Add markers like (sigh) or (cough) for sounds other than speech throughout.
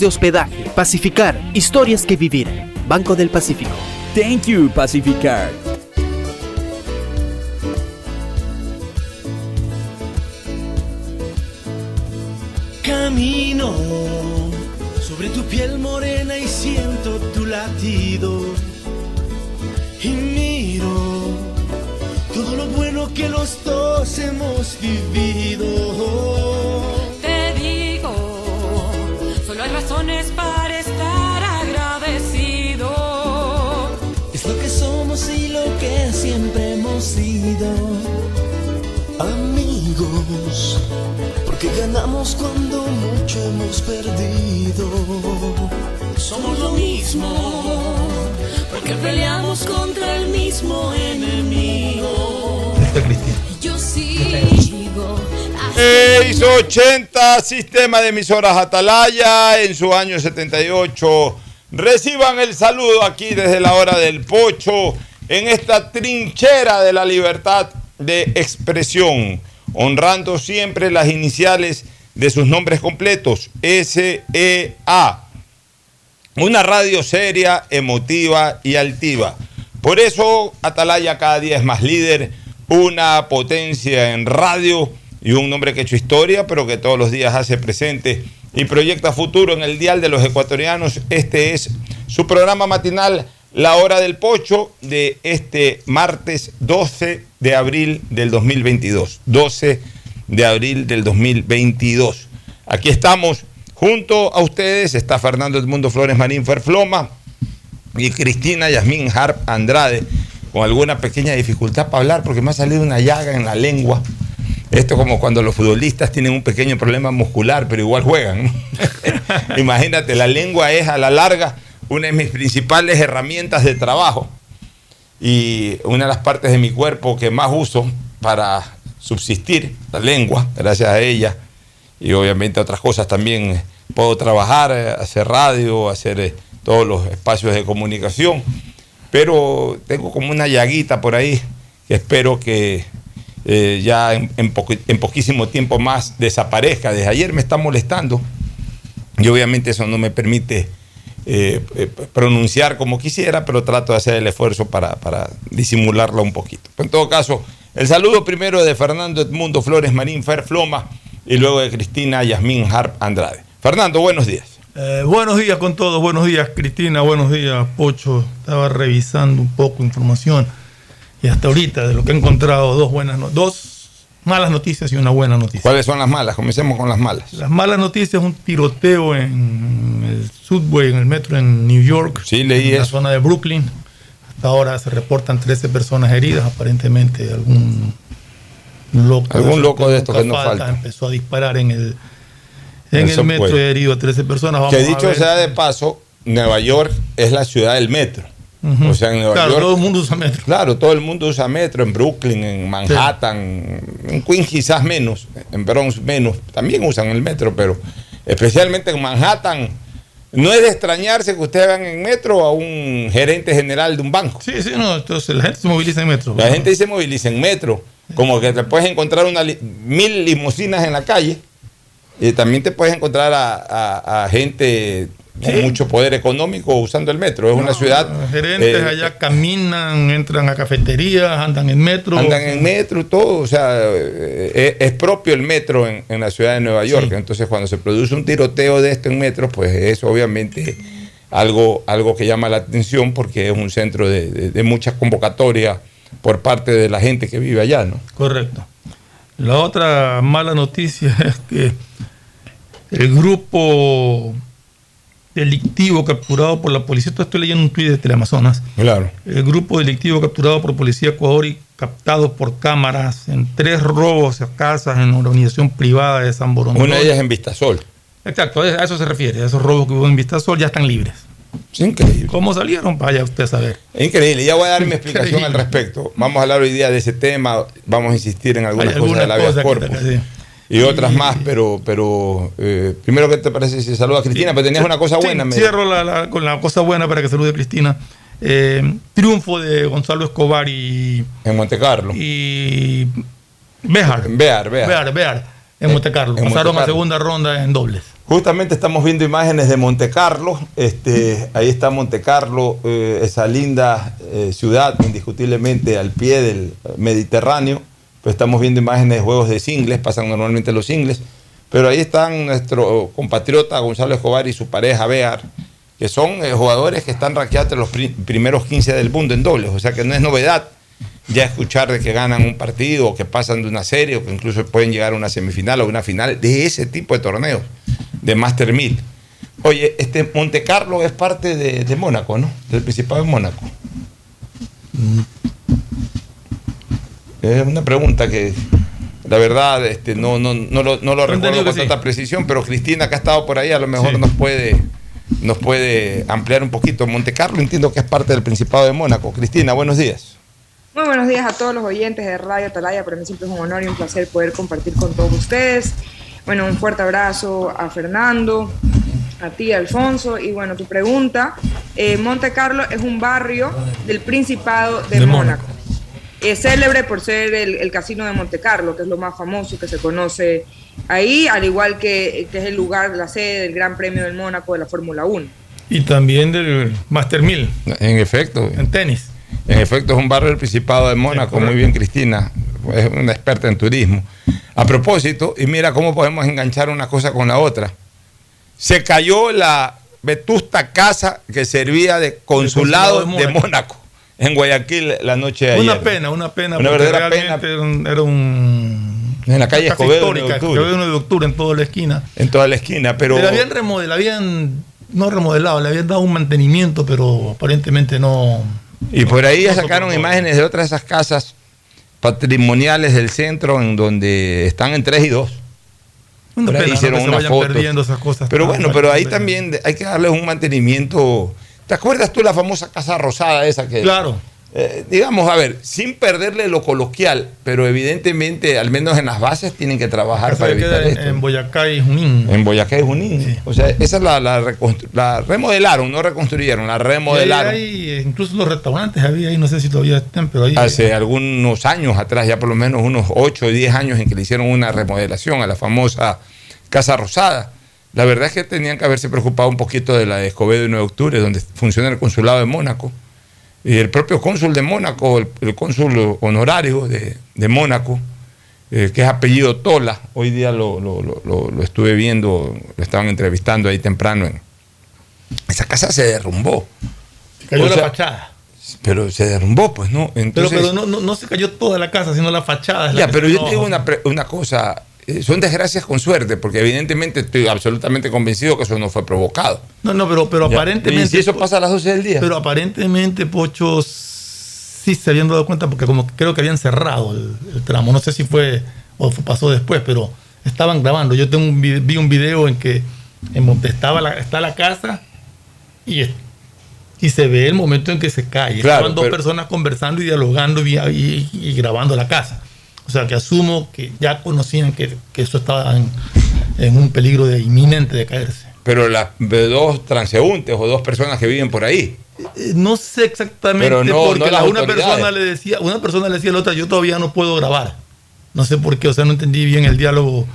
de hospedaje. Pacificar, historias que vivir. Banco del Pacífico. Thank you, Pacificar. Camino sobre tu piel morena y siento tu latido. Y miro todo lo bueno que los dos hemos vivido. Razones para estar agradecido. Es lo que somos y lo que siempre hemos sido. Amigos, porque ganamos cuando mucho hemos perdido. Somos lo mismo, porque peleamos contra el mismo enemigo. 680 Sistema de Emisoras Atalaya en su año 78. Reciban el saludo aquí desde la hora del pocho en esta trinchera de la libertad de expresión, honrando siempre las iniciales de sus nombres completos, SEA. Una radio seria, emotiva y altiva. Por eso Atalaya cada día es más líder, una potencia en radio y un nombre que ha hecho historia, pero que todos los días hace presente y proyecta futuro en el dial de los ecuatorianos. Este es su programa matinal, La Hora del Pocho, de este martes 12 de abril del 2022. 12 de abril del 2022. Aquí estamos junto a ustedes, está Fernando Edmundo Flores Marín Ferfloma y Cristina Yasmín Harp Andrade con alguna pequeña dificultad para hablar porque me ha salido una llaga en la lengua. Esto es como cuando los futbolistas tienen un pequeño problema muscular, pero igual juegan. (laughs) Imagínate, la lengua es a la larga una de mis principales herramientas de trabajo y una de las partes de mi cuerpo que más uso para subsistir, la lengua, gracias a ella, y obviamente otras cosas también puedo trabajar, eh, hacer radio, hacer eh, todos los espacios de comunicación, pero tengo como una llaguita por ahí que espero que eh, ya en, poquísimo tiempo más desaparezca. Desde ayer me está molestando y obviamente eso no me permite eh, eh, pronunciar como quisiera, pero trato de hacer el esfuerzo para, para disimularla un poquito. En todo caso, el saludo primero de Fernando Edmundo Flores Marín Fer Floma y luego de Cristina Yasmín Harp Andrade. Fernando, buenos días. Buenos días con todos, buenos días Cristina, buenos días Pocho. Estaba revisando un poco información y hasta ahorita de lo que he encontrado dos buenas no- dos malas noticias y una buena noticia. ¿Cuáles son las malas? Comencemos con las malas. Las malas noticias un tiroteo en el subway, en el metro en New York, Sí, leí en la zona de Brooklyn. Hasta ahora se reportan 13 personas heridas, aparentemente algún loco, Algún loco de estos que no falta. empezó a disparar en el en El metro y herido a 13 personas. Vamos que a dicho ver. sea de paso, Nueva York es la ciudad del metro. O sea, en Nueva Claro, York. todo el mundo usa metro. Claro, todo el mundo usa metro en Brooklyn, en Manhattan, en Queens quizás menos, en Bronx menos. También usan el metro, pero especialmente en Manhattan. No es de extrañarse que ustedes vean en metro a un gerente general de un banco. Sí, sí, no, entonces la gente se moviliza en metro. La gente se moviliza en metro. Como que te puedes encontrar una li- mil limusinas en la calle. Y también te puedes encontrar a, a- a gente con Sí. mucho poder económico usando el metro. Es una ciudad. Los gerentes eh, allá caminan, entran a cafeterías, andan en metro. Andan en metro, todo, o sea, eh, es, es propio el metro en, en la ciudad de Nueva York. Entonces, cuando se produce un tiroteo de esto en metro, pues es obviamente algo, algo que llama la atención porque es un centro de, de, de mucha convocatoria por parte de la gente que vive allá, ¿no? Correcto. La otra mala noticia (laughs) es que el grupo delictivo capturado por la policía, esto estoy leyendo un tuit de Teleamazonas, Claro. el grupo delictivo capturado por policía Ecuador y captado por cámaras en tres robos a casas en una organización privada de San Borondón. Una de ellas en Vistasol. Exacto, a eso se refiere, a esos robos que hubo en Vistasol ya están libres. Es increíble. ¿Cómo salieron? Vaya usted a saber. Es increíble, ya voy a dar mi explicación Increíble. al respecto. Vamos a hablar hoy día de ese tema, vamos a insistir en algunas Hay cosas de la que- corpus. que- Y otras más, pero, pero eh, primero, ¿qué te parece si saluda a Cristina? Pero tenías una cosa Sí, buena. me- Cierro la- la- con la cosa buena para que salude Cristina. Eh, triunfo de Gonzalo Escobar y. En Monte Carlo. Y. Bejar. Bear, Bear. Bear, Bear, en Monte Carlo. en Pasaron a Montecarlo. segunda ronda en dobles. Justamente estamos viendo imágenes de Monte Carlo. Este, ahí está Monte Carlo, eh, esa linda eh, ciudad, indiscutiblemente al pie del Mediterráneo. Pues estamos viendo imágenes de juegos de singles, pasan normalmente los singles. Pero ahí están nuestro compatriota Gonzalo Escobar y su pareja Bear, que son eh, jugadores que están rankeados entre los pri- primeros 15 del mundo en dobles. O sea que no es novedad ya escuchar de que ganan un partido o que pasan de una serie o que incluso pueden llegar a una semifinal o una final de ese tipo de torneos, de Master 1000. Oye, este Monte Carlo es parte de, de Mónaco, ¿no? Del Principado de Mónaco. Es una pregunta que la verdad este, no, no, no lo, no lo recuerdo con sí. tanta precisión, pero Cristina que ha estado por ahí a lo mejor Sí. nos puede nos puede ampliar un poquito. Monte Carlo entiendo que es parte del Principado de Mónaco. Cristina, buenos días. Muy buenos días a todos los oyentes de Radio Atalaya. Para mí siempre es un honor y un placer poder compartir con todos ustedes. Bueno, un fuerte abrazo a Fernando, a ti, Alfonso. Y bueno, tu pregunta. eh, Monte Carlo es un barrio del Principado de, De Mónaco. Es célebre por ser el, el casino de Monte Carlo, que es lo más famoso que se conoce ahí, al igual que, que es el lugar, la sede del Gran Premio del Mónaco de la Fórmula 1. Y también del Master 1000 En efecto. en tenis. En efecto, es un barrio del Principado de Mónaco. Muy bien, Cristina. Es una experta en turismo. A propósito, y mira cómo podemos enganchar una cosa con la otra. Se cayó la vetusta casa que servía de consulado, consulado de de, Mónaco. En Guayaquil la noche de ayer. Una pena, una pena. Una verdadera realmente Era un, En la calle Escobedo, 9 de histórica, octubre. Escobedo 9 de octubre en toda la esquina. En toda la esquina, pero. la habían remodel- habían no remodelado, le habían dado un mantenimiento, pero aparentemente no. Y por ahí ya no sacaron imágenes de otras de esas casas patrimoniales del centro en donde están en 3 y 2. Una pena, ¿no? hicieron que se vayan perdiendo esas cosas. Pero bueno, pero ahí también hay que darles un mantenimiento. ¿Te acuerdas tú la famosa casa rosada esa que... Claro. Eh, digamos, a ver, sin perderle lo coloquial, pero evidentemente, al menos en las bases, tienen que trabajar para evitar en, esto. en Boyacá y Junín. En Boyacá y Junín. O sea, esa es la, la, remodelaron, no reconstruyeron, la remodelaron. Y ahí, eh, incluso los restaurantes había ahí, no sé si todavía están, pero ahí. Hace algunos años atrás, ya por lo menos unos 8 o 10 años en que le hicieron una remodelación a la famosa Casa Rosada. La verdad es que tenían que haberse preocupado un poquito de la de Escobedo y 9 de octubre, donde funciona el consulado de Mónaco. Y el propio cónsul de Mónaco, el, el cónsul honorario de, de Mónaco, eh, que es apellido Tola, hoy día lo, lo- lo- estuve viendo, lo estaban entrevistando ahí temprano. En, esa casa se derrumbó. cayó O la fachada. Pero se derrumbó, pues, ¿no? Pero, Entonces, pero no, no, no se cayó toda la casa, sino la fachada. la ya, pero se- yo te digo una, una cosa. Eh, Son desgracias con suerte, porque evidentemente estoy absolutamente convencido que eso no fue provocado. No, no, pero, pero aparentemente. ¿Y si eso pasa a las 12 del día? Pero aparentemente, Pocho, sí se habían dado cuenta porque como creo que habían cerrado el, el tramo. No sé si fue o fue- pasó después, pero estaban grabando. Yo tengo un, vi- un video en que en donde estaba la, está la casa y, y se ve el momento en que se cae. Claro, Estaban dos pero- personas conversando y dialogando y, y- y grabando la casa. O sea que asumo que ya conocían que, que eso estaba en, en un peligro de inminente de caerse. Pero las dos transeúntes o dos personas que viven por ahí. Eh, No sé exactamente Pero no- porque no la- una persona le decía, una persona le decía a la otra, yo todavía no puedo grabar. No sé por qué, o sea, no entendí bien el diálogo,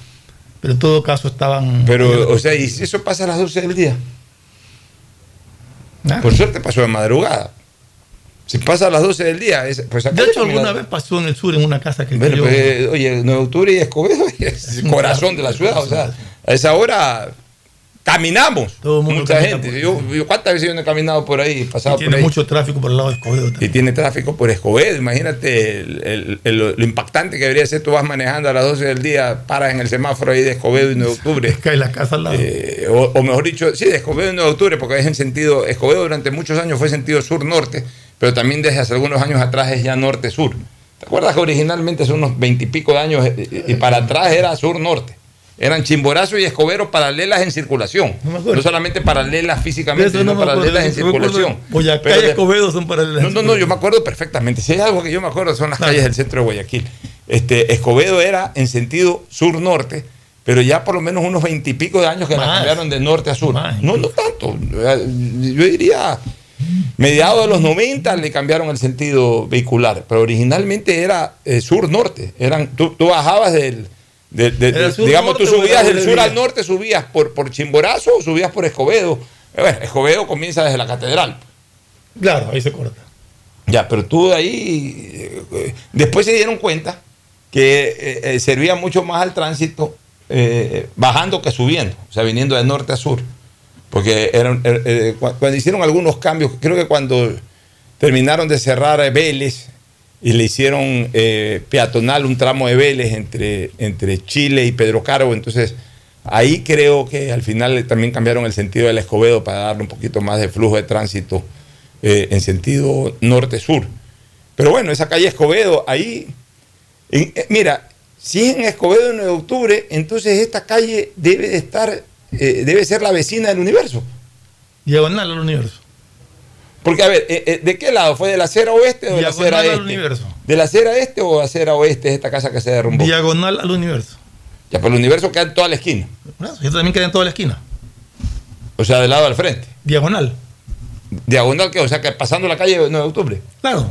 pero en todo caso estaban. Pero, o sea, ¿y si eso pasa a las 12 del día? Ah. Por suerte pasó de madrugada. Si pasa a las 12 del día, es- pues de hecho, también- alguna vez pasó en el sur en una casa que Bueno, cayó- pues, oye, 9 de octubre y Escobedo (laughs) es el corazón de la ciudad. O sea, a esa hora caminamos. mundo Mucha camina gente. Yo, yo ¿Cuántas veces yo no he caminado por ahí? Pasado y tiene por ahí? mucho tráfico por el lado de Escobedo. Y tiene tráfico por Escobedo. Imagínate el- el- el- lo impactante que debería ser. Tú vas manejando a las 12 del día, paras en el semáforo ahí de Escobedo y 9 de octubre. (laughs) Cae la casa al lado. Eh, o, o mejor dicho, sí, de Escobedo y 9 de octubre, porque es en sentido. Escobedo durante muchos años fue sentido sur-norte, pero también desde hace algunos años atrás es ya norte-sur. ¿Te acuerdas que originalmente hace unos veintipico de años eh, y para atrás era sur-norte? Eran Chimborazo y Escobedo paralelas en circulación. No, solamente paralelas físicamente, sino no paralelas en circulación. Boyacá Pero y Escobedo son paralelas. no, no, no, yo me acuerdo perfectamente. Si hay algo que yo me acuerdo son las calles del centro de Guayaquil. Este, Escobedo era en sentido sur-norte, pero ya por lo menos unos veintipico de años que la Más. cambiaron de norte a sur. No, no tanto. Yo diría, mediados de los 90 le cambiaron el sentido vehicular, pero originalmente era eh, sur-norte. Eran, tú, tú bajabas del... de- de- Era de- sur, digamos, tú subías del sur al norte, subías por, por Chimborazo o subías por Escobedo. Eh, Bueno, Escobedo comienza desde la catedral. Claro, ahí se corta. Ya, pero tú de ahí, eh, después se dieron cuenta que eh, servía mucho más al tránsito eh, bajando que subiendo, o sea, viniendo de norte a sur. Porque eh, cu- cuando hicieron algunos cambios, creo que cuando terminaron de cerrar Vélez y le hicieron eh, peatonal un tramo de Vélez entre, entre Chile y Pedro Carbo, entonces ahí creo que al final también cambiaron el sentido del Escobedo para darle un poquito más de flujo de tránsito eh, en sentido norte-sur. Pero bueno, esa calle Escobedo, ahí, eh, mira, si es en Escobedo en 9 de octubre, entonces esta calle debe de estar, eh, debe ser la vecina del universo. Diagonal al universo. Porque, a ver, eh, eh, ¿de qué lado? ¿Fue de la acera oeste o de la acera Diagonal al este? universo. ¿De la acera este o acera oeste es esta casa que se derrumbó? Diagonal al universo. Ya, pero el universo queda en toda la esquina. Eso también queda en toda la esquina. O sea, del lado al frente. Diagonal. Diagonal que, o sea, que pasando la calle 9 de octubre. Claro.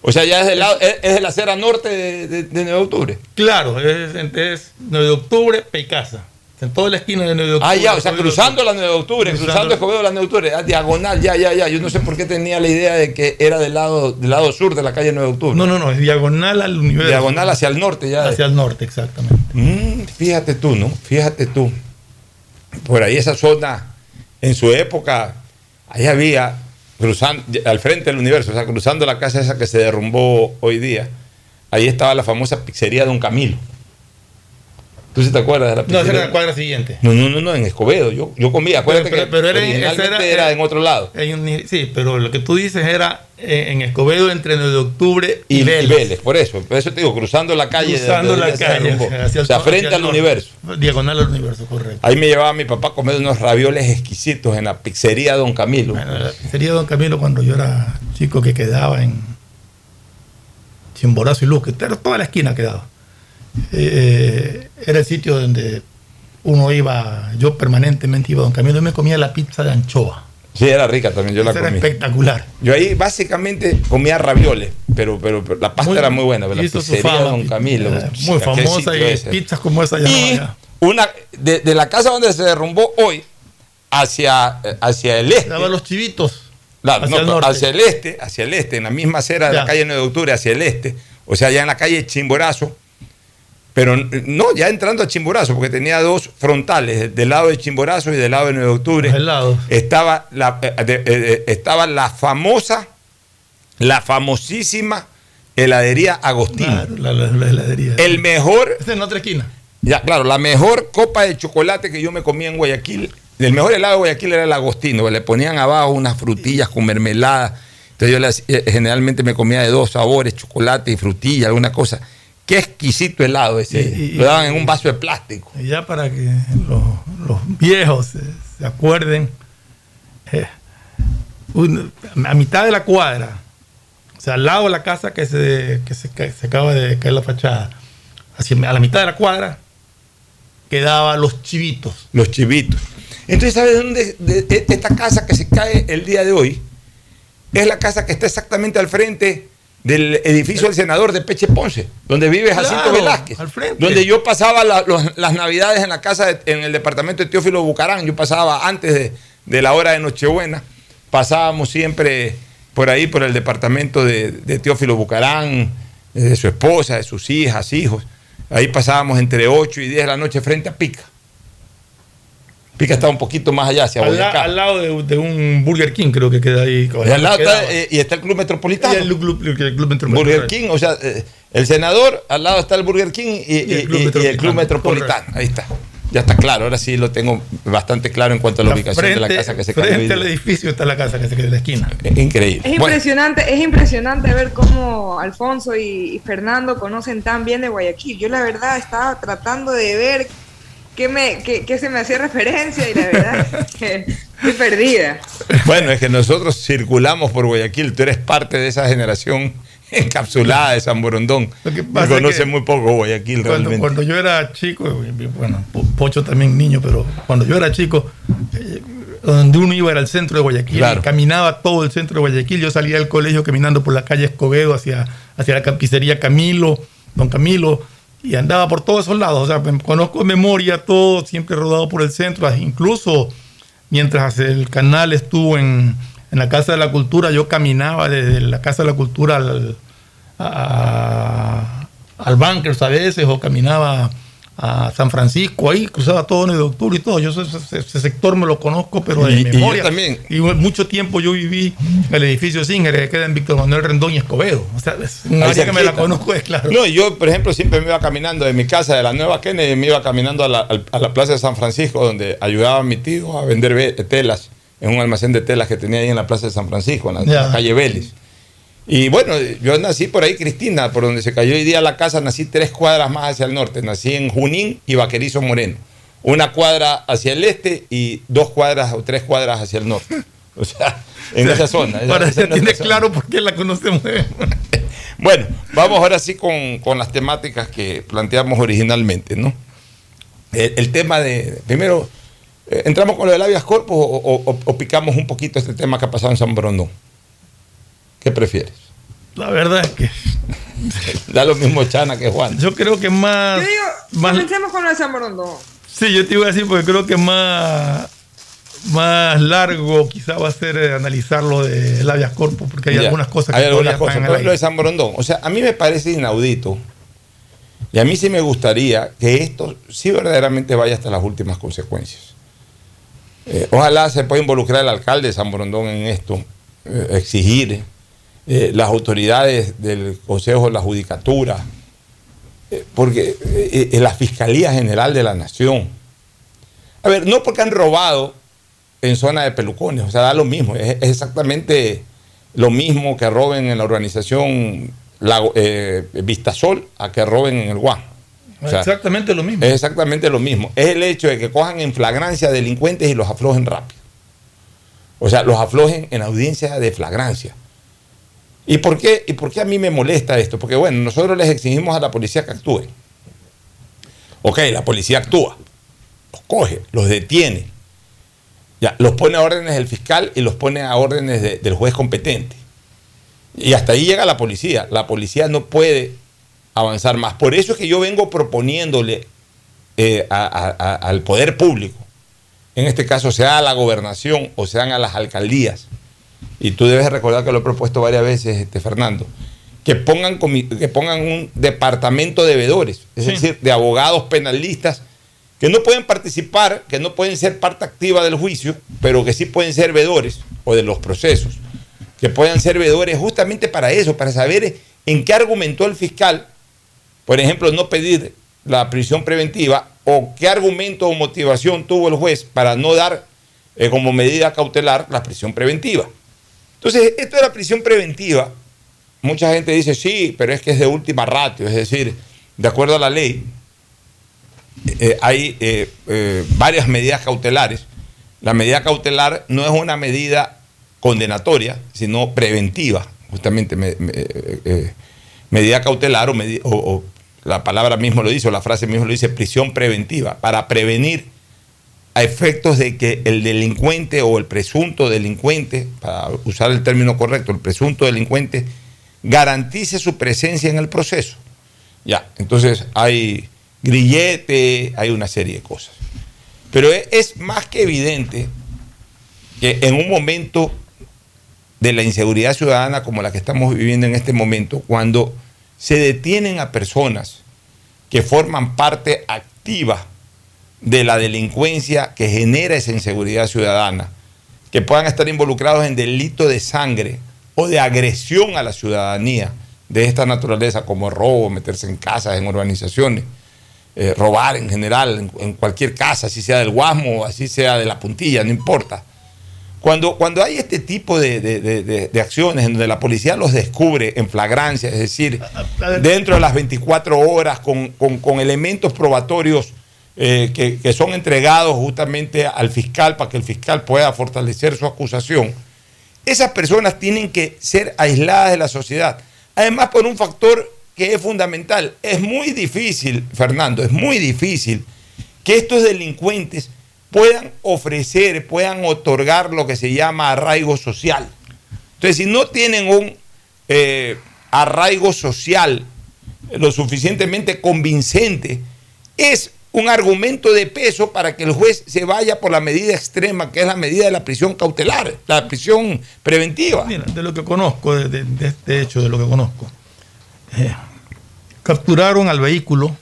O sea, ya es, del lado, es, es de la acera norte de, de- de 9 de octubre. Claro, es, es 9 de octubre, Pecasa. En toda la esquina de 9 de octubre. Ah, ya, o sea, cruzando la 9 de octubre, Cruzando- cruzando Escobedo la 9 de octubre, ah, diagonal, ya, ya, ya. Yo no sé por qué tenía la idea de que era del lado, del lado sur de la calle 9 de octubre. No, no, no, es diagonal al universo. Diagonal hacia el norte, ya. Hacia el norte, exactamente. Mm, fíjate tú, ¿no? Fíjate tú. Por ahí esa zona, en su época, ahí había, cruzando, al frente del universo, o sea, cruzando la casa esa que se derrumbó hoy día, ahí estaba la famosa pizzería Don Camilo. ¿Tú sí te acuerdas de la No, pizzería? esa era la cuadra siguiente. No, no, no, no, en Escobedo. Yo, yo comía, acuérdate Pero- que pero era originalmente era, era- en otro lado. Sí, pero lo que tú dices era eh, en Escobedo entre 9 de octubre y, Y, y Vélez. Vélez. por eso. Por eso te digo, cruzando la calle. de Cruzando la calle. hacia el o sea, frente hacia al norte. universo. Diagonal al universo, correcto. Ahí me llevaba mi papá a comer unos ravioles exquisitos en la pizzería Don Camilo. Sería Don Camilo cuando yo era chico que quedaba en Chimborazo y Luz, que era toda la esquina quedaba. Eh, era el sitio donde uno iba, yo permanentemente iba a Don Camilo y me comía la pizza de anchoa. Sí, era rica también, yo la Esa era comí. espectacular. Yo ahí básicamente comía ravioles, pero, pero, pero la pasta Muy- era muy buena. pero La pizzería fama, Don Camilo. eh, muy ¿qué famosa y ese? pizzas como esa ya no Y había. una, de, de la casa donde se derrumbó hoy hacia, eh, hacia el este. Daba los chivitos. Hacia no, el hacia el este, hacia el este, en la misma acera de la calle 9 de octubre, hacia el este, o sea, ya en la calle Chimborazo, pero n- no, ya entrando a Chimborazo, porque tenía dos frontales, del lado de Chimborazo y del lado de 9 de octubre, estaba la, eh, eh, estaba la famosa, la famosísima heladería Agostino. Claro, la, la- la heladería. El mejor, Esa es en otra esquina. ya, claro, la mejor copa de chocolate que yo me comía en Guayaquil, el mejor helado de Guayaquil era el agostino, le ponían abajo unas frutillas con mermelada. Entonces yo eh, generalmente me comía de dos sabores, chocolate y frutilla, alguna cosa. Qué exquisito helado ese. Y- y- Lo daban en un vaso de plástico. Y ya para que los, los viejos se, se acuerden, eh, un- a mitad de la cuadra, o sea, al lado de la casa que se, que se, ca- se acaba de caer la fachada, hacia, a la mitad de la cuadra, quedaba los chivitos. Los chivitos. Entonces, ¿sabes dónde? de- de- esta casa que se cae el día de hoy es la casa que está exactamente al frente del edificio del senador de Peche Ponce, donde vive Jacinto Claro, Velázquez. Donde yo pasaba la- los- las navidades en la casa, de- en el departamento de Teófilo Bucarán. Yo pasaba antes de, de la hora de Nochebuena. Pasábamos siempre por ahí, por el departamento de, de Teófilo Bucarán, de su esposa, de sus hijas, hijos. Ahí pasábamos entre 8 y 10 de la noche frente a Pica. Pica está un poquito más allá, hacia Al, la- al lado de, de un Burger King, creo que queda ahí. Y al lado está, eh, y está el Club Metropolitano. Y el Club, el Club Metropolitano. Burger King, o sea, eh, el senador, al lado está el Burger King y, y- el Club y- y el Metropolitano, Club Metropolitano. Ahí está. Ya está claro, ahora sí lo tengo bastante claro en cuanto a la ubicación de la casa que se cayó. Frente al día. edificio está la casa que se quedó en la esquina. Es Increíble. Es Bueno, impresionante, es impresionante ver cómo Alfonso y, y Fernando conocen tan bien de Guayaquil. Yo la verdad estaba tratando de ver qué, me, qué, qué se me hacía referencia y la verdad es estoy perdida. bueno, es que nosotros circulamos por Guayaquil, tú eres parte de esa generación (laughs) encapsulada de San Borondón. Que pasa es conoce que muy poco Guayaquil Cuando, realmente. cuando yo era chico, bueno, Po- Pocho también niño, pero cuando yo era chico, eh, donde uno iba era al centro de Guayaquil, Claro. caminaba todo el centro de Guayaquil, yo salía del colegio caminando por la calle Escobedo hacia, hacia la pizzería Camilo, Don Camilo, y andaba por todos esos lados, o sea, me- conozco de memoria todo, siempre rodado por el centro, incluso mientras el canal estuvo en, en la Casa de la Cultura, yo caminaba desde la Casa de la Cultura al, a- al Bunkers a veces, o caminaba a San Francisco, ahí cruzaba todo 9 de octubre y todo. Yo ese, sector me lo conozco, pero de Y- y yo memoria. también. Y mucho tiempo yo viví en el edificio Singer, que queda en Víctor Manuel Rendón y Escobedo. O sea, es un área que me la conozco, es claro. No, y yo, por ejemplo, siempre me iba caminando de mi casa, de la Nueva Kennedy, me iba caminando a la, a la Plaza de San Francisco, donde ayudaba a mi tío a vender ve- telas, en un almacén de telas que tenía ahí en la Plaza de San Francisco, en la, en la calle Vélez. Y bueno, yo nací por ahí, Cristina, por donde se cayó hoy día la casa, nací tres cuadras más hacia el norte, nací en Junín y Vaquerizo Moreno. Una cuadra hacia el este y dos cuadras o tres cuadras hacia el norte. O sea, (laughs) en esa zona. Ahora esa ya tiene zona. claro por qué la conocemos. (laughs) Bueno, vamos ahora sí con, con las temáticas que planteamos originalmente, ¿no? El, el tema de. Primero, eh, ¿entramos con lo del habeas corpus o- o picamos un poquito este tema que ha pasado en San Bruno? ¿Qué prefieres? La verdad es que (laughs) Da lo mismo Chana que Juan. yo creo que más. Yo digo, más comencemos con lo de San Borondón. Sí, yo te iba a decir porque creo que más, más largo quizá va a ser eh, analizar lo de habeas corpus, porque hay Ya, algunas cosas hay que algunas todavía cosas, están en pero el lo de Borondón. O sea, a mí me parece inaudito. Y a mí sí me gustaría que esto sí verdaderamente vaya hasta las últimas consecuencias. Eh, ojalá se pueda involucrar el alcalde de San Borondón en esto, eh, exigir eh, las autoridades del Consejo de la Judicatura, eh, porque eh, la Fiscalía General de la Nación. A ver, no porque han robado en zona de pelucones, o sea, da lo mismo, es, es exactamente lo mismo que roben en la organización eh, Vistasol a que roben en el Guam. O sea, Exactamente lo mismo. es exactamente lo mismo. Es el hecho de que cojan en flagrancia delincuentes y los aflojen rápido. O sea, los aflojen en audiencia de flagrancia. ¿Y por qué, ¿Y por qué a mí me molesta esto? Porque bueno, nosotros les exigimos a la policía que actúe. Ok, la policía actúa. Los coge, los detiene. Ya, los pone a órdenes del fiscal y los pone a órdenes de- del juez competente. Y hasta ahí llega la policía. La policía no puede avanzar más. Por eso es que yo vengo proponiéndole eh, al poder público, en este caso sea a la gobernación o sean a las alcaldías, y tú debes recordar que lo he propuesto varias veces, este, Fernando, que pongan, que pongan un departamento de vedores, es Sí. decir, de abogados penalistas que no pueden participar, que no pueden ser parte activa del juicio, pero que sí pueden ser vedores o de los procesos, que puedan ser vedores justamente para eso, para saber en qué argumentó el fiscal, por ejemplo, no pedir la prisión preventiva o qué argumento o motivación tuvo el juez para no dar eh, como medida cautelar la prisión preventiva. Entonces, esto de la prisión preventiva, mucha gente dice, sí, pero es que es de última ratio, es decir, de acuerdo a la ley, eh, hay eh, eh, varias medidas cautelares. La medida cautelar no es una medida condenatoria, sino preventiva, justamente me- me- eh, eh, medida cautelar o- o la palabra mismo lo dice, o la frase mismo lo dice, prisión preventiva, para prevenir a efectos de que el delincuente o el presunto delincuente, para usar el término correcto, el presunto delincuente, garantice su presencia en el proceso. Ya, entonces hay grillete, hay una serie de cosas. Pero es, es más que evidente que en un momento de la inseguridad ciudadana como la que estamos viviendo en este momento, cuando se detienen a personas que forman parte activa de la delincuencia que genera esa inseguridad ciudadana, que puedan estar involucrados en delito de sangre o de agresión a la ciudadanía de esta naturaleza, como robo, meterse en casas, en urbanizaciones, eh, robar en general, en, en cualquier casa, así sea del Guasmo, así sea de la puntilla, no importa. Cuando, cuando hay este tipo de, de- de- de- de acciones en donde la policía los descubre en flagrancia, es decir, dentro de las 24 horas, con, con- con elementos probatorios eh, que, son entregados justamente al fiscal para que el fiscal pueda fortalecer su acusación, esas personas tienen que ser aisladas de la sociedad. Además, por un factor que es fundamental. Es muy difícil, Fernando, es muy difícil que estos delincuentes puedan ofrecer, puedan otorgar lo que se llama arraigo social. Entonces, si no tienen un eh, arraigo social lo suficientemente convincente, es un argumento de peso para que el juez se vaya por la medida extrema, que es la medida de la prisión cautelar, la prisión preventiva. Mira, de lo que conozco, de, este hecho, de lo que conozco, eh, capturaron al vehículo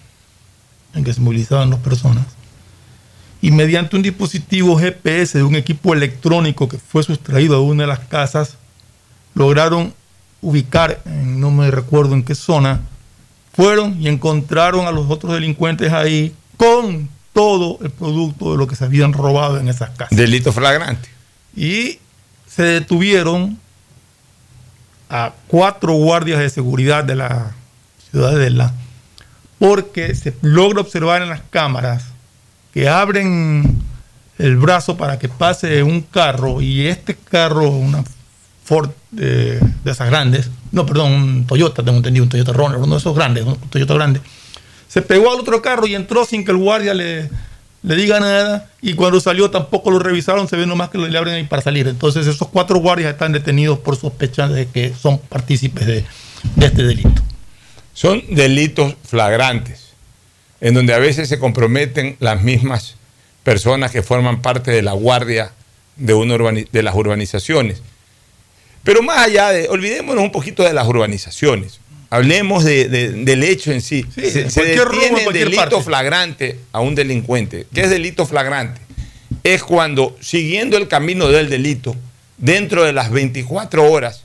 en que se movilizaban dos personas y mediante un dispositivo GPS de un equipo electrónico que fue sustraído de una de las casas, lograron ubicar, en- no me recuerdo en qué zona, fueron y encontraron a los otros delincuentes ahí con todo el producto de lo que se habían robado en esas casas. Delito flagrante. Y se detuvieron a cuatro guardias de seguridad de la ciudadela porque se logra observar en las cámaras que abren el brazo para que pase un carro y este carro, una Ford de esas grandes, no, perdón, un Toyota, tengo entendido, un Toyota Runner, uno de esos grandes, un Toyota grande, se pegó al otro carro y entró sin que el guardia le, le diga nada y cuando salió tampoco lo revisaron, se ve nomás que le abren ahí para salir. Entonces esos cuatro guardias están detenidos por sospechar de que son partícipes de, de este delito. Son delitos flagrantes, en donde a veces se comprometen las mismas personas que forman parte de la guardia de, una de las urbanizaciones. Pero más allá de, olvidémonos un poquito de las urbanizaciones, hablemos de- de- del hecho en sí. Sí, se se detiene en delito parte. flagrante a un delincuente. ¿Qué es delito flagrante? Es cuando, siguiendo el camino del delito, dentro de las 24 horas,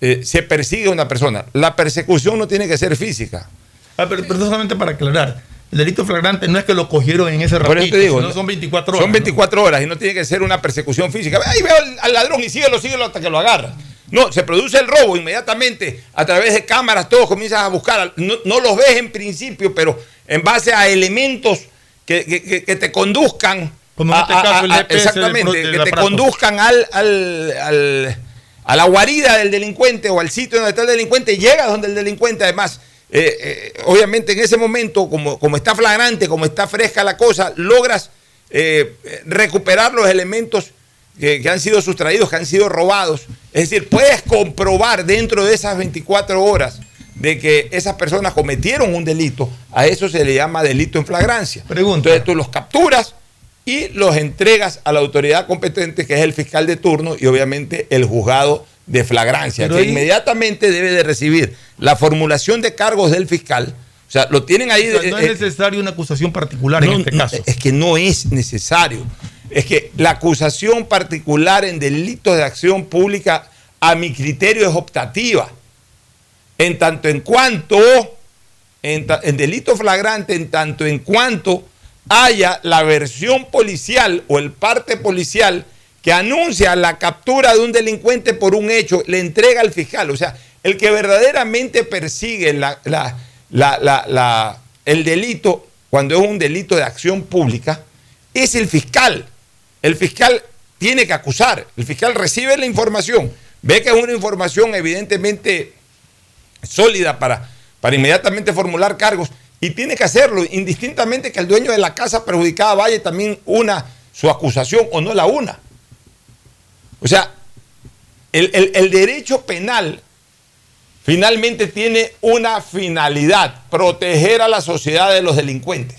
eh, se persigue a una persona. La persecución no tiene que ser física. Ah, pero, pero solamente para aclarar. El delito flagrante no es que lo cogieron en ese ratito, te digo, sino no- son 24 horas. Son 24 horas y no tiene que ser una persecución física. Ahí veo al, al ladrón y síguelo, síguelo hasta que lo agarra. No, se produce el robo inmediatamente a través de cámaras, todos comienzan a buscar. No, no los ves en principio, pero en base a elementos que, que- te conduzcan. Como en a- este caso el a- GPS del exactamente, del que te aparato. conduzcan al, al- al- a la guarida del delincuente o al sitio donde está el delincuente, llegas donde el delincuente además. eh, eh, obviamente en ese momento, como, como está flagrante, como está fresca la cosa, logras eh, recuperar los elementos que, que han sido sustraídos, que han sido robados. Es decir, puedes comprobar dentro de esas 24 horas de que esas personas cometieron un delito. A eso se le llama delito en flagrancia. Entonces tú los capturas y los entregas a la autoridad competente, que es el fiscal de turno y obviamente el juzgado de flagrancia, Pero que ahí- inmediatamente debe de recibir la formulación de cargos del fiscal. O sea, lo tienen ahí. O sea, no eh, es necesario una acusación particular no, en este caso. Es que no es necesario. Es que la acusación particular en delitos de acción pública, a mi criterio, es optativa. En tanto en cuanto, en, en delito flagrante, en tanto en cuanto haya la versión policial o el parte policial que anuncia la captura de un delincuente por un hecho, le entrega al fiscal. O sea, el que verdaderamente persigue el delito, cuando es un delito de acción pública, es el fiscal. El fiscal tiene que acusar. El fiscal recibe la información, ve que es una información evidentemente sólida para, para inmediatamente formular cargos y tiene que hacerlo, indistintamente que el dueño de la casa perjudicada vaya también una su acusación o no la una. O sea, el, el- el derecho penal finalmente tiene una finalidad, proteger a la sociedad de los delincuentes,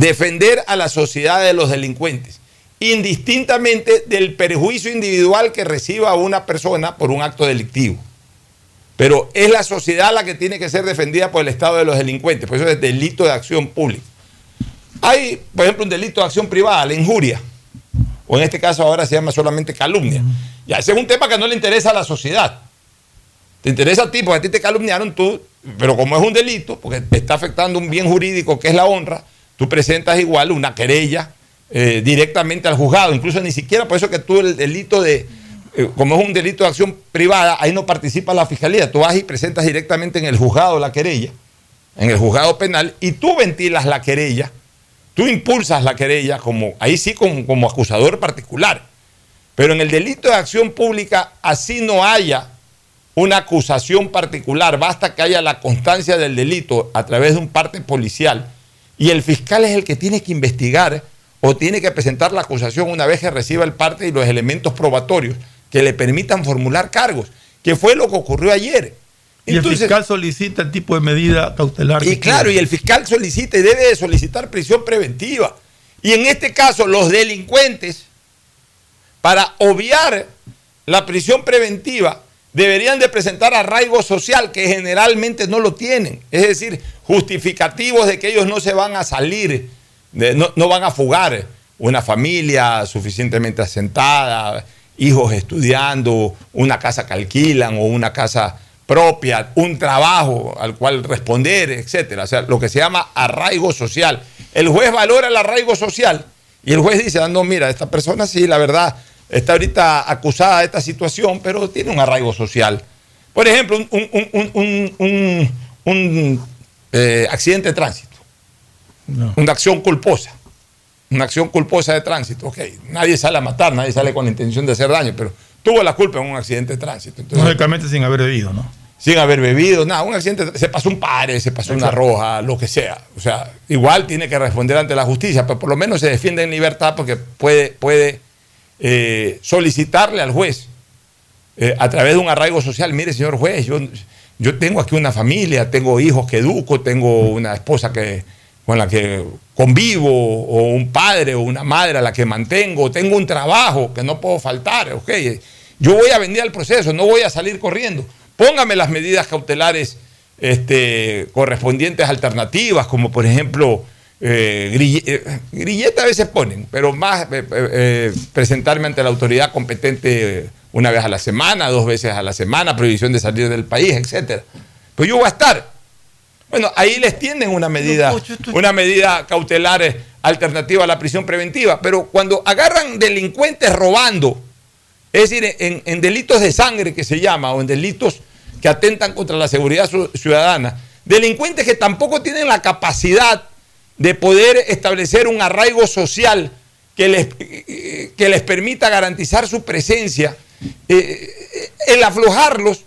defender a la sociedad de los delincuentes, indistintamente del perjuicio individual que reciba una persona por un acto delictivo. Pero es la sociedad la que tiene que ser defendida por el Estado de los delincuentes, por eso es delito de acción pública. Hay, por ejemplo, un delito de acción privada, la injuria, o en este caso ahora se llama solamente calumnia. Ya, ese es un tema que no le interesa a la sociedad. Te interesa a ti, porque a ti te calumniaron tú, pero como es un delito, porque te está afectando un bien jurídico que es la honra, tú presentas igual una querella eh, directamente al juzgado, incluso ni siquiera por eso que tú el delito de, eh, como es un delito de acción privada, ahí no participa la fiscalía, tú vas y presentas directamente en el juzgado la querella, en el juzgado penal, y tú ventilas la querella, tú impulsas la querella como, ahí sí como, como acusador particular. Pero en el delito de acción pública, así no haya una acusación particular, basta que haya la constancia del delito a través de un parte policial y el fiscal es el que tiene que investigar o tiene que presentar la acusación una vez que reciba el parte y los elementos probatorios que le permitan formular cargos, que fue lo que ocurrió ayer. y el fiscal solicita el tipo de medida cautelar. Y claro, quiere. y el fiscal solicita y debe de solicitar prisión preventiva. Y en este caso, los delincuentes, para obviar la prisión preventiva, deberían de presentar arraigo social, que generalmente no lo tienen. Es decir, justificativos de que ellos no se van a salir, no van a fugar. Una familia suficientemente asentada, hijos estudiando, una casa que alquilan o una casa propia, un trabajo al cual responder, etcétera. O sea, lo que se llama arraigo social. El juez valora el arraigo social y el juez dice, ah, no, mira, esta persona sí, la verdad, está ahorita acusada de esta situación, pero tiene un arraigo social. Por ejemplo, un, un- un- un- eh, accidente de tránsito, una acción culposa, una acción culposa de tránsito. Ok, nadie sale a matar, nadie sale con la intención de hacer daño, pero tuvo la culpa en un accidente de tránsito. Entonces, Lógicamente sin haber bebido, ¿no? sin haber bebido, nada, un accidente, se pasó un pare, se pasó una roja, lo que sea. O sea, igual tiene que responder ante la justicia, pero por lo menos se defiende en libertad porque puede, puede eh, solicitarle al juez eh, a través de un arraigo social, mire señor juez, yo, yo tengo aquí una familia, tengo hijos que educo, tengo una esposa que, con la que convivo, o un padre o una madre a la que mantengo, tengo un trabajo que no puedo faltar, ok. Yo voy a venir al proceso, no voy a salir corriendo. Póngame las medidas cautelares este, correspondientes alternativas, como por ejemplo, eh, grille- eh, grillete a veces ponen, pero más eh, eh, presentarme ante la autoridad competente una vez a la semana, dos veces a la semana, prohibición de salir del país, etcétera. Pero yo voy a estar. Bueno, ahí les tienden una medida, una medida cautelar alternativa a la prisión preventiva. Pero cuando agarran delincuentes robando, es decir, en, en delitos de sangre que se llama, o en delitos que atentan contra la seguridad ciudadana, delincuentes que tampoco tienen la capacidad de poder establecer un arraigo social que les, que les permita garantizar su presencia, eh, eh, el aflojarlos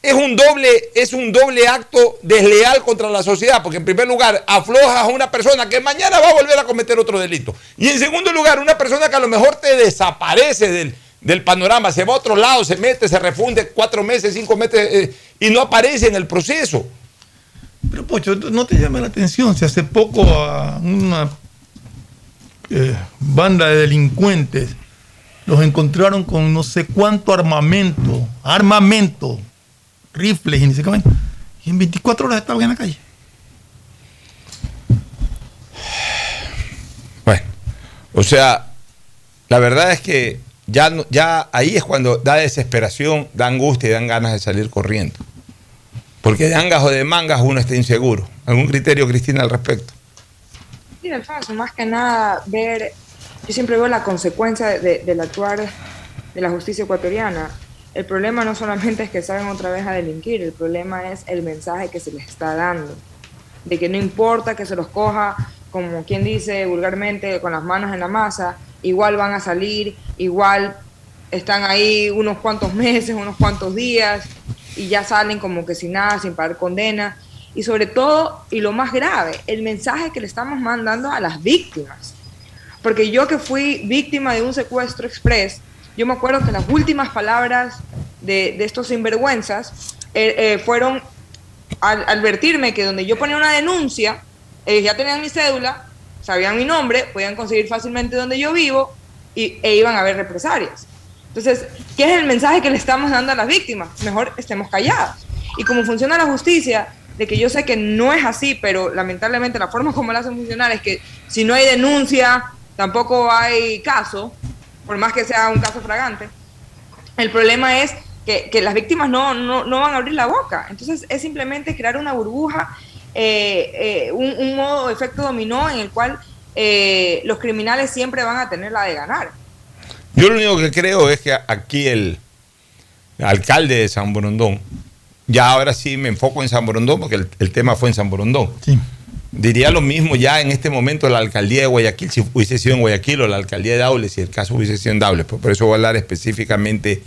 es un doble, es un doble acto desleal contra la sociedad, porque en primer lugar aflojas a una persona que mañana va a volver a cometer otro delito. Y en segundo lugar, una persona que a lo mejor te desaparece del, del panorama, se va a otro lado, se mete, se refunde cuatro meses, cinco meses eh, y no aparece en el proceso. Pero Pocho, no te llama la atención si hace poco a una eh, banda de delincuentes los encontraron con no sé cuánto armamento, armamento, rifles y y en 24 horas estaban en la calle. Bueno, o sea, la verdad es que ya, ya ahí es cuando da desesperación, da angustia y dan ganas de salir corriendo. Porque de angas o de mangas uno está inseguro. ¿Algún criterio, Cristina, al respecto? Sí, Alfonso, más que nada ver, yo siempre veo la consecuencia de- del actuar de la justicia ecuatoriana. El problema no solamente es que salgan otra vez a delinquir, el problema es el mensaje que se les está dando, de que no importa que se los coja, como quien dice vulgarmente, con las manos en la masa, igual van a salir, igual están ahí unos cuantos meses, unos cuantos días, y ya salen como que sin nada, sin pagar condena. Y sobre todo, y lo más grave, el mensaje que le estamos mandando a las víctimas. Porque yo que fui víctima de un secuestro express, yo me acuerdo que las últimas palabras de, de estos sinvergüenzas eh, eh, fueron al advertirme que donde yo ponía una denuncia, ya tenían mi cédula, sabían mi nombre, podían conseguir fácilmente donde yo vivo y, e iban a haber represalias. Entonces, ¿qué es el mensaje que le estamos dando a las víctimas? Mejor estemos callados. Y como funciona la justicia, de que yo sé que no es así, pero lamentablemente la forma como la hacen funcionar es que si no hay denuncia, tampoco hay caso, por más que sea un caso fragante. El problema es que, las víctimas no, no, no van a abrir la boca. Entonces es simplemente crear una burbuja, eh, eh, un, un modo de efecto dominó en el cual eh, los criminales siempre van a tener la de ganar. Yo lo único que creo es que aquí el alcalde de San Borondón, ya ahora sí me enfoco en San Borondón porque el, el tema fue en San Borondón. Diría lo mismo ya en este momento la alcaldía de Guayaquil, si hubiese sido en Guayaquil o la alcaldía de Daule, si el caso hubiese sido en Daule, pues por eso voy a hablar específicamente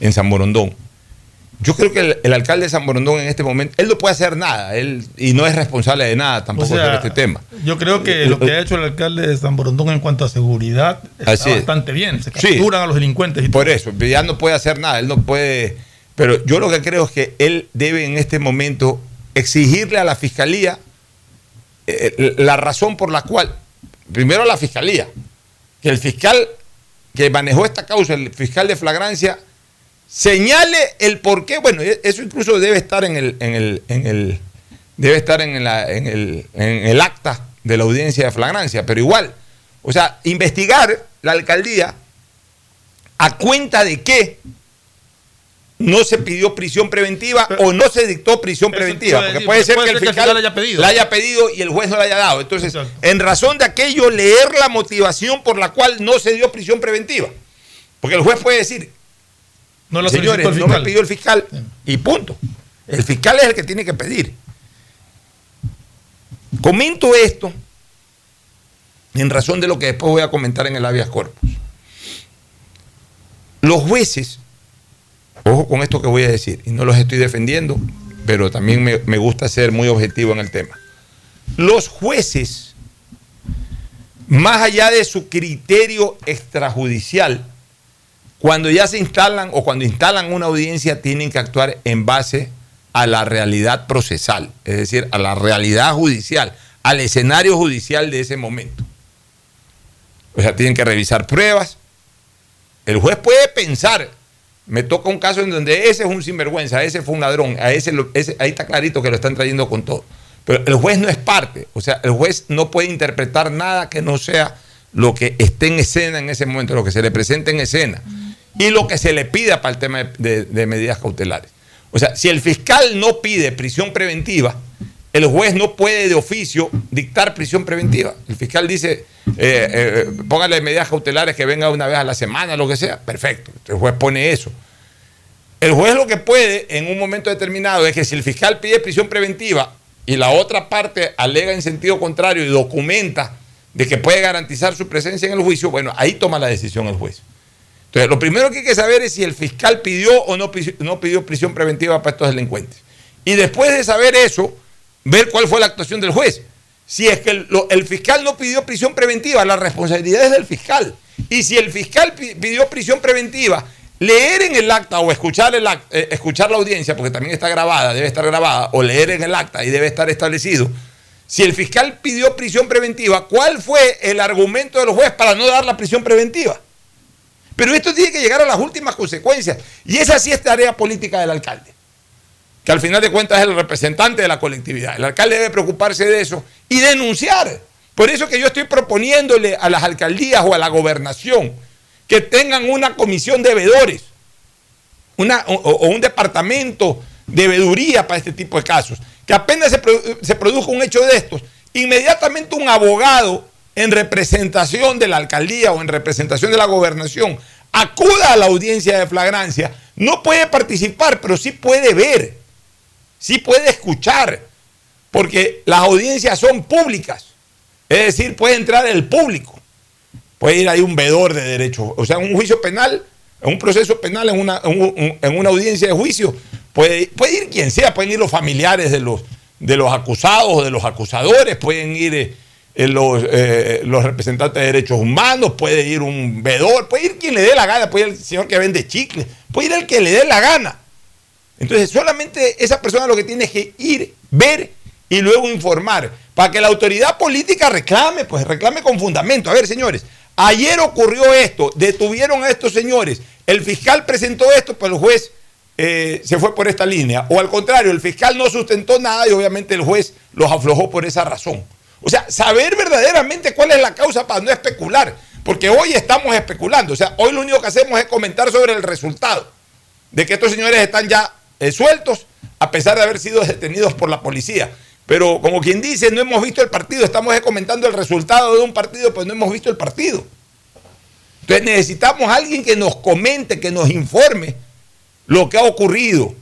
en San Borondón. Yo creo que el, el alcalde de San Borondón en este momento, él no puede hacer nada, él y no es responsable de nada tampoco O sea, sobre este tema. Yo creo que lo que ha hecho el alcalde de San Borondón en cuanto a seguridad está Así es. bastante bien. Se Sí. capturan a los delincuentes y Por eso, ya no puede hacer nada, él no puede. Pero yo lo que creo es que él debe en este momento exigirle a la fiscalía eh, la razón por la cual, primero a la fiscalía, que el fiscal que manejó esta causa, el fiscal de flagrancia, señale el por qué. Bueno, e- eso incluso debe estar en el, en el, en el debe estar en, la- en el, en el acta de la audiencia de flagrancia, pero igual, o sea, investigar la alcaldía a cuenta de que no se pidió prisión preventiva o no se dictó prisión preventiva. puede Porque decir, puede ser puede que el ser que el fiscal, fiscal haya pedido. la haya pedido y el juez no la haya dado. Entonces, en razón de aquello, leer la motivación por la cual no se dio prisión preventiva. Porque el juez puede decir, No la señores, el no me fiscal". pidió el fiscal y punto. El fiscal es el que tiene que pedir. Comento esto en razón de lo que después voy a comentar en el habeas corpus. Los jueces, ojo con esto que voy a decir, y no los estoy defendiendo, pero también me, me gusta ser muy objetivo en el tema. Los jueces, más allá de su criterio extrajudicial, cuando ya se instalan o cuando instalan una audiencia, tienen que actuar en base a la realidad procesal, es decir, a la realidad judicial, al escenario judicial de ese momento. O sea, tienen que revisar pruebas. El juez puede pensar, me toca un caso en donde ese es un sinvergüenza, ese fue un ladrón, ahí está clarito que lo están trayendo con todo. Pero el juez no es parte, o sea, el juez no puede interpretar nada que no sea lo que esté en escena en ese momento, lo que se le presente en escena y lo que se le pida para el tema de, medidas cautelares. O sea, si el fiscal no pide prisión preventiva, el juez no puede de oficio dictar prisión preventiva. El fiscal dice, eh, eh, póngale medidas cautelares que venga una vez a la semana, lo que sea. Perfecto. El juez pone eso. El juez lo que puede en un momento determinado es que si el fiscal pide prisión preventiva y la otra parte alega en sentido contrario y documenta de que puede garantizar su presencia en el juicio, bueno, ahí toma la decisión el juez. Entonces, lo primero que hay que saber es si el fiscal pidió o no, no pidió prisión preventiva para estos delincuentes. Y después de saber eso, ver cuál fue la actuación del juez. Si es que el, fiscal no pidió prisión preventiva, la responsabilidad es del fiscal. Y si el fiscal pidió prisión preventiva, leer en el acta o escuchar, eh, escuchar la audiencia, porque también está grabada, debe estar grabada, o leer en el acta y debe estar establecido. Si el fiscal pidió prisión preventiva, ¿cuál fue el argumento del juez para no dar la prisión preventiva? Pero esto tiene que llegar a las últimas consecuencias. Y esa sí es tarea política del alcalde que al final de cuentas es el representante de la colectividad. El alcalde debe preocuparse de eso y denunciar. Por eso que yo estoy proponiéndole a las alcaldías o a la gobernación que tengan una comisión de veedores una, o, un departamento de veeduría para este tipo de casos. Que apenas se, se produzca un hecho de estos, inmediatamente un abogado en representación de la alcaldía o en representación de la gobernación acuda a la audiencia de flagrancia. No puede participar, pero sí puede ver sí puede escuchar, porque las audiencias son públicas. Es decir, puede entrar el público. Puede ir ahí un vedor de derechos. O sea, un juicio penal, en un proceso penal, en una, en una audiencia de juicio, puede, puede, ir quien sea, pueden ir los familiares de los, de los acusados o de los acusadores, pueden ir eh, los, eh, los representantes de derechos humanos, puede ir un vedor, puede ir quien le dé la gana, puede ir el señor que vende chicle, puede ir el que le dé la gana. Entonces, solamente esa persona lo que tiene es que ir, ver y luego informar. Para que la autoridad política reclame, pues reclame con fundamento. A ver, señores, ayer ocurrió esto, detuvieron a estos señores, el fiscal presentó esto, pues el juez eh, se fue por esta línea. O al contrario, el fiscal no sustentó nada y obviamente el juez los aflojó por esa razón. O sea, saber verdaderamente cuál es la causa para no especular. Porque hoy estamos especulando. O sea, hoy lo único que hacemos es comentar sobre el resultado de que estos señores están ya eh, sueltos a pesar de haber sido detenidos por la policía. Pero como quien dice, no hemos visto el partido, estamos comentando el resultado de un partido, pues no hemos visto el partido. Entonces necesitamos a alguien que nos comente, que nos informe lo que ha ocurrido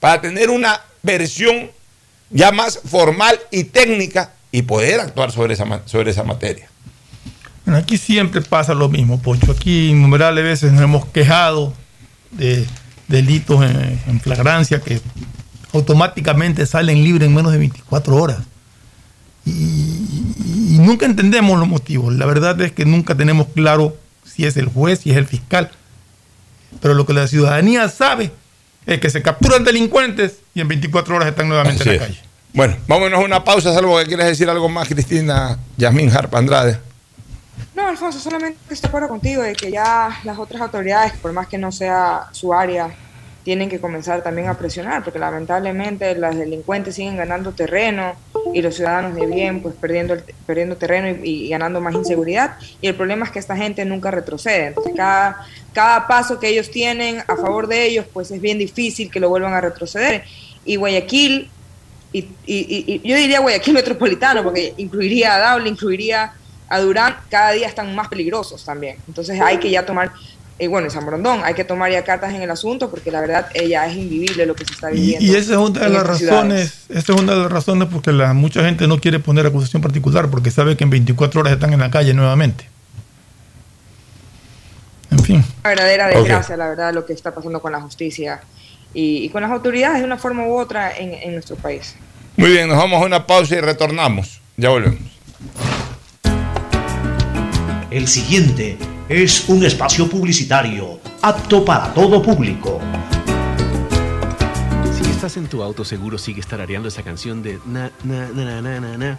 para tener una versión ya más formal y técnica y poder actuar sobre esa, sobre esa materia. Bueno, aquí siempre pasa lo mismo, Pocho. Aquí innumerables veces nos hemos quejado de delitos en, flagrancia que automáticamente salen libres en menos de 24 horas. Y, nunca entendemos los motivos. La verdad es que nunca tenemos claro si es el juez, si es el fiscal. Pero lo que la ciudadanía sabe es que se capturan delincuentes y en 24 horas están nuevamente en la calle. Bueno, vámonos a una pausa, salvo que quieras decir algo más, Cristina Yasmín Harp Andrade. No, Alfonso, solamente estoy de acuerdo contigo de que ya las otras autoridades, por más que no sea su área, tienen que comenzar también a presionar, porque lamentablemente las delincuentes siguen ganando terreno y los ciudadanos de bien pues perdiendo, perdiendo terreno y, ganando más inseguridad. Y el problema es que esta gente nunca retrocede. Entonces cada, cada paso que ellos tienen a favor de ellos pues es bien difícil que lo vuelvan a retroceder. Y Guayaquil, y, y yo diría Guayaquil (laughs) metropolitano, porque incluiría a Daule, incluiría a Durán, cada día están más peligrosos también. Entonces hay que ya tomar, eh, bueno, en San Brondón, hay que tomar ya cartas en el asunto porque la verdad ella es invivible lo que se está viviendo. Y, esa es una de las razones, esa es una de las razones porque la, mucha gente no quiere poner acusación particular porque sabe que en 24 horas están en la calle nuevamente. En fin. Una verdadera desgracia, la verdad, lo que está pasando con la justicia y, con las autoridades de una forma u otra en, en nuestro país. Muy bien, nos vamos a una pausa y retornamos. Ya volvemos. El siguiente es un espacio publicitario apto para todo público. Si estás en tu auto, seguro sigue tarareando esa canción de na na na na na na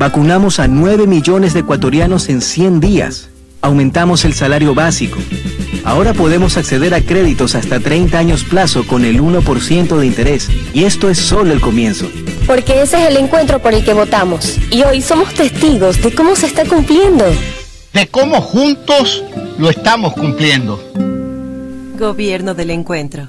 Vacunamos a 9 millones de ecuatorianos en 100 días. Aumentamos el salario básico. Ahora podemos acceder a créditos hasta 30 años plazo con el 1% de interés. Y esto es solo el comienzo. Porque ese es el encuentro por el que votamos. Y hoy somos testigos de cómo se está cumpliendo. De cómo juntos lo estamos cumpliendo. Gobierno del encuentro.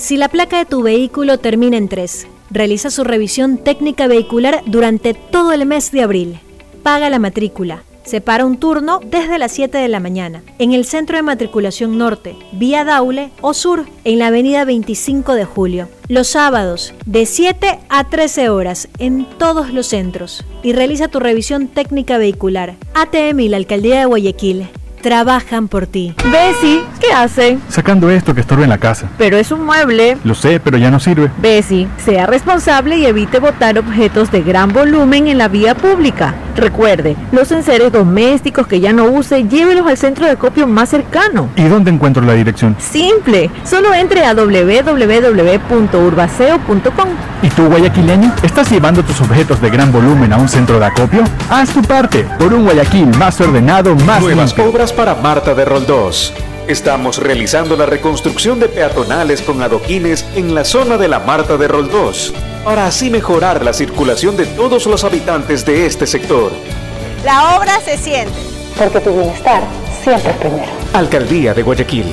Si la placa de tu vehículo termina en 3, realiza su revisión técnica vehicular durante todo el mes de abril. Paga la matrícula. Separa un turno desde las 7 de la mañana en el Centro de Matriculación Norte, vía Daule o Sur, en la avenida 25 de Julio. Los sábados, de 7 a 13 horas, en todos los centros. Y realiza tu revisión técnica vehicular. ATM y la Alcaldía de Guayaquil trabajan por ti. Bessie, ¿qué hace? Sacando esto que estorba en la casa. Pero es un mueble. Lo sé, pero ya no sirve. Bessie, sea responsable y evite botar objetos de gran volumen en la vía pública. Recuerde, los enseres domésticos que ya no use, llévelos al centro de acopio más cercano. ¿Y dónde encuentro la dirección? Simple, solo entre a www.urbaceo.com. ¿Y tú, guayaquileño? ¿Estás llevando tus objetos de gran volumen a un centro de acopio? Haz tu parte por un Guayaquil más ordenado, más Nuevas limpio. obras para Marta de Roldós. Estamos realizando la reconstrucción de peatonales con adoquines en la zona de la Marta de Roldós, para así mejorar la circulación de todos los habitantes de este sector. La obra se siente. Porque tu bienestar siempre es primero. Alcaldía de Guayaquil.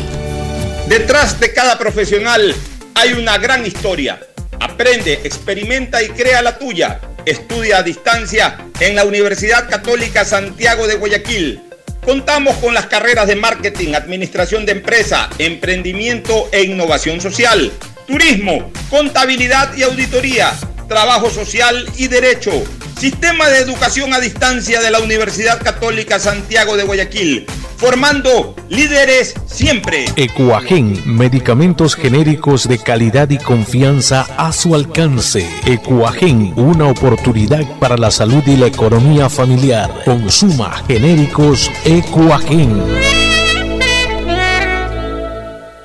Detrás de cada profesional hay una gran historia. Aprende, experimenta y crea la tuya. Estudia a distancia en la Universidad Católica Santiago de Guayaquil. Contamos con las carreras de marketing, administración de empresa, emprendimiento e innovación social, turismo, contabilidad y auditoría, trabajo social y derecho. Sistema de educación a distancia de la Universidad Católica Santiago de Guayaquil, formando líderes siempre. Ecuagen, medicamentos genéricos de calidad y confianza a su alcance. Ecuagen, una oportunidad para la salud y la economía familiar. Consuma genéricos Ecuagen.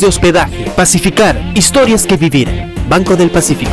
de hospedaje. Pacificar, historias que vivir. Banco del Pacífico.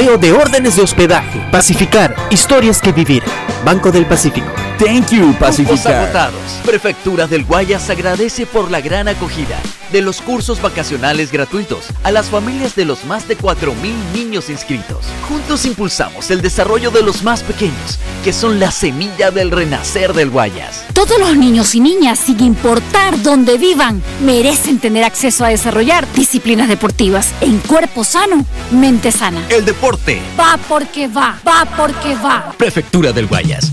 de órdenes de hospedaje. Pacificar, historias que vivir. Banco del Pacífico. Thank you, Pacificar. Prefectura del Guayas agradece por la gran acogida de los cursos vacacionales gratuitos a las familias de los más de 4.000 niños inscritos. Juntos impulsamos el desarrollo de los más pequeños, que son la semilla del renacer del Guayas. Todos los niños y niñas, sin importar dónde vivan, merecen tener acceso a desarrollar disciplinas deportivas en cuerpo sano, mente sana. El deporte Va porque va, va porque va. Prefectura del Guayas.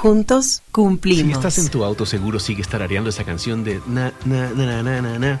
Juntos cumplimos. Si estás en tu auto, seguro sigues tarareando esa canción de na, na, na, na, na, na,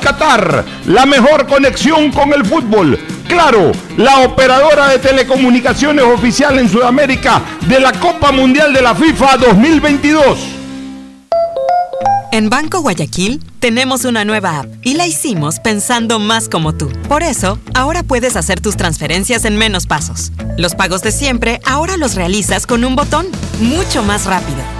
Qatar, la mejor conexión con el fútbol. Claro, la operadora de telecomunicaciones oficial en Sudamérica de la Copa Mundial de la FIFA 2022. En Banco Guayaquil tenemos una nueva app y la hicimos pensando más como tú. Por eso, ahora puedes hacer tus transferencias en menos pasos. Los pagos de siempre ahora los realizas con un botón, mucho más rápido.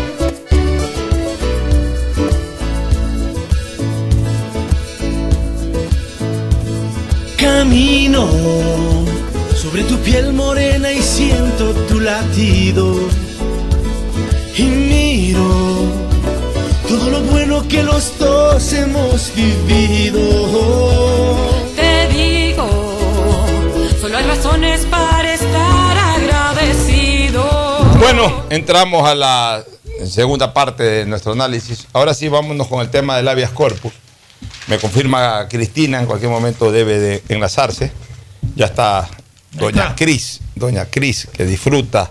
Camino sobre tu piel morena y siento tu latido. Y miro todo lo bueno que los dos hemos vivido. Te digo, solo hay razones para estar agradecido. Bueno, entramos a la segunda parte de nuestro análisis. Ahora sí, vámonos con el tema del habeas corpus. Me confirma Cristina, en cualquier momento debe de enlazarse. Ya está doña Cris, doña Cris, que disfruta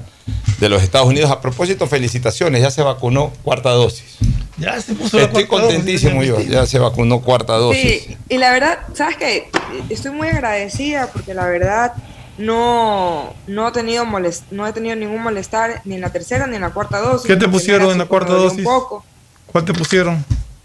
de los Estados Unidos. A propósito, felicitaciones, ya se vacunó cuarta dosis. Ya se puso la Estoy cuarta dosis, contentísimo yo, ya se vacunó cuarta dosis. Sí, y la verdad, ¿sabes qué? Estoy muy agradecida porque la verdad no, no, he tenido molest, no he tenido ningún molestar ni en la tercera ni en la cuarta dosis. ¿Qué te pusieron en la cuarta dosis? Un poco. ¿Cuál te pusieron?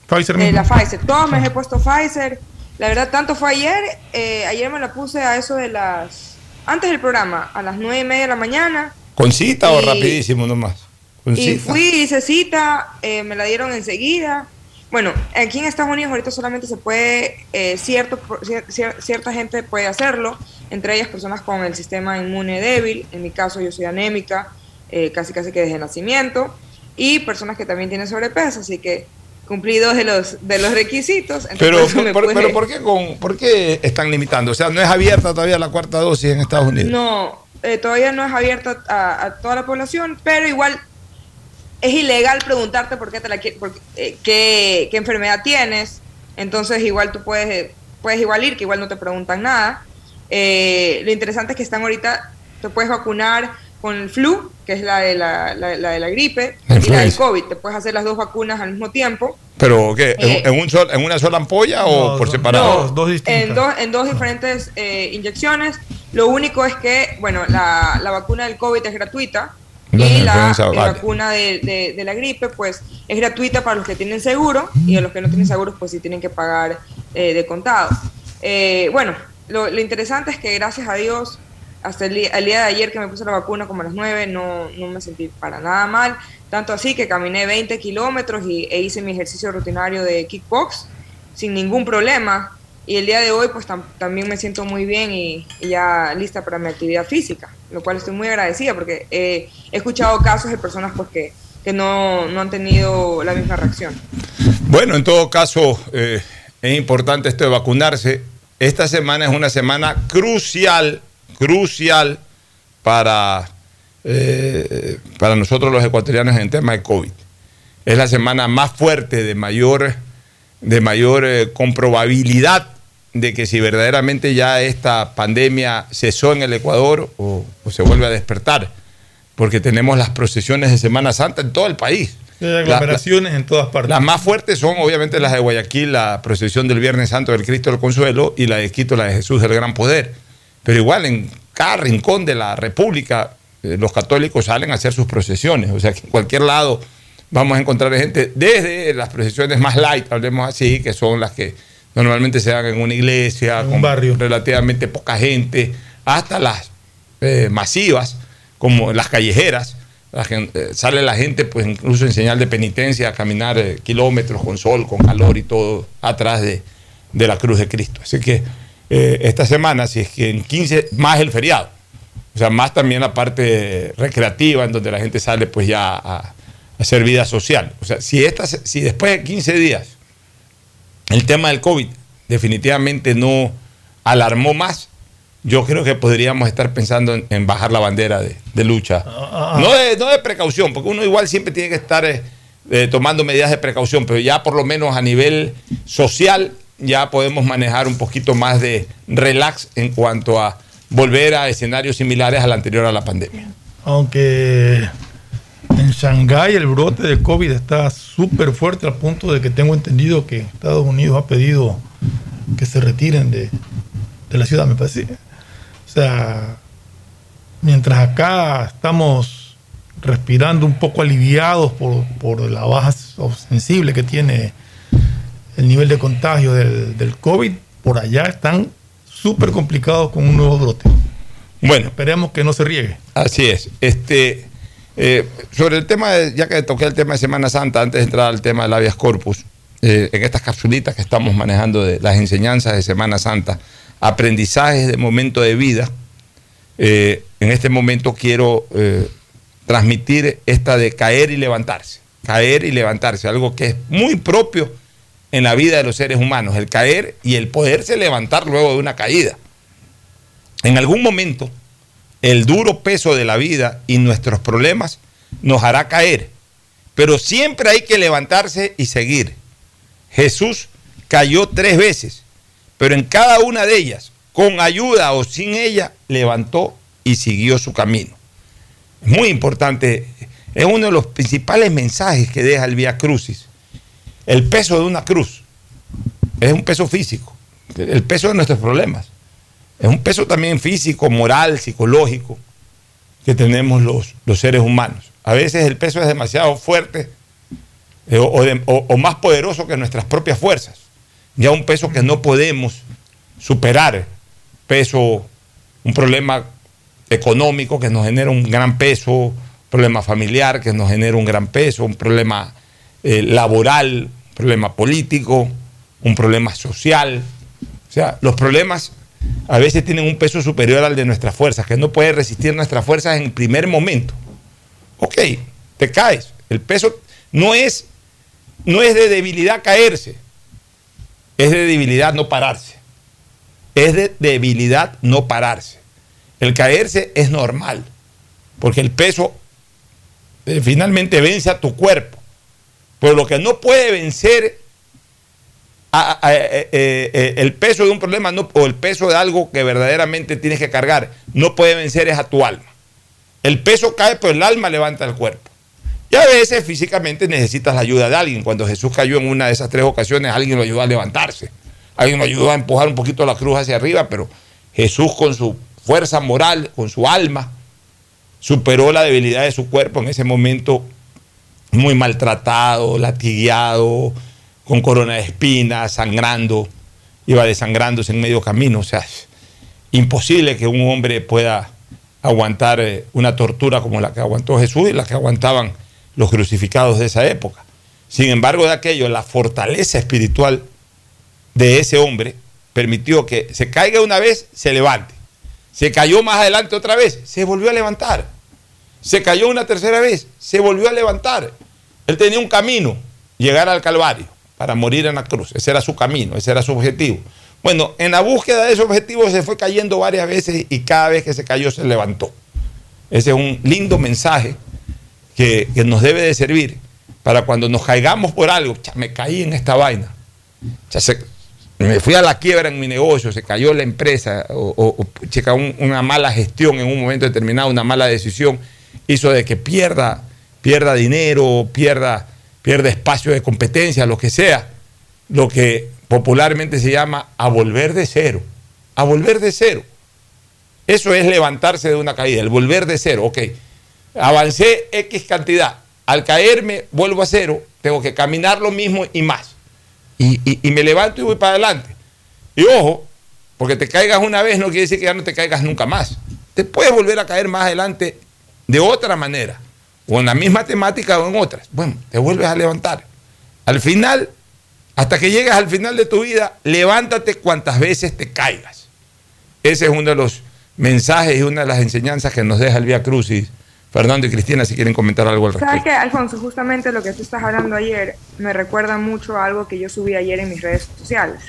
Pfizer Eh, la Pfizer. Todos me he puesto Pfizer. La verdad, tanto fue ayer. eh, ayer me la puse a eso de las. Antes del programa, a las nueve y media de la mañana. ¿Con cita o Y- rapidísimo nomás? Con Y cita. fui, hice cita, eh, me la dieron enseguida. Bueno, aquí en Estados Unidos ahorita solamente se puede, eh, cierto, cier- cier- cierta gente puede hacerlo, entre ellas personas con el sistema inmune débil, en mi caso yo soy anémica, eh, casi casi que desde nacimiento, y personas que también tienen sobrepeso, así que cumplí dos de los, de los requisitos. entonces Pero, por pero ¿por, qué con, ¿por qué están limitando? O sea, no es abierta todavía la cuarta dosis en Estados Unidos. No, eh, todavía no es abierta a, a toda la población, pero igual es ilegal preguntarte por qué te la por- eh, qué, qué enfermedad tienes. Entonces igual tú puedes, eh, puedes igual ir, que igual no te preguntan nada. Eh, lo interesante es que están ahorita, te puedes vacunar con el flu, que es la de la, la- la de la gripe, La y la del. COVID. Te puedes hacer las dos vacunas al mismo tiempo. ¿Pero qué? ¿En, Eh, en un sol- en una sola ampolla o por separado? en, dos, en dos diferentes eh, inyecciones. Lo único es que, bueno, la, la vacuna del COVID es gratuita y la, vale. vacuna de, de- de la gripe, pues, es gratuita para los que tienen seguro y a los que no tienen seguros, pues sí tienen que pagar eh, de contado. Eh, bueno, lo, lo interesante es que gracias a Dios, hasta el, día- el día de ayer que me puse la vacuna como a las 9, no, no me sentí para nada mal. Tanto así que caminé 20 kilómetros y, e hice mi ejercicio rutinario de kickbox sin ningún problema. Y el día de hoy pues tam- también me siento muy bien y, y ya lista para mi actividad física, lo cual estoy muy agradecida porque eh, he escuchado casos de personas pues que, que no, no han tenido la misma reacción. Bueno, en todo caso, eh, es importante esto de vacunarse. Esta semana es una semana crucial, crucial para, eh, para nosotros los ecuatorianos en el tema de COVID. Es la semana más fuerte, de mayor, de mayor eh, comprobabilidad de que si verdaderamente ya esta pandemia cesó en el Ecuador o, o se vuelve a despertar, porque tenemos las procesiones de Semana Santa en todo el país. Hay La- aglomeraciones en todas partes. las más fuertes son obviamente las de Guayaquil, la procesión del Viernes Santo del Cristo del Consuelo y la de Quito, la de Jesús del Gran Poder. Pero igual en cada rincón de la República eh, los católicos salen a hacer sus procesiones. O sea que en cualquier lado vamos a encontrar gente, desde las procesiones más light, hablemos así, que son las que normalmente se dan en una iglesia, con relativamente poca gente, hasta las eh, masivas, como las callejeras. La gen- eh, sale la gente, pues incluso en señal de penitencia, a caminar eh, kilómetros con sol, con calor y todo, atrás de, de la cruz de Cristo. Así que eh, esta semana, si es que en 15, más el feriado, o sea, más también la parte recreativa, en donde la gente sale pues ya a, a hacer vida social. O sea, si, esta, si después de 15 días el tema del COVID definitivamente no alarmó más, yo creo que podríamos estar pensando en, en bajar la bandera de, de lucha. ah. No, de, no de precaución, porque uno igual siempre tiene que estar eh, eh, tomando medidas de precaución, pero ya por lo menos a nivel social ya podemos manejar un poquito más de relax en cuanto a volver a escenarios similares al anterior a la pandemia. Aunque en Shanghái el brote de COVID está súper fuerte al punto de que tengo entendido que Estados Unidos ha pedido que se retiren de, de la ciudad, me parece. O sea, mientras acá estamos respirando un poco aliviados por, por la baja sensible que tiene el nivel de contagio del, del COVID, por allá están súper complicados con un nuevo brote. Bueno. Esperemos que no se riegue. Así es. Este, eh, sobre el tema, de- ya que toqué el tema de Semana Santa, antes de entrar al tema del habeas corpus, eh, en estas capsulitas que estamos manejando de las enseñanzas de Semana Santa, aprendizajes de momento de vida, eh, en este momento quiero transmitir esta de caer y levantarse. Caer y levantarse, algo que es muy propio en la vida de los seres humanos, el caer y el poderse levantar luego de una caída. En algún momento, el duro peso de la vida y nuestros problemas nos hará caer, pero siempre hay que levantarse y seguir. Jesús cayó tres veces, pero en cada una de ellas, con ayuda o sin ella, levantó y siguió su camino. Es muy importante, es uno de los principales mensajes que deja el Vía Crucis. El peso de una cruz es un peso físico, el peso de nuestros problemas. Es un peso también físico, moral, psicológico que tenemos los, los seres humanos. A veces el peso es demasiado fuerte eh, o, o más poderoso que nuestras propias fuerzas. Ya un peso que no podemos superar. Peso, un problema económico que nos genera un gran peso, un problema familiar que nos genera un gran peso, un problema eh, laboral, un problema político, un problema social. O sea, los problemas a veces tienen un peso superior al de nuestras fuerzas, que no puede resistir nuestras fuerzas en el primer momento. Ok, te caes. El peso no es, no es de debilidad caerse, es de debilidad no pararse. Es de debilidad no pararse. El caerse es normal, porque el peso eh, finalmente vence a tu cuerpo. Pero lo que no puede vencer eh, eh, eh, el peso de un problema o el peso de algo que verdaderamente tienes que cargar, no puede vencer es a tu alma. El peso cae, pero el alma levanta el cuerpo. Y a veces físicamente necesitas la ayuda de alguien. Cuando Jesús cayó en una de esas tres ocasiones, alguien lo ayudó a levantarse. Alguien lo ayudó a empujar un poquito la cruz hacia arriba, pero Jesús con su fuerza moral, con su alma, superó la debilidad de su cuerpo en ese momento muy maltratado, latigueado, con corona de espinas, sangrando, iba desangrándose en medio camino. O sea, es imposible que un hombre pueda aguantar eh, una tortura como la que aguantó Jesús y la que aguantaban los crucificados de esa época. Sin embargo, de aquello, la fortaleza espiritual de ese hombre permitió que se caiga una vez, se levante. Se cayó más adelante otra vez, se volvió a levantar. Se cayó una tercera vez, se volvió a levantar. Él tenía un camino, llegar al Calvario, para morir en la cruz. Ese era su camino, ese era su objetivo. Bueno, en la búsqueda de ese objetivo se fue cayendo varias veces y cada vez que se cayó se levantó. Ese es un lindo mensaje que, nos debe de servir para cuando nos caigamos por algo. "Cha, me caí en esta vaina. Me fui a la quiebra en mi negocio, se cayó la empresa, o, o- una mala gestión en un momento determinado, una mala decisión, hizo de que pierda, pierda dinero, pierda, pierda espacio de competencia, lo que sea, lo que popularmente se llama a volver de cero, a volver de cero. Eso es levantarse de una caída, el volver de cero, ok. Avancé X cantidad, al caerme vuelvo a cero, tengo que caminar lo mismo y más y, y- y me levanto y voy para adelante. Y ojo, porque te caigas una vez no quiere decir que ya no te caigas nunca más. Te puedes volver a caer más adelante de otra manera, o en la misma temática o en otras. Bueno, te vuelves a levantar. Al final, hasta que llegas al final de tu vida, levántate cuantas veces te caigas. Ese es uno de los mensajes y una de las enseñanzas que nos deja el Vía Crucis. Fernando y Cristina, si quieren comentar algo al ¿Sabes respecto. qué, Alfonso? Justamente lo que tú estás hablando ayer me recuerda mucho a algo que yo subí ayer en mis redes sociales.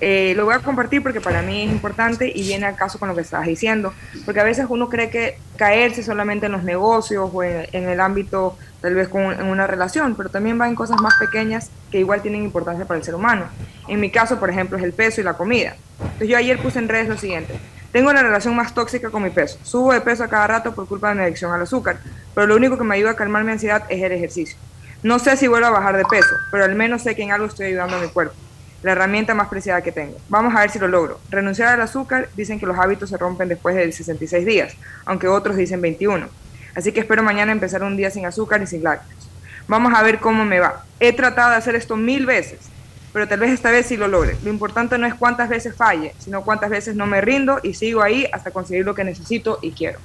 Eh, lo voy a compartir porque para mí es importante y viene al caso con lo que estabas diciendo, porque a veces uno cree que caerse solamente en los negocios o en, el ámbito tal vez con, en una relación, pero también va en cosas más pequeñas que igual tienen importancia para el ser humano. En mi caso, por ejemplo, es el peso y la comida. Entonces yo ayer puse en redes lo siguiente, tengo la relación más tóxica con mi peso, subo de peso a cada rato por culpa de mi adicción al azúcar, pero lo único que me ayuda a calmar mi ansiedad es el ejercicio. No sé si vuelvo a bajar de peso, pero al menos sé que en algo estoy ayudando a mi cuerpo la herramienta más preciada que tengo. Vamos a ver si lo logro. Renunciar al azúcar, dicen que los hábitos se rompen después de 66 días, aunque otros dicen 21. Así que espero mañana empezar un día sin azúcar y sin lácteos. Vamos a ver cómo me va. He tratado de hacer esto mil veces pero tal vez esta vez sí lo logre. Lo importante no es cuántas veces falle, sino cuántas veces no me rindo y sigo ahí hasta conseguir lo que necesito y quiero.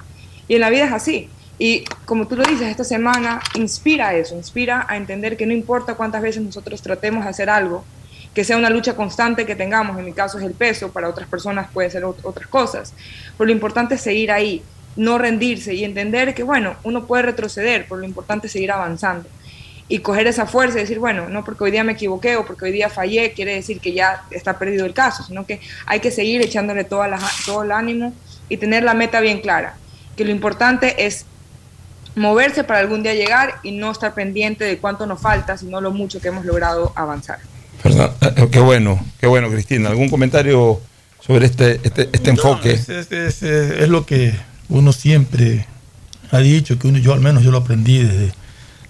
Y en la vida es así. Y como tú lo dices, esta semana inspira eso, inspira a entender que no importa cuántas veces nosotros tratemos de hacer algo, que sea una lucha constante que tengamos, en mi caso es el peso, para otras personas puede ser otras cosas, pero lo importante es seguir ahí, no rendirse y entender que, bueno, uno puede retroceder, pero lo importante es seguir avanzando y coger esa fuerza y decir, bueno, no porque hoy día me equivoqué o porque hoy día fallé, quiere decir que ya está perdido el caso, sino que hay que seguir echándole toda la, todo el ánimo y tener la meta bien clara, que lo importante es moverse para algún día llegar y no estar pendiente de cuánto nos falta, sino lo mucho que hemos logrado avanzar. Perdón, eh, qué bueno, qué bueno, Cristina. ¿Algún comentario sobre este, este, este enfoque? Es, es, es, es, lo que uno siempre ha dicho, que uno, yo al menos yo lo aprendí desde,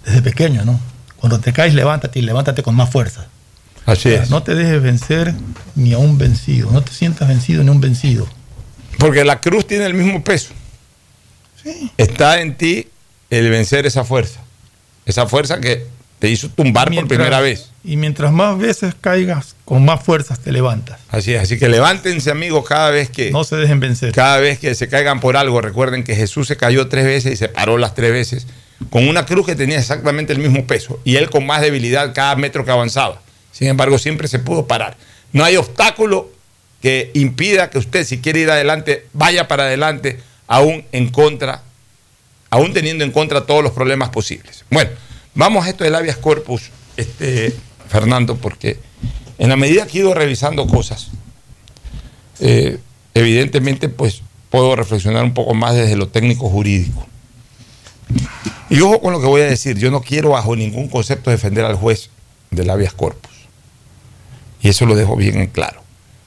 desde pequeño, ¿no? Cuando te caes, levántate y levántate con más fuerza. Así O sea, es. No te dejes vencer ni a un vencido, no te sientas vencido ni a un vencido. Porque la cruz tiene el mismo peso. Está en ti el vencer esa fuerza. Esa fuerza que te hizo tumbar por primera vez. Y mientras más veces caigas, con más fuerzas te levantas. Así es. Así que levántense, amigos, cada vez que. No se dejen vencer. Cada vez que se caigan por algo, recuerden que Jesús se cayó tres veces y se paró las tres veces con una cruz que tenía exactamente el mismo peso y él con más debilidad cada metro que avanzaba. Sin embargo, siempre se pudo parar. No hay obstáculo que impida que usted, si quiere ir adelante, vaya para adelante, aún en contra, aún teniendo en contra todos los problemas posibles. Bueno, vamos a esto del habeas corpus, este, Fernando, porque en la medida que he ido revisando cosas, eh, evidentemente, pues puedo reflexionar un poco más desde lo técnico jurídico. Y ojo con lo que voy a decir, yo no quiero bajo ningún concepto defender al juez del habeas corpus. Y eso lo dejo bien en claro.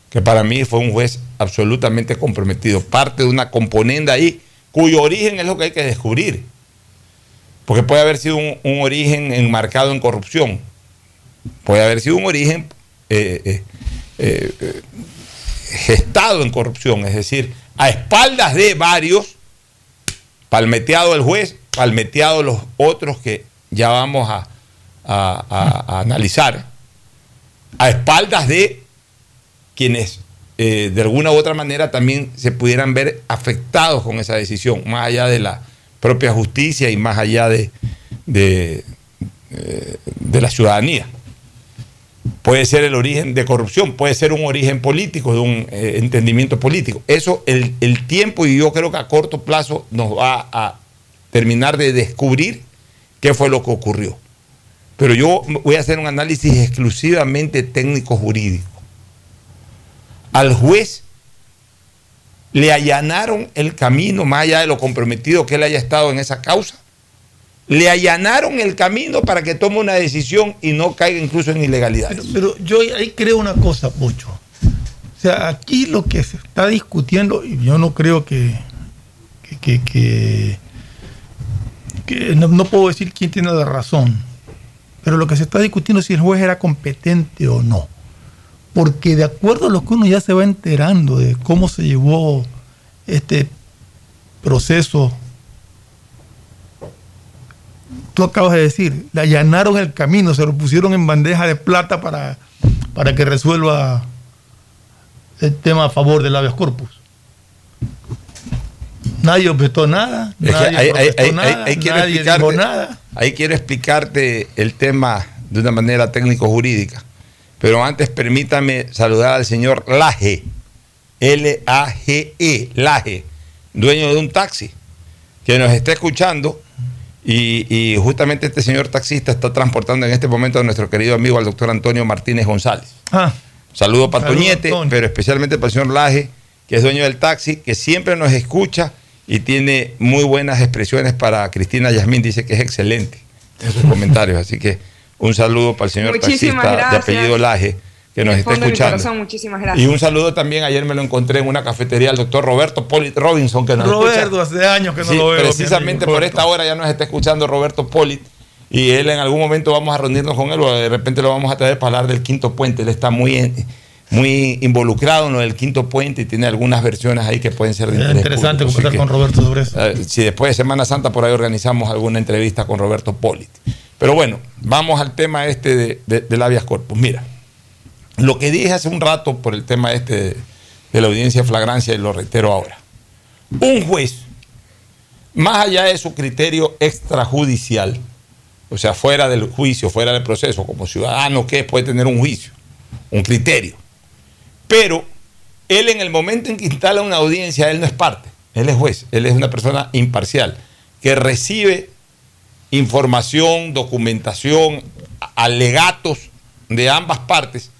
Que para mí fue un juez absolutamente comprometido, parte de una componente ahí cuyo origen es lo que hay que descubrir. Porque puede haber sido un, origen enmarcado en corrupción, puede haber sido un origen eh, eh, eh, gestado en corrupción, es decir, a espaldas de varios, palmeteado el juez, palmeteado los otros que ya vamos a, analizar, a espaldas de quienes de alguna u otra manera también se pudieran ver afectados con esa decisión, más allá de la propia justicia y más allá de, eh, de la ciudadanía. Puede ser el origen de corrupción, puede ser un origen político, de un eh, entendimiento político. Eso, el, el tiempo, y yo creo que a corto plazo nos va a terminar de descubrir qué fue lo que ocurrió. Pero yo voy a hacer un análisis exclusivamente técnico-jurídico. Al juez le allanaron el camino, más allá de lo comprometido que él haya estado en esa causa, le allanaron el camino para que tome una decisión y no caiga incluso en ilegalidad. Pero yo ahí creo una cosa, Pocho. O sea, aquí lo que se está discutiendo, y yo no creo que, que, que- no, no puedo decir quién tiene la razón, pero lo que se está discutiendo es si el juez era competente o no. Porque de acuerdo a lo que uno ya se va enterando de cómo se llevó este proceso, tú acabas de decir, le allanaron el camino, se lo pusieron en bandeja de plata para, para que resuelva el tema a favor del habeas corpus. Nadie objetó nada, Es nadie ahí- nada, ahí nadie dijo nada. Ahí quiero explicarte el tema de una manera técnico-jurídica. Pero antes permítame saludar al señor Laje, L-A-G-E, Laje, dueño de un taxi, que nos está escuchando. Y, y justamente este señor taxista está transportando en este momento a nuestro querido amigo, al doctor Antonio Martínez González. Ah, Saludo para Saludo, Toñete, Antonio. pero especialmente para el señor Laje, que es dueño del taxi, que siempre nos escucha y tiene muy buenas expresiones para Cristina Yasmín, dice que es excelente en sus comentarios. Así que un saludo para el señor Muchísimas taxista de apellido Laje, que nos está escuchando. corazón, muchísimas Y gracias. un saludo también, ayer me lo encontré en una cafetería, al doctor Roberto Polit Robinson, que nos Roberto, escucha. hace años que no Sí, lo veo. precisamente amigo por esta hora ya nos está escuchando Roberto Polit. Y él en algún momento vamos a reunirnos con él o de repente lo vamos a traer para hablar del quinto puente. Él está muy, en- muy involucrado en lo del quinto puente y tiene algunas versiones ahí que pueden ser de interés interesante público. Así conversar con Roberto sobre eso. eh, si después de Semana Santa por ahí organizamos alguna entrevista con Roberto Polit. Pero bueno, vamos al tema este de, de- del habeas corpus. Mira, lo que dije hace un rato por el tema este de la audiencia flagrancia y lo reitero ahora. Un juez, más allá de su criterio extrajudicial, o sea, fuera del juicio, fuera del proceso, como ciudadano que puede tener un juicio, un criterio. Pero él en el momento en que instala una audiencia, él no es parte, él es juez, él es una persona imparcial, que recibe información, documentación, alegatos de ambas partes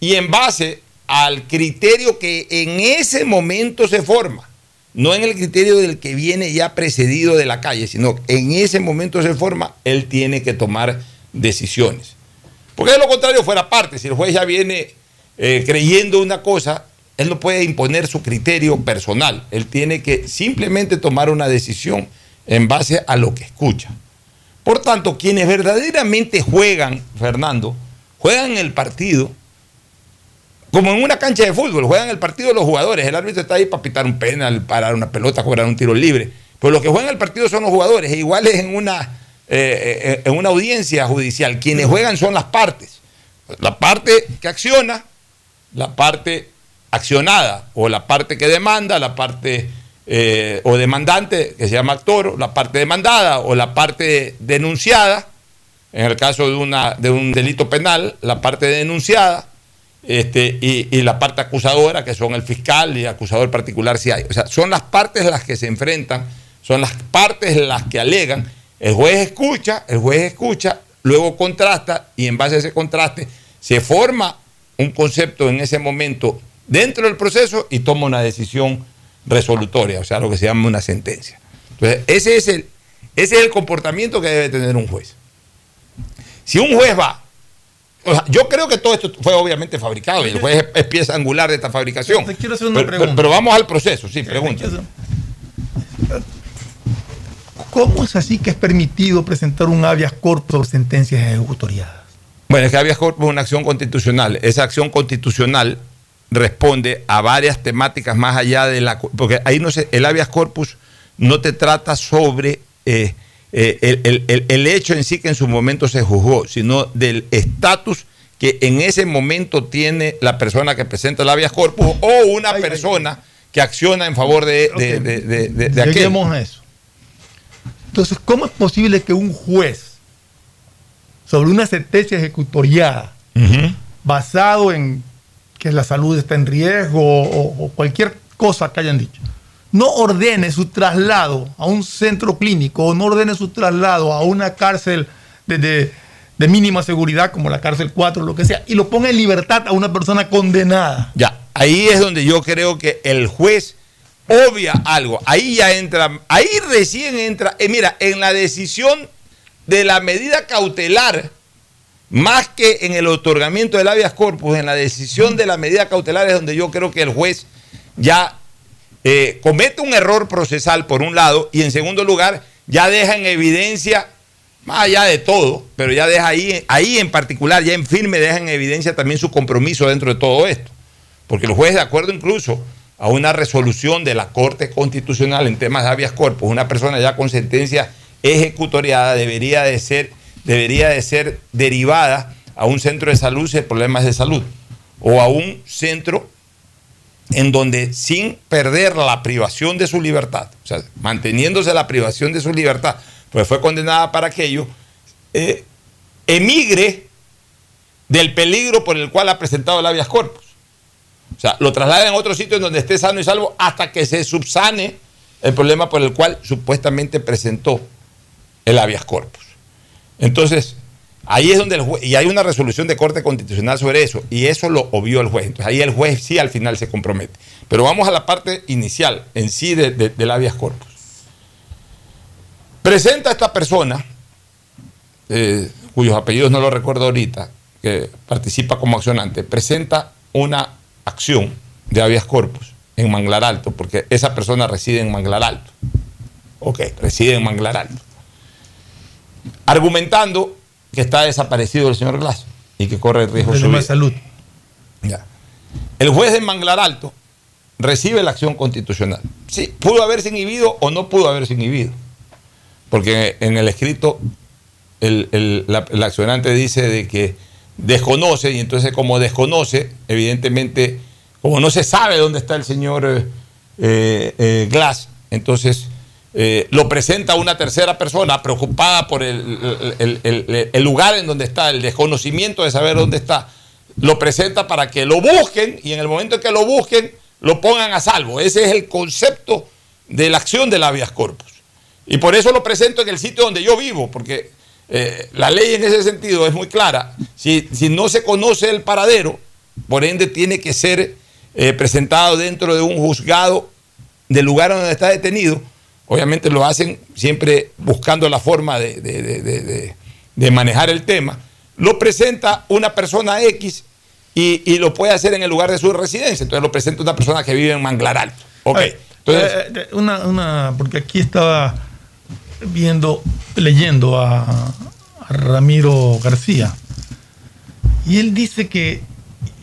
y en base al criterio que en ese momento se forma, no en el criterio del que viene ya precedido de la calle, sino en ese momento se forma, él tiene que tomar decisiones. Porque de lo contrario fuera parte, si el juez ya viene eh, creyendo una cosa, él no puede imponer su criterio personal, él tiene que simplemente tomar una decisión en base a lo que escucha. Por tanto, quienes verdaderamente juegan, Fernando, juegan el partido como en una cancha de fútbol, juegan el partido los jugadores. El árbitro está ahí para pitar un penal, parar una pelota, cobrar un tiro libre. Pero los que juegan el partido son los jugadores. E igual es en una, eh, eh, en una audiencia judicial. Quienes juegan son las partes. La parte que acciona, la parte accionada, o la parte que demanda, la parte eh, o demandante, que se llama actor, la parte demandada, o la parte denunciada, en el caso de, una, de un delito penal, la parte denunciada este, y, la parte acusadora, que son el fiscal y acusador particular si hay. O sea, son las partes las que se enfrentan, son las partes las que alegan. El juez escucha, el juez escucha, luego contrasta y en base a ese contraste se forma un concepto en ese momento dentro del proceso y toma una decisión resolutoria, o sea, lo que se llama una sentencia. Entonces, ese es el, ese es el comportamiento que debe tener un juez. Si un juez va yo creo que todo esto fue obviamente fabricado y el juez es, pieza angular de esta fabricación. quiero hacer una pero, pregunta. Pero, vamos al proceso, sí, pregunta. ¿Cómo es así que es permitido presentar un habeas corpus o sentencias ejecutoriadas? Bueno, es que habeas corpus es una acción constitucional. Esa acción constitucional responde a varias temáticas más allá de la... Porque ahí no sé, el habeas corpus no te trata sobre... Eh, eh, el, hecho en sí que en su momento se juzgó, sino del estatus que en ese momento tiene la persona que presenta el habeas corpus o una persona que acciona en favor de, de, a eso. Entonces, ¿cómo es posible que un juez, sobre una sentencia ejecutoriada, basado en que la salud está en riesgo o cualquier cosa que hayan dicho, no ordene su traslado a un centro clínico o no ordene su traslado a una cárcel de, mínima seguridad como la cárcel 4 o lo que sea y lo ponga en libertad a una persona condenada. Ya, ahí es donde yo creo que el juez obvia algo. Ahí ya entra, ahí recién entra, eh, mira, en la decisión de la medida cautelar, más que en el otorgamiento del habeas corpus, en la decisión de la medida cautelar es donde yo creo que el juez ya eh, comete un error procesal por un lado y en segundo lugar ya deja en evidencia, más allá de todo, pero ya deja ahí, ahí en particular, ya en firme deja en evidencia también su compromiso dentro de todo esto. Porque el juez, de acuerdo incluso a una resolución de la Corte Constitucional en temas de habeas corpus, una persona ya con sentencia ejecutoriada debería de ser, debería de ser derivada a un centro de salud si problemas de salud o a un centro en donde sin perder la privación de su libertad, o sea, manteniéndose la privación de su libertad, pues fue condenada para aquello, eh, emigre del peligro por el cual ha presentado el habeas corpus. O sea, lo trasladen a otro sitio en donde esté sano y salvo hasta que se subsane el problema por el cual supuestamente presentó el habeas corpus. Entonces, Ahí es donde el juez, y hay una resolución de Corte Constitucional sobre eso, y eso lo obvió el juez. Entonces ahí el juez sí al final se compromete. Pero vamos a la parte inicial, en sí, de, del habeas corpus. Presenta a esta persona, eh, cuyos apellidos no lo recuerdo ahorita, que participa como accionante, presenta una acción de habeas corpus en Manglar Alto, porque esa persona reside en Manglar Alto. Ok, reside en Manglar Alto. Argumentando que está desaparecido el señor Glass y que corre el riesgo de su salud. Ya. El juez de Manglar Alto recibe la acción constitucional. Sí, pudo haberse inhibido o no pudo haberse inhibido. Porque en el escrito el, accionante dice de que desconoce y entonces como desconoce, evidentemente, como no se sabe dónde está el señor eh, eh, Glass, entonces eh, lo presenta una tercera persona preocupada por el, lugar en donde está, el desconocimiento de saber dónde está, lo presenta para que lo busquen y en el momento en que lo busquen, lo pongan a salvo. Ese es el concepto de la acción del habeas corpus. Y por eso lo presento en el sitio donde yo vivo, porque eh, la ley en ese sentido es muy clara. Si, si no se conoce el paradero, por ende tiene que ser eh, presentado dentro de un juzgado del lugar donde está detenido. Obviamente lo hacen siempre buscando la forma de, de- de- de- manejar el tema. Lo presenta una persona X y, y lo puede hacer en el lugar de su residencia. Entonces lo presenta una persona que vive en Manglar Alto. Ok. Entonces, Eh, eh, una, una, porque aquí estaba viendo, leyendo a, a Ramiro García. Y él dice que,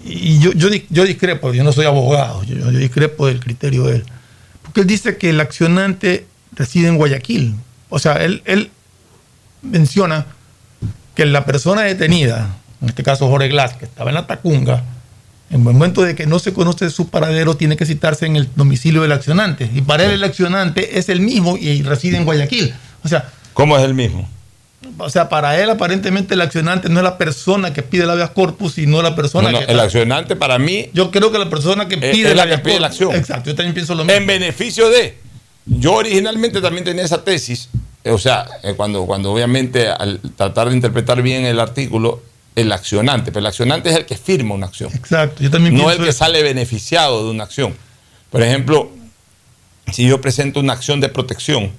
y yo, yo, yo discrepo, yo no soy abogado, yo, yo discrepo del criterio de él. Porque él dice que el accionante reside en Guayaquil. O sea, él, él menciona que la persona detenida, en este caso Jorge Glass, que estaba en la Tacunga, en el momento de que no se conoce su paradero, tiene que citarse en el domicilio del accionante. Y para él el accionante es el mismo y reside en Guayaquil. O sea, ¿cómo es el mismo? o sea, para él aparentemente el accionante no es la persona que pide el habeas corpus, sino la persona No, no, que... el accionante para mí Yo creo que la persona que pide es la que pide la corpus- acción. Exacto, yo también pienso lo mismo. En beneficio de. Yo originalmente también tenía esa tesis, eh, o sea, eh, cuando, cuando obviamente al tratar de interpretar bien el artículo, el accionante, pero el accionante es el que firma una acción. Exacto, yo también No el que eso. sale beneficiado de una acción. Por ejemplo, si yo presento una acción de protección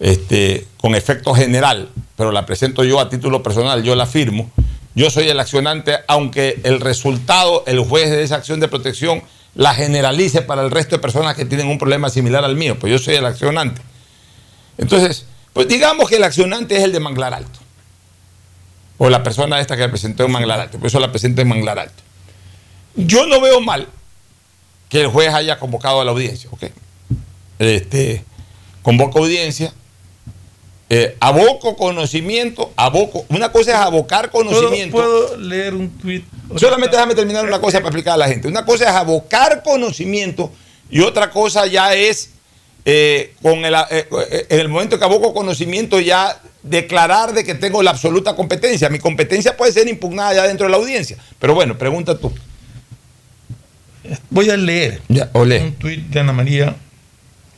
este, con efecto general, pero la presento yo a título personal, yo la firmo, yo soy el accionante, aunque el resultado, el juez de esa acción de protección la generalice para el resto de personas que tienen un problema similar al mío, pues yo soy el accionante. Entonces, pues digamos que el accionante es el de Manglar Alto. O la persona esta que presentó en Manglar Alto, por eso la presento en Manglar Alto. Yo no veo mal que el juez haya convocado a la audiencia, ¿ok? Este, convoca audiencia, eh, aboco conocimiento, aboco. Una cosa es abocar ¿Puedo, conocimiento. puedo leer un tuit? Solamente déjame terminar una cosa para explicar a la gente. Una cosa es abocar conocimiento y otra cosa ya es, eh, con el, eh, en el momento que aboco conocimiento, ya declarar de que tengo la absoluta competencia. Mi competencia puede ser impugnada ya dentro de la audiencia. Pero bueno, pregunta tú. Voy a leer Ya, un tuit de Ana María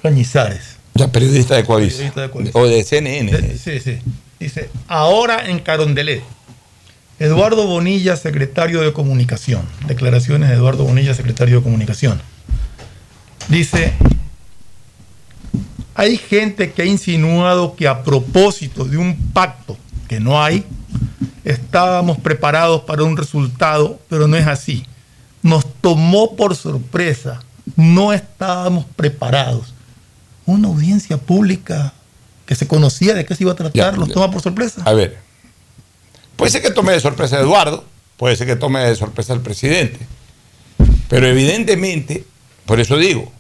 Cañizares. Ya, periodista de Coavisa. O de CNN. De- sí, sí. Dice, ahora en Carondelet, Eduardo Bonilla, secretario de Comunicación. Declaraciones de Eduardo Bonilla, secretario de Comunicación. Dice, hay gente que ha insinuado que a propósito de un pacto que no hay, estábamos preparados para un resultado, pero no es así. Nos tomó por sorpresa, no estábamos preparados. Una audiencia pública que se conocía de qué se iba a tratar, los toma por sorpresa. A ver, puede ser que tome de sorpresa a Eduardo, puede ser que tome de sorpresa al presidente, pero evidentemente, por eso digo,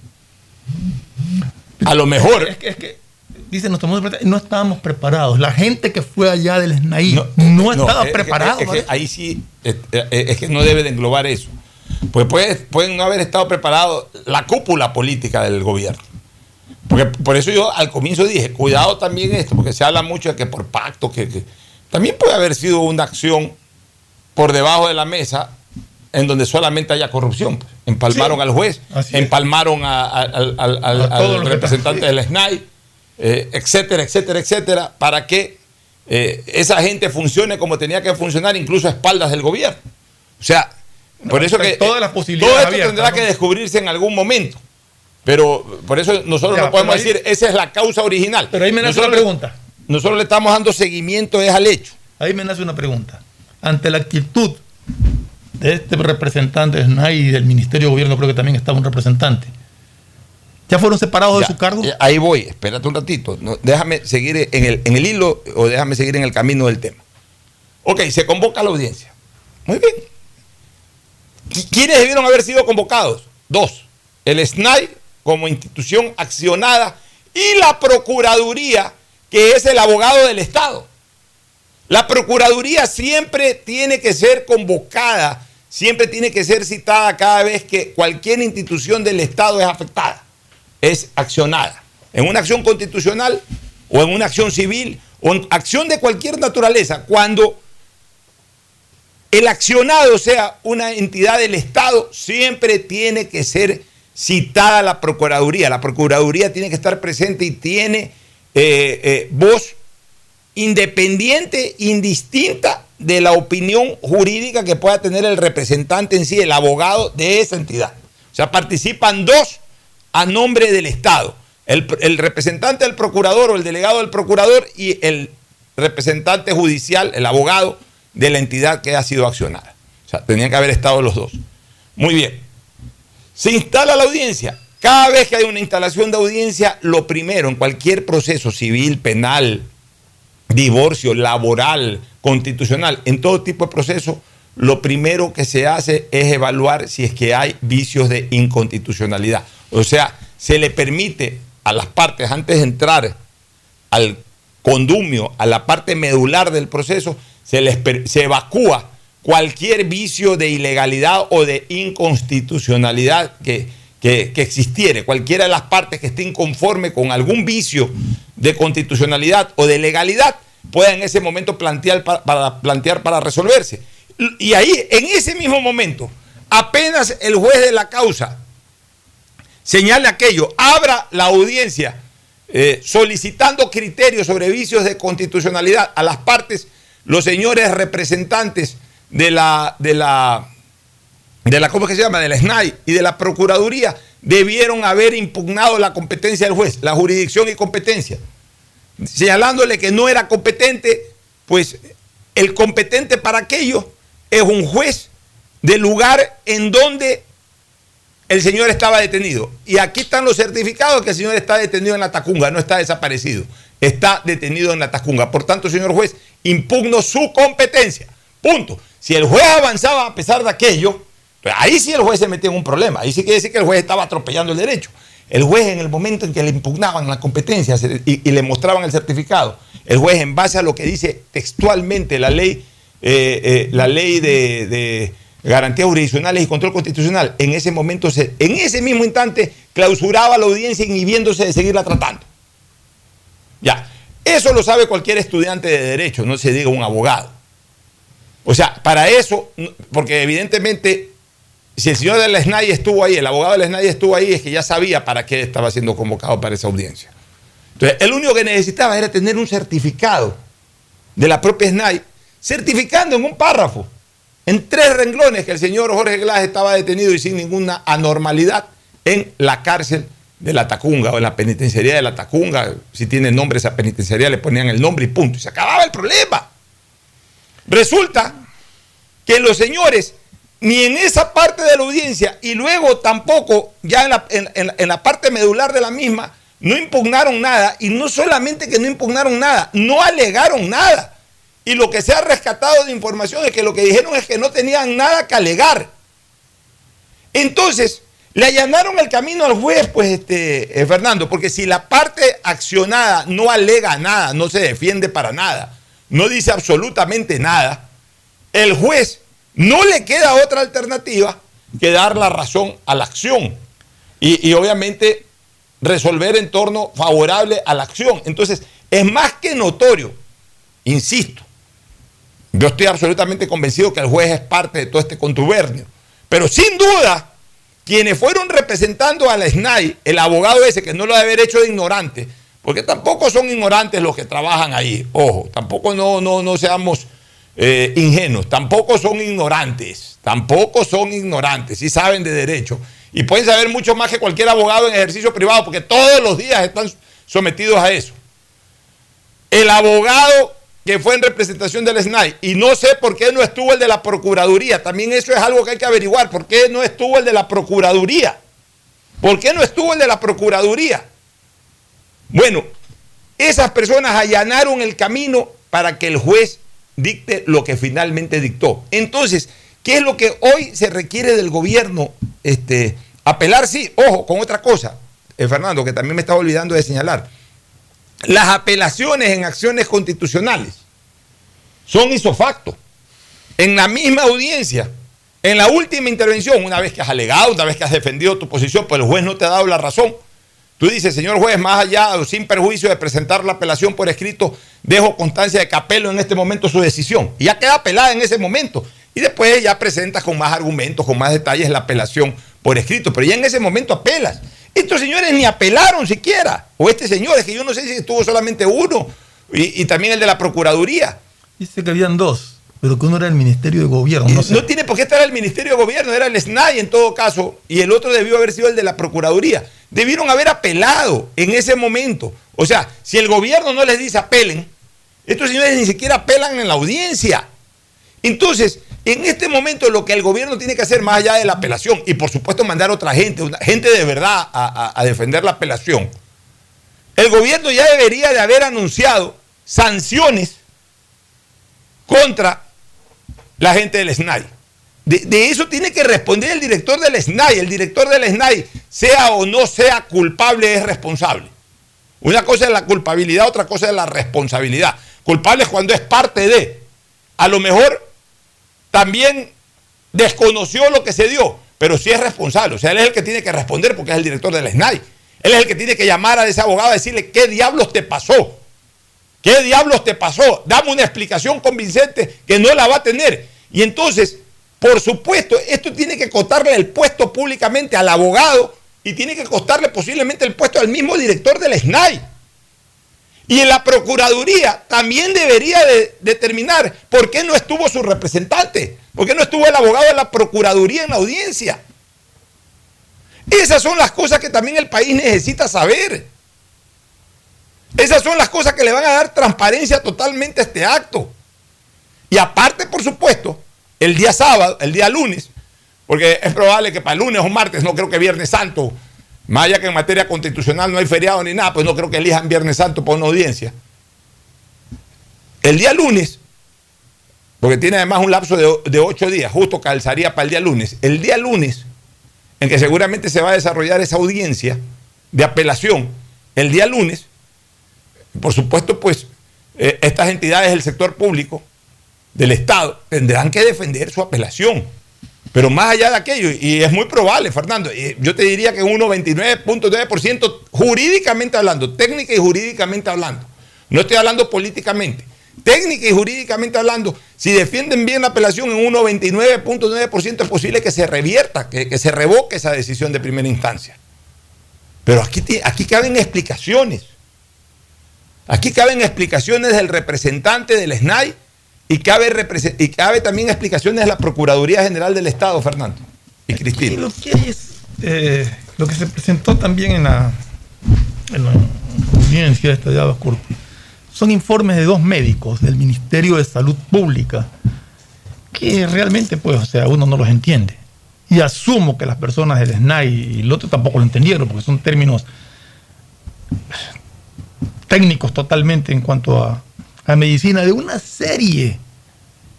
a lo mejor... Es que, es que dice, nos tomó de sorpresa, no estábamos preparados. La gente que fue allá del SNAI no, estaba es que- preparada. es que ahí sí, es, es que no debe de englobar eso. Pues puede- pueden no haber estado preparados la cúpula política del gobierno. Porque por eso yo al comienzo dije, cuidado también esto, porque se habla mucho de que por pacto, que, que- también puede haber sido una acción por debajo de la mesa en donde solamente haya corrupción. pues. Empalmaron Sí, al juez, empalmaron a- a- al, al- representante del SNAI, eh, etcétera, etcétera, etcétera, para que eh, esa gente funcione como tenía que funcionar, incluso a espaldas del gobierno. O sea, por eso que todas las eh, posibilidades todo esto abiertas, tendrá ¿no? que descubrirse en algún momento. Pero por eso nosotros Ya, no podemos ahí- decir, esa es la causa original. Pero ahí me nace nosotros una pregunta. nosotros le estamos dando seguimiento es al hecho. Ahí me nace una pregunta. Ante la actitud de este representante de SNAI y del Ministerio de Gobierno, creo que también estaba un representante, ¿ya fueron separados Ya, de su cargo? eh, Ahí voy, espérate un ratito. No, déjame seguir en el, en el hilo o déjame seguir en el camino del tema. Ok, se convoca a la audiencia. Muy bien. ¿Qui- ¿Quiénes debieron haber sido convocados? Dos. El SNAI como institución accionada y la Procuraduría, que es el abogado del Estado. La Procuraduría siempre tiene que ser convocada, siempre tiene que ser citada cada vez que cualquier institución del Estado es afectada, es accionada. En una acción constitucional o en una acción civil o en acción de cualquier naturaleza, cuando el accionado sea una entidad del Estado, siempre tiene que ser citada la Procuraduría. La Procuraduría tiene que estar presente y tiene eh, eh, voz independiente, indistinta de la opinión jurídica que pueda tener el representante en sí, el abogado de esa entidad. O sea, participan dos a nombre del Estado. El, el representante del procurador o el delegado del procurador y el representante judicial, el abogado de la entidad que ha sido accionada. O sea, tenían que haber estado los dos. Muy bien. Se instala la audiencia. Cada vez que hay una instalación de audiencia, lo primero en cualquier proceso civil, penal, divorcio, laboral, constitucional, en todo tipo de proceso, lo primero que se hace es evaluar si es que hay vicios de inconstitucionalidad. O sea, se le permite a las partes, antes de entrar al condumio, a la parte medular del proceso, se, les, se evacúa cualquier vicio de ilegalidad o de inconstitucionalidad que, que, existiere, cualquiera de las partes que esté inconforme con algún vicio de constitucionalidad o de legalidad, pueda en ese momento plantear para, plantear para resolverse. Y ahí, en ese mismo momento, apenas el juez de la causa señale aquello, abra la audiencia eh, solicitando criterios sobre vicios de constitucionalidad a las partes, los señores representantes de la, de la, de la, ¿cómo que se llama? De la SNAI y de la Procuraduría debieron haber impugnado la competencia del juez, la jurisdicción y competencia, señalándole que no era competente, pues el competente para aquello es un juez del lugar en donde el señor estaba detenido. Y aquí están los certificados que el señor está detenido en la Tacunga, no está desaparecido, está detenido en la Tacunga. Por tanto, señor juez, impugno su competencia. Punto. Si el juez avanzaba a pesar de aquello, pues ahí sí el juez se metía en un problema. Ahí sí quiere decir que el juez estaba atropellando el derecho. El juez en el momento en que le impugnaban la competencia y, le mostraban el certificado, el juez en base a lo que dice textualmente la ley, eh, eh, la ley de, garantías jurisdiccionales y control constitucional, en ese momento, en ese mismo instante, clausuraba la audiencia inhibiéndose de seguirla tratando. Ya, eso lo sabe cualquier estudiante de derecho, no se diga un abogado. O sea, para eso, porque evidentemente, si el señor del SNAI estuvo ahí, el abogado del SNAI estuvo ahí, es que ya sabía para qué estaba siendo convocado para esa audiencia. Entonces, el único que necesitaba era tener un certificado de la propia SNAI, certificando en un párrafo, en tres renglones, que el señor Jorge Glass estaba detenido y sin ninguna anormalidad en la cárcel de la Tacunga o en la penitenciaría de la Tacunga. Si tiene nombre esa penitenciaría, le ponían el nombre y punto. Y se acababa el problema. Resulta que los señores, ni en esa parte de la audiencia y luego tampoco ya en la, en, la parte medular de la misma, no impugnaron nada y no solamente que no impugnaron nada, no alegaron nada. Y lo que se ha rescatado de información es que lo que dijeron es que no tenían nada que alegar. Entonces, le allanaron el camino al juez, pues, este, eh, Fernando, porque si la parte accionada no alega nada, no se defiende para nada, no dice absolutamente nada, el juez no le queda otra alternativa que dar la razón a la acción y, obviamente resolver en torno favorable a la acción. Entonces, es más que notorio, insisto, yo estoy absolutamente convencido que el juez es parte de todo este contubernio, pero sin duda, quienes fueron representando a la SNAI, el abogado ese que no lo debe haber hecho de ignorante, porque tampoco son ignorantes los que trabajan ahí, ojo, tampoco no, no, no seamos eh, ingenuos, tampoco son ignorantes, tampoco son ignorantes, y saben de derecho. Y pueden saber mucho más que cualquier abogado en ejercicio privado, porque todos los días están sometidos a eso. El abogado que fue en representación del SNAI, y no sé por qué no estuvo el de la Procuraduría, también eso es algo que hay que averiguar, ¿por qué no estuvo el de la Procuraduría? ¿Por qué no estuvo el de la Procuraduría? Bueno, esas personas allanaron el camino para que el juez dicte lo que finalmente dictó. Entonces, ¿qué es lo que hoy se requiere del gobierno? Este, apelar, sí, ojo, con otra cosa, eh, Fernando, que también me estaba olvidando de señalar. Las apelaciones en acciones constitucionales son isofacto. En la misma audiencia, en la última intervención, una vez que has alegado, una vez que has defendido tu posición, pues el juez no te ha dado la razón. Tú dices, señor juez, más allá o sin perjuicio de presentar la apelación por escrito, dejo constancia de que apelo en este momento su decisión. Y ya queda apelada en ese momento. Y después ya presentas con más argumentos, con más detalles la apelación por escrito. Pero ya en ese momento apelas. Estos señores ni apelaron siquiera. O este señor, es que yo no sé si estuvo solamente uno. Y, y también el de la Procuraduría. Dice que habían dos, pero que uno era el Ministerio de Gobierno. No, sé. No tiene por qué estar el Ministerio de Gobierno, era el SNAI en todo caso, y el otro debió haber sido el de la Procuraduría. Debieron haber apelado en ese momento. O sea, si el gobierno no les dice apelen, estos señores ni siquiera apelan en la audiencia. Entonces, en este momento lo que el gobierno tiene que hacer más allá de la apelación, y por supuesto mandar otra gente, gente de verdad a, a, a defender la apelación, el gobierno ya debería de haber anunciado sanciones contra la gente del SNAI. De, eso tiene que responder el director del SNAI. El director del SNAI, sea o no sea culpable, es responsable. Una cosa es la culpabilidad, otra cosa es la responsabilidad. Culpable es cuando es parte de. A lo mejor también desconoció lo que se dio, pero sí es responsable. O sea, él es el que tiene que responder porque es el director del SNAI. Él es el que tiene que llamar a ese abogado y decirle qué diablos te pasó. ¿Qué diablos te pasó? Dame una explicación convincente que no la va a tener. Y entonces, por supuesto, esto tiene que costarle el puesto públicamente al abogado y tiene que costarle posiblemente el puesto al mismo director del SNAI. Y en la Procuraduría también debería de determinar por qué no estuvo su representante, por qué no estuvo el abogado de la Procuraduría en la audiencia. Esas son las cosas que también el país necesita saber. Esas son las cosas que le van a dar transparencia totalmente a este acto. Y aparte, por supuesto, el día sábado, el día lunes, porque es probable que para el lunes o martes, no creo que Viernes Santo, más allá que en materia constitucional no hay feriado ni nada, pues no creo que elijan Viernes Santo para una audiencia. El día lunes, porque tiene además un lapso de, ocho días, justo calzaría para el día lunes. El día lunes, en que seguramente se va a desarrollar esa audiencia de apelación, el día lunes, por supuesto, pues eh, estas entidades del sector público, del Estado, tendrán que defender su apelación. Pero más allá de aquello, y es muy probable, Fernando, yo te diría que un 99.9% jurídicamente hablando, técnica y jurídicamente hablando, no estoy hablando políticamente, técnica y jurídicamente hablando, si defienden bien la apelación en un 99.9% es posible que se revierta, que, que, se revoque esa decisión de primera instancia. Pero aquí, aquí caben explicaciones. Aquí caben explicaciones del representante del SNAI y cabe, también explicaciones de la Procuraduría General del Estado, Fernando y Cristina. Lo que eh, se presentó también en la, en la audiencia de Estallado Oscuro. Son informes de dos médicos del Ministerio de Salud Pública que realmente, pues, o sea, uno no los entiende. Y asumo que las personas del SNAI y el otro tampoco lo entendieron, porque son términos técnicos totalmente en cuanto a, a, medicina de una serie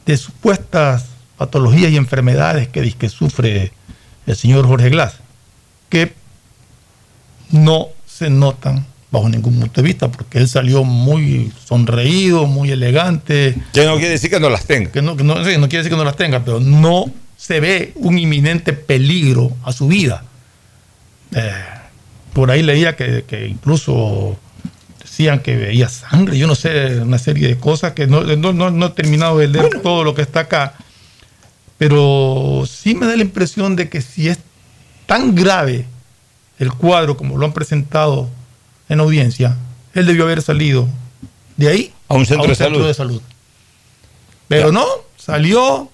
de supuestas patologías y enfermedades que, que sufre el señor Jorge Glass, que no se notan bajo ningún punto de vista, porque él salió muy sonreído, muy elegante. Que no quiere decir que no las tenga. Que no, que no, no quiere decir que no las tenga, pero no se ve un inminente peligro a su vida. Eh, por ahí leía que, que incluso decían que veía sangre, yo no sé, una serie de cosas que no, no, no, no he terminado de leer bueno. todo lo que está acá, pero sí me da la impresión de que si es tan grave el cuadro como lo han presentado en audiencia, él debió haber salido de ahí a un centro, a un de, centro salud. de salud. Pero ya. no, salió a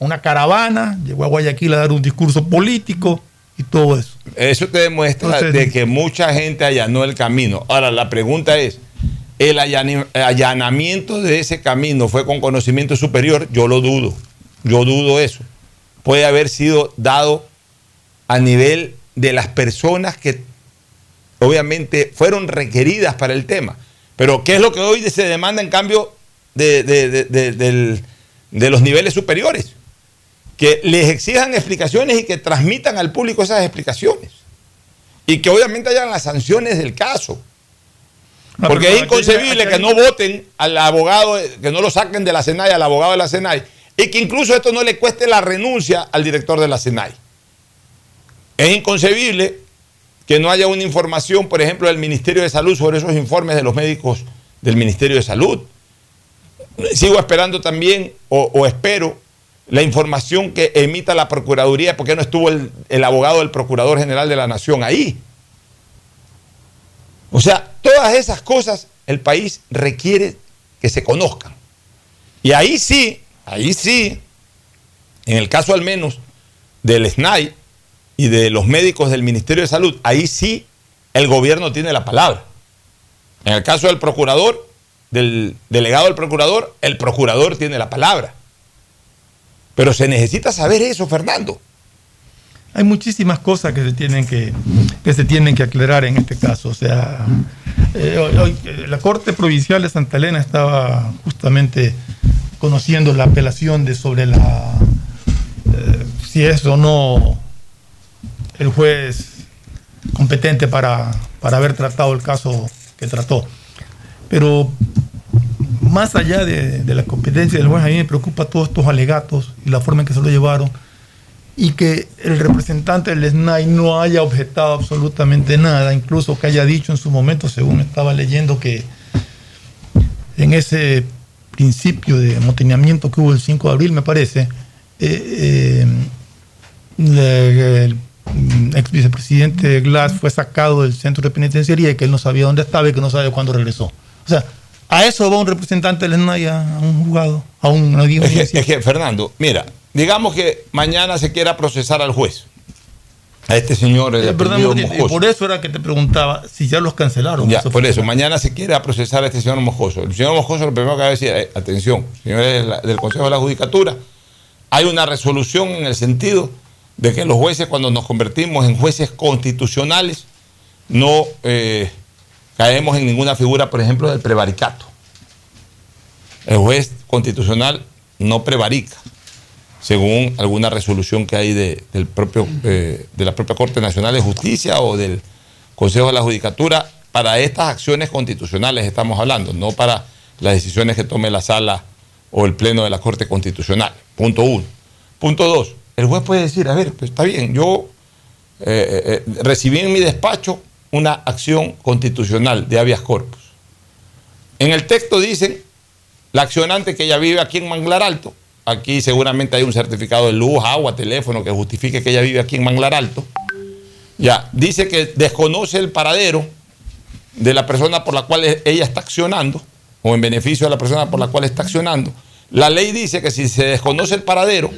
una caravana, llegó a Guayaquil a dar un discurso político y todo eso. Eso te demuestra Entonces, de que mucha gente allanó el camino. Ahora, la pregunta es, ¿el allanamiento de ese camino fue con conocimiento superior? Yo lo dudo. Yo dudo eso. Puede haber sido dado a nivel de las personas que obviamente fueron requeridas para el tema. Pero ¿qué es lo que hoy se demanda en cambio de, de, de, de, de los niveles superiores? Que les exijan explicaciones y que transmitan al público esas explicaciones. Y que obviamente hayan las sanciones del caso. Porque es inconcebible aquí- que no voten al abogado, que no lo saquen de la SENAI, al abogado de la SENAI, y que incluso esto no le cueste la renuncia al director de la SENAI. Es inconcebible que no haya una información, por ejemplo, del Ministerio de Salud sobre esos informes de los médicos del Ministerio de Salud. Sigo esperando también, o, o espero, la información que emita la Procuraduría, porque no estuvo el, el abogado del Procurador General de la Nación ahí. O sea, todas esas cosas el país requiere que se conozcan. Y ahí sí, ahí sí, en el caso al menos del SNAI y de los médicos del Ministerio de Salud, ahí sí el gobierno tiene la palabra. En el caso del procurador, del delegado del procurador, el procurador tiene la palabra. Pero se necesita saber eso, Fernando. Hay muchísimas cosas que se tienen que, que se tienen que aclarar en este caso. O sea, eh, hoy- eh, la Corte Provincial de Santa Elena estaba justamente conociendo la apelación de sobre la eh, si es o no el juez competente para, para haber tratado el caso que trató. Pero más allá de, de la competencia del juez, a me preocupa todos estos alegatos y la forma en que se lo llevaron y que el representante del SNAI no haya objetado absolutamente nada, incluso que haya dicho en su momento, según estaba leyendo, que en ese principio de amotinamiento que hubo el 5 de abril, me parece, eh, eh, el ex vicepresidente Glass fue sacado del centro de penitenciaría y que él no sabía dónde estaba y que no sabía cuándo regresó. O sea, a eso va un representante del SNAI a, un juzgado, a un, a una Es que, es que, Fernando, mira, digamos que mañana se quiera procesar al juez, a este señor Eh, perdón, por eso era que te preguntaba si ya los cancelaron. Ya, Eso por eso, mañana se quiere procesar a este señor Moscoso. El señor Moscoso lo primero que va a decir, eh, atención, señores del Consejo de la Judicatura, hay una resolución en el sentido de que los jueces, cuando nos convertimos en jueces constitucionales, no eh, caemos en ninguna figura, por ejemplo, del prevaricato. El juez constitucional no prevarica, según alguna resolución que hay de, del propio, eh, de la propia Corte Nacional de Justicia o del Consejo de la Judicatura. Para estas acciones constitucionales estamos hablando, no para las decisiones que tome la sala o el Pleno de la Corte Constitucional. Punto uno. Punto dos. El juez puede decir, a ver, pues está bien, yo eh, eh, recibí en mi despacho una acción constitucional de habeas corpus. En el texto dicen la accionante que ella vive aquí en Manglar Alto. Aquí seguramente hay un certificado de luz, agua, teléfono que justifique que ella vive aquí en Manglar Alto. Ya, dice que desconoce el paradero de la persona por la cual e- ella está accionando, o en beneficio de la persona por la cual está accionando. La ley dice que si se desconoce el paradero,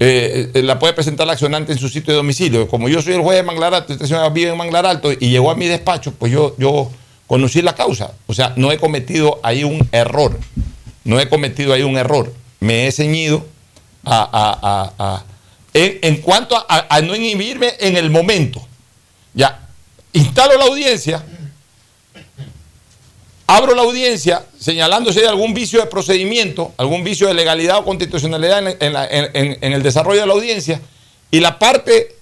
eh, eh, la puede presentar la accionante en su sitio de domicilio. Como yo soy el juez de Manglar Alto, esta señora vive en Manglar Alto y llegó a mi despacho, pues yo, yo conocí la causa. O sea, no he cometido ahí un error. No he cometido ahí un error. Me he ceñido a, a- a- en, en cuanto a, a no inhibirme en el momento. Ya, instalo la audiencia, abro la audiencia señalándose de algún vicio de procedimiento, algún vicio de legalidad o constitucionalidad en, en la- en- en- en el desarrollo de la audiencia, y la parte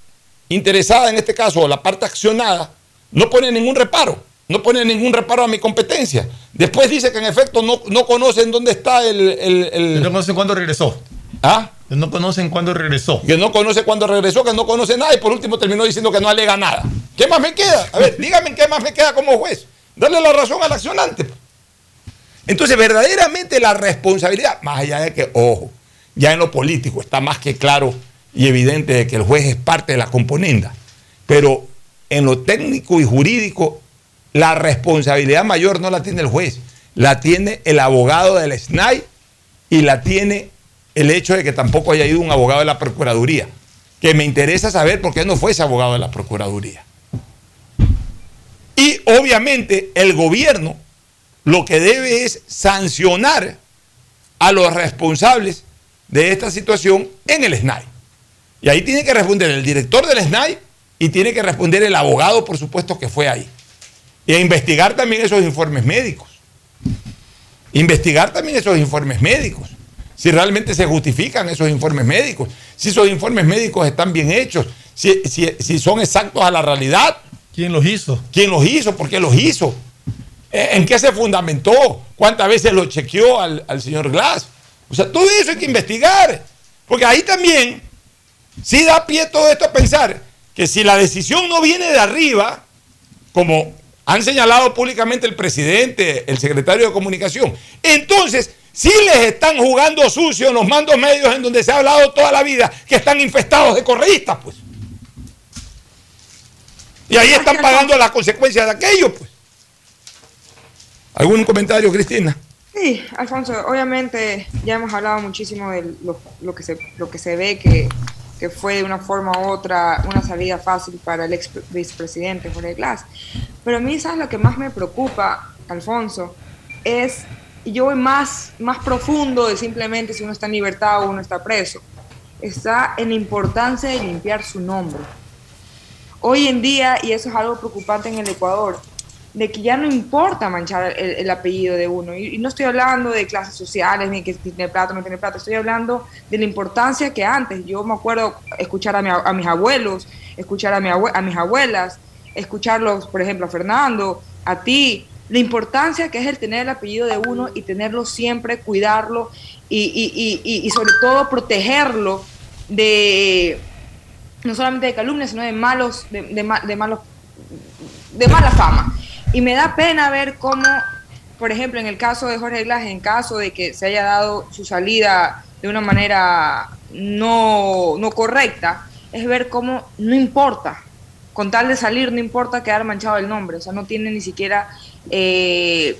interesada en este caso, o la parte accionada, no pone ningún reparo, no pone ningún reparo a mi competencia. Después dice que en efecto no, no conocen dónde está el... el- el- No conocen cuándo regresó. ¿Ah? No conocen cuándo regresó. Que no conoce cuándo regresó, que no conoce nada y por último terminó diciendo que no alega nada. ¿Qué más me queda? A ver, (laughs) dígame qué más me queda como juez. Darle la razón al accionante. Entonces, verdaderamente la responsabilidad, más allá de que, ojo, ya en lo político está más que claro y evidente de que el juez es parte de la componenda, pero en lo técnico y jurídico, la responsabilidad mayor no la tiene el juez, la tiene el abogado del SNAI y la tiene el hecho de que tampoco haya ido un abogado de la Procuraduría, que me interesa saber por qué no fue ese abogado de la Procuraduría. Y obviamente el gobierno lo que debe es sancionar a los responsables de esta situación en el SNAI. Y ahí tiene que responder el director del SNAI y tiene que responder el abogado, por supuesto, que fue ahí. Y a investigar también esos informes médicos. Investigar también esos informes médicos. Si realmente se justifican esos informes médicos. Si esos informes médicos están bien hechos. Si, si- si son exactos a la realidad. ¿Quién los hizo? ¿Quién los hizo? ¿Por qué los hizo? Eh, ¿En qué se fundamentó? ¿Cuántas veces lo chequeó al, al señor Glass? O sea, todo eso hay que investigar. Porque ahí también sí da pie todo esto a pensar que si la decisión no viene de arriba, como han señalado públicamente el presidente, el secretario de comunicación, entonces sí les están jugando sucio los mandos medios en donde se ha hablado toda la vida que están infestados de correístas, pues. Y ahí están pagando las consecuencias de aquello, pues. ¿Algún comentario, Cristina? Sí, Alfonso, obviamente ya hemos hablado muchísimo de lo, que, se, ve que, que, fue de una forma u otra una salida fácil para el ex vicepresidente Jorge Glass. Pero a mí, ¿sabes lo que más me preocupa, Alfonso? Es, y yo voy más, más profundo de simplemente si uno está en libertad o uno está preso, está en la importancia de limpiar su nombre. Hoy en día, y eso es algo preocupante en el Ecuador, de que ya no importa manchar el, el apellido de uno. Y, y, no estoy hablando de clases sociales, ni que tiene plata no tiene plata, estoy hablando de la importancia que antes, yo me acuerdo escuchar a, mi, a mis abuelos, escuchar a, mi a mis abuelas, escucharlos, por ejemplo, a Fernando, a ti, la importancia que es el tener el apellido de uno y tenerlo siempre, cuidarlo y, y, y, y sobre todo protegerlo de no solamente de calumnias, sino de malos, de, de, de malos, de mala fama. Y me da pena ver cómo, por ejemplo, en el caso de Jorge Glass, en caso de que se haya dado su salida de una manera no, no correcta, es ver cómo no importa, con tal de salir, no importa quedar manchado el nombre, o sea, no tiene ni siquiera eh,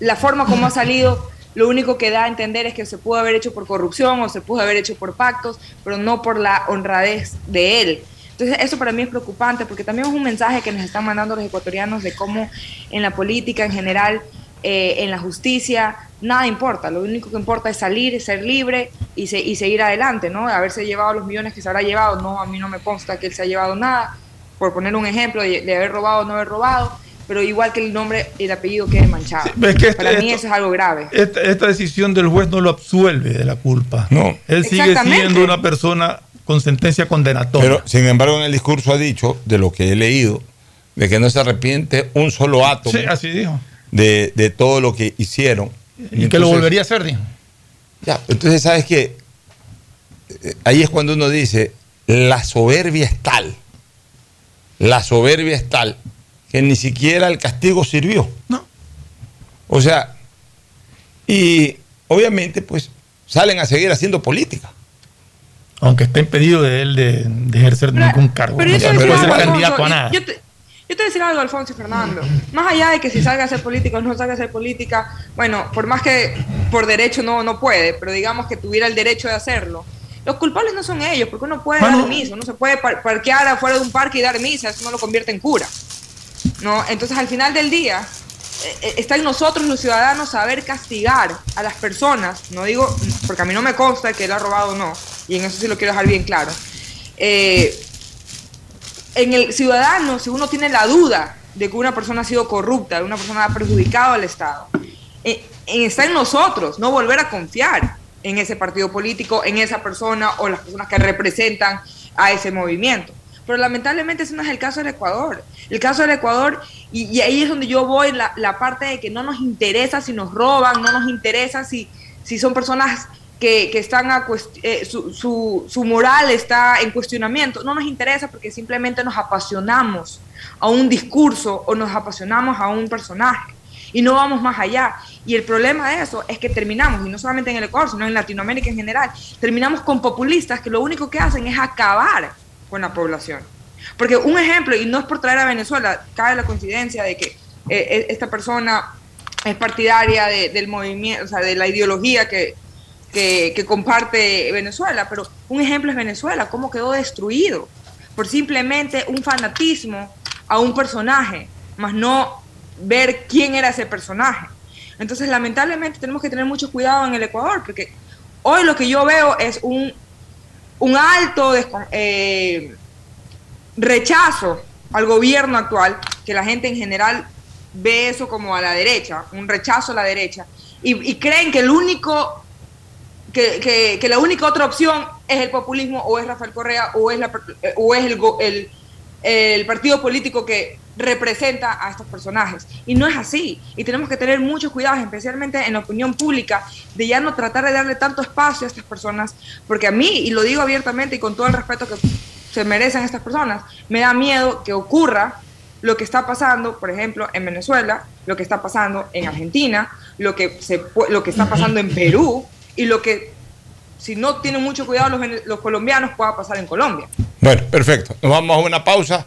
la forma como ha salido. Lo único que da a entender es que se pudo haber hecho por corrupción o se pudo haber hecho por pactos, pero no por la honradez de él. Entonces, eso para mí es preocupante porque también es un mensaje que nos están mandando los ecuatorianos de cómo en la política en general, eh, en la justicia, nada importa. Lo único que importa es salir, ser libre y, se, y, seguir adelante, ¿no? Haberse llevado los millones que se habrá llevado, no, a mí no me consta que él se ha llevado nada, por poner un ejemplo de, de haber robado o no haber robado, pero igual que el nombre y el apellido quede manchado. Sí, es que este, Para mí esto, eso es algo grave. Esta, esta, decisión del juez no lo absuelve de la culpa. No. Él sigue siendo una persona con sentencia condenatoria. Pero, sin embargo, en el discurso ha dicho, de lo que he leído, de que no se arrepiente un solo átomo sí, así dijo. De, de, todo lo que hicieron. Y, entonces, que lo volvería a hacer, dijo. Ya, entonces, ¿sabes qué? Ahí es cuando uno dice, la soberbia es tal, la soberbia es tal, que ni siquiera el castigo sirvió. No. O sea, y obviamente, pues, salen a seguir haciendo política aunque está impedido de él de, de ejercer pero, ningún cargo. Pero yo no puede ser candidato a nada. Yo te, yo te voy a decir algo, Alfonso y Fernando. Más allá de que si salga a hacer política o no salga a hacer política, bueno, por más que por derecho no, no puede, pero digamos que tuviera el derecho de hacerlo. Los culpables no son ellos, porque uno puede bueno, dar misa, uno se puede par parquear afuera de un parque y dar misa, eso no lo convierte en cura. ¿no? Entonces, al final del día, está en nosotros los ciudadanos saber castigar a las personas, no digo, porque a mí no me consta que él ha robado o no, y en eso sí lo quiero dejar bien claro. Eh, en el ciudadano, si uno tiene la duda de que una persona ha sido corrupta, de una persona ha perjudicado al Estado, eh, está en nosotros no volver a confiar en ese partido político, en esa persona o las personas que representan a ese movimiento. Pero lamentablemente ese no es el caso del Ecuador. El caso del Ecuador, y, y ahí es donde yo voy, la, la, parte de que no nos interesa si nos roban, no nos interesa si, si son personas que, que están a eh, su, su, su, moral está en cuestionamiento. No nos interesa porque simplemente nos apasionamos a un discurso o nos apasionamos a un personaje y no vamos más allá. Y el problema de eso es que terminamos, y no solamente en el Ecuador, sino en Latinoamérica en general, terminamos con populistas que lo único que hacen es acabar con la población. Porque un ejemplo, y no es por traer a Venezuela, cabe la coincidencia de que eh, esta persona es partidaria de, del movimiento, o sea, de la ideología que, que, que, comparte Venezuela, pero un ejemplo es Venezuela, cómo quedó destruido por simplemente un fanatismo a un personaje, más no ver quién era ese personaje. Entonces, lamentablemente, tenemos que tener mucho cuidado en el Ecuador, porque hoy lo que yo veo es un, un alto eh, rechazo al gobierno actual, que la gente en general ve eso como a la derecha, un rechazo a la derecha, y, creen que el único, que, que, la única otra opción es el populismo, o es Rafael Correa, o es, la, o es el, el partido político que representa a estos personajes. Y no es así. Y tenemos que tener mucho cuidado, especialmente en la opinión pública, de ya no tratar de darle tanto espacio a estas personas, porque a mí, y lo digo abiertamente y con todo el respeto que se merecen estas personas, me da miedo que ocurra lo que está pasando, por ejemplo, en Venezuela, lo que está pasando en Argentina, lo que, se, lo que está pasando en Perú y lo que, si no tienen mucho cuidado los, los colombianos, pueda pasar en Colombia. Bueno, perfecto. Nos vamos a una pausa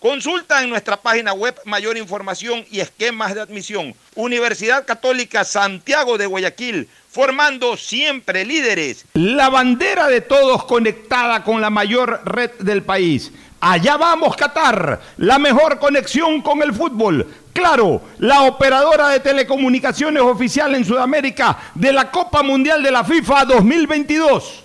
Consulta en nuestra página web mayor información y esquemas de admisión. Universidad Católica Santiago de Guayaquil, formando siempre líderes. La bandera de todos conectada con la mayor red del país. Allá vamos, Qatar, la mejor conexión con el fútbol. Claro, la operadora de telecomunicaciones oficial en Sudamérica de la Copa Mundial de la FIFA 2022.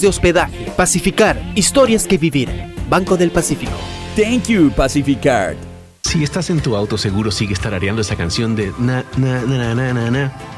de hospedaje. Pacificar, historias que vivir. Banco del Pacífico. Thank you, Pacificar. Si estás en tu auto, seguro sigues tarareando esa canción de na, na, na, na, na, na,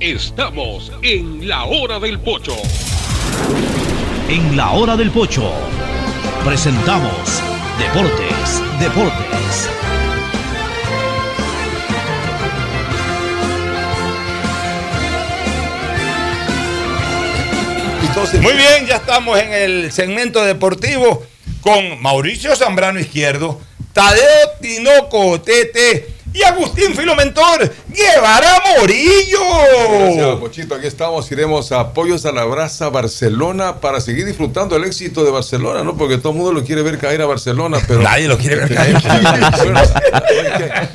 Estamos en la hora del pocho. En la hora del pocho presentamos Deportes, Deportes. Muy bien, ya estamos en el segmento deportivo con Mauricio Zambrano Izquierdo, Tadeo Tinoco Tete y Agustín Filomentor Guevara Morillo. Gracias, Pochito. Aquí estamos. Iremos a Pollos a la Brasa, Barcelona, para seguir disfrutando el éxito de Barcelona, ¿no? Porque todo el mundo lo quiere ver caer a Barcelona, pero. Nadie lo quiere ver caer.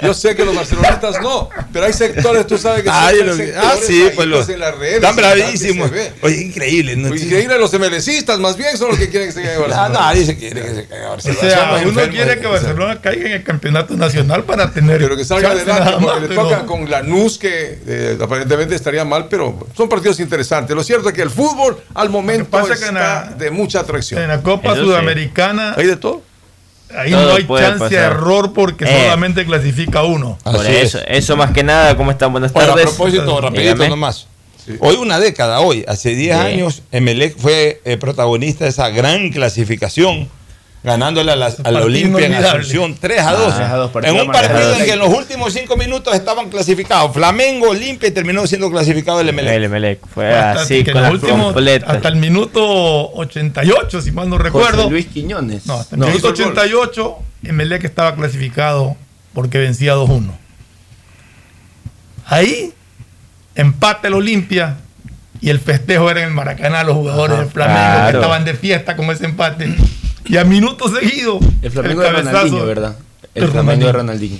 Yo sé que los barcelonistas no, pero hay sectores, tú sabes que Nadie son lo- sectores ah, sí, pues los- en las redes, están bravísimos. Oye, increíble. ¿no? Increíble, los MLCistas más bien son los que quieren que se caiga Ah, Barcelona. nadie se quiere que se caiga O Barcelona. sea, Somos uno enfermos quiere que Barcelona caiga en el campeonato nacional para tener. Pero que salga adelante, nada porque más, le pero- toca con Lanús, que eh, aparentemente estaría mal, pero son partidos interesantes. Lo cierto es que el fútbol al momento pasa está que en la- de mucha atracción. En la Copa Eso sí. Sudamericana. Hay de todo. Ahí Todo no hay chance de error porque Eh. solamente clasifica uno. Por eso, eso más que nada, ¿cómo están? Buenas Bueno, a tardes. propósito, rapidito Dígame. nomás. Hoy una década, hoy, hace 10 Sí. años, Emelec fue eh, protagonista de esa gran clasificación ganándole a la, a la Olimpia en. Asunción 3 a 2. Ah, 3 a 2, partido en un partido en que en los últimos 5 minutos estaban clasificados Flamengo, Olimpia y terminó siendo clasificado el Emelec. El Emelec fue Hasta así que con los últimos- hasta el minuto 88, si mal no recuerdo. José Luis Quiñones. No, hasta el No. minuto Hizo el gol. 88, Emelec estaba clasificado porque vencía 2-1. Ahí, empate el Olimpia y el festejo era en el Maracaná, los jugadores Ajá, del Flamengo que claro. estaban de fiesta con ese empate. Y a minuto seguido, El Flamengo de cabezazo- Ronaldinho, ¿verdad? El de Flamengo de Ronaldinho.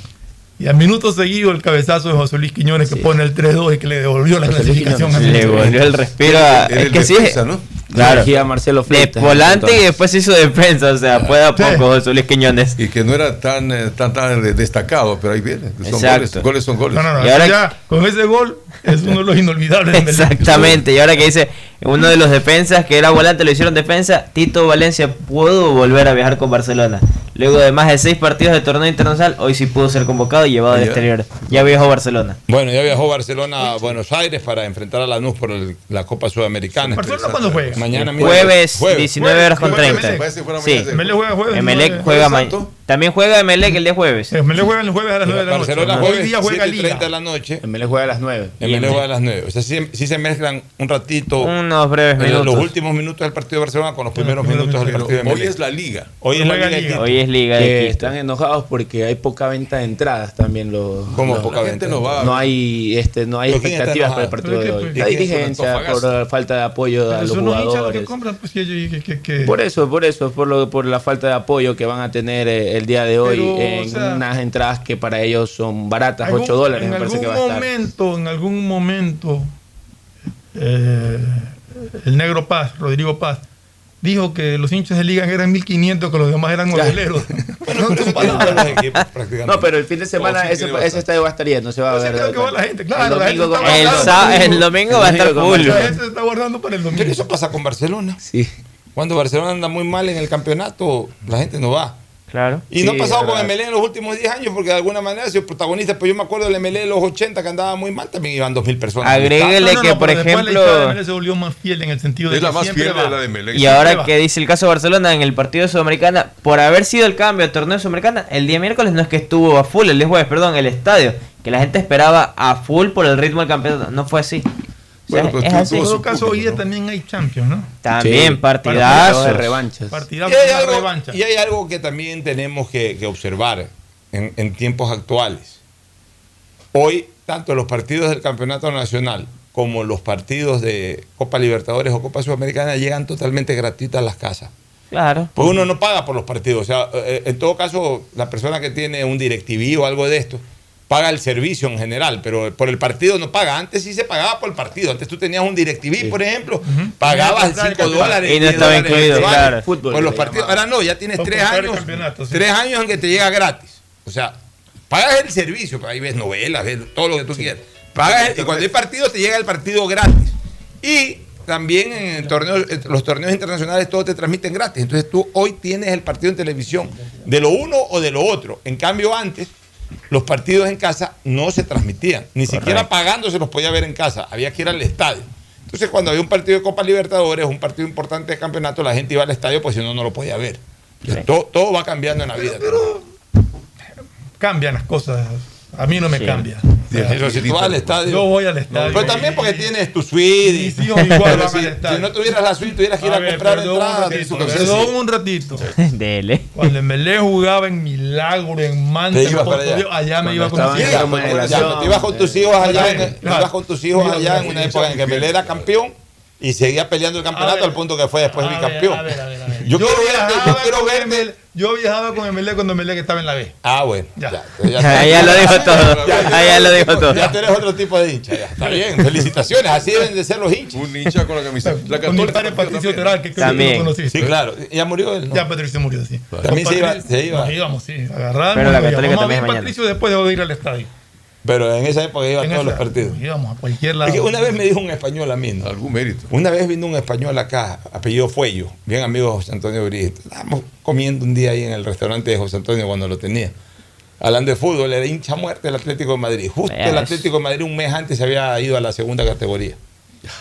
Y a minuto seguido el cabezazo de José Luis Quiñones que pone el 3-2 y que le devolvió la José clasificación. Quiñones. a Le volvió el respiro a. Es que sí. ¿no? Claro. A Marcelo De Fleitas, volante y después hizo defensa, o sea, puede a poco José Luis Quiñones. Y que no era tan, eh, tan, tan de- destacado, pero ahí viene. Son Exacto. goles, goles son goles. No, no, no. Y ahora- ya, con ese gol es uno de los inolvidables. Exactamente, y ahora que dice uno de los defensas que era volante lo hicieron defensa, Tito Valencia pudo volver a viajar con Barcelona. Luego de más de seis partidos de torneo internacional, hoy sí pudo ser convocado y llevado al exterior. Ya viajó Barcelona. Bueno, ya viajó Barcelona a Buenos Aires para enfrentar a Lanús por el- la Copa Sudamericana. ¿Barcelona cuándo juega? Mañana mismo. jueves, 19 horas con Jueves, 30. Emelec. Sí. Emelec juega jueves. Juega jueves ma- También juega Emelec el día jueves. Emelec juega el jueves a las 9 de la noche. Barcelona Hoy día juega 7 y 30 Liga. de la noche. Emelec juega a las 9. Emelec juega a las 9. O sea, sí, sí se mezclan un ratito. Unos breves en minutos. Los últimos minutos del partido de Barcelona con los primeros minutos del partido de Hoy Emelec. es la liga. Hoy es la Liga de Quito. Hoy es Liga Que de Quito. están enojados porque hay poca venta de entradas también los ¿Cómo los- poca la venta? gente no va no hay este no hay ¿Pero quién está expectativas para el partido de ¿Pero hoy la dirigencia por la falta de apoyo a los jugadores pues, por eso por eso por lo por la falta de apoyo que van a tener eh, el día de hoy Pero, o en sea, unas entradas que para ellos son baratas algún- 8 dólares en me parece que va a algún estar momento, en algún momento, eh, el negro Paz, Rodrigo Paz, dijo que los hinchas de liga eran 1500, que los demás eran Ya. hoteleros. (laughs) no pero el fin de semana Oh, sí, ese, que va a ese estar. estadio va a estar lleno se va a ver creo que va la gente, claro, el la gente domingo El, domingo va a estar full. La gente se está guardando para el domingo. Pero eso pasa con Barcelona. Sí. Cuando Barcelona anda muy mal en el campeonato, la gente no va. Claro. Y no ha pasado con. Emelec en los últimos 10 años, porque de alguna manera ha sido protagonista. Pues yo me acuerdo del Emelec de los 80 que andaba muy mal, también iban 2.000 personas. Agréguele que, por la ejemplo- hinchada de Emelec se volvió más fiel en el sentido de Es la que más fiel de la de Melec. Y ahora que dice el caso de Barcelona en el partido de Sudamericana, por haber sido el cambio de torneo de Sudamericana, el día miércoles no es que estuvo a full, el día jueves, perdón, el estadio, que la gente esperaba a full por el ritmo del campeonato. No fue así. Bueno, pero es tú- así. en todo caso, hoy día también hay Champions, ¿no? También Sí, partidazos. de revanchas. Partidazos Y hay, de algo, revancha. y hay algo que también tenemos que, que observar en, en tiempos actuales. Hoy, tanto los partidos del Campeonato Nacional como los partidos de Copa Libertadores o Copa Sudamericana llegan totalmente gratuitas a las casas. Claro. Pues uno no paga por los partidos. O sea, eh, en todo caso, la persona que tiene un DirecTV o algo de esto, paga el servicio en general, pero por el partido no paga. Antes sí se pagaba por el partido. Antes tú tenías un DirecTV, por ejemplo, pagabas Tenías que 5 comprar dólares. Y no 10 estaba dólares incluido, mensuales claro. Fútbol Por los partidos. Ahora no, ya tienes Son 3 comprar años. campeonatos, sí. 3 años en que te llega gratis. O sea, pagas el servicio, pero ahí ves novelas, ves todo lo que tú quieras. Pagas el- y cuando hay partido te llega el partido gratis. Y también en el torneo- eh, los torneos internacionales todos te transmiten gratis. Entonces tú hoy tienes el partido en televisión de lo uno o de lo otro. En cambio antes los partidos en casa no se transmitían. Ni siquiera pagando se los podía ver en casa. Había que ir al estadio. Entonces cuando había un partido de Copa Libertadores, un partido importante de campeonato, la gente iba al estadio pues si no, no lo podía ver. Entonces, todo, todo va cambiando en la vida. Cambian las cosas. A mí no me Sí. cambia. Pero si tú vas al estadio. Yo voy al estadio. Pero también porque tienes tu suite. hijos igual si, si no tuvieras la suite, tuvieras que ir a, A ver, comprar entradas. perdón un ratito. (laughs) Dele. Cuando Emelec jugaba en Milagro, en Manta, en allá. Allá me iba con mis hijos. te ibas con tus hijos allá, ibas con tus hijos allá en una época en que Melé era campeón y seguía peleando el campeonato A ver. al punto que fue después A ver, bicampeón. a ver, a ver, a ver. Yo, quiero verte, yo viajaba con. Emelec- cuando Emelec estaba en la B. Ah, bueno. Ya. Ya, Ahí ya lo dijo todo. Ahí ya lo dijo todo. Ya tú eres otro tipo de hincha. ya. Está bien, felicitaciones. Así deben de ser los hinchas. Un hincha con la camiseta. La Con mi padre Patricio también. Teral, que creo que lo conociste. Sí, claro. Ya murió él. ¿no? Ya Patricio murió, sí. También se iba- se iba. Nos íbamos, sí. Agarramos. Pero la Católica también. Patricio después de ir al estadio. Pero en esa época iba a todos esa- los partidos. Íbamos a cualquier lado. Es que una vez me dijo un español a mí, ¿no? Algún mérito. Una vez vino un español acá, apellido Fuello, bien amigo de José Antonio Brigitte. Estábamos comiendo un día ahí en el restaurante de José Antonio cuando lo tenía. Hablando de fútbol, era hincha muerte del Atlético de Madrid. Justo el. Atlético de Madrid un mes antes se había ido a la segunda categoría.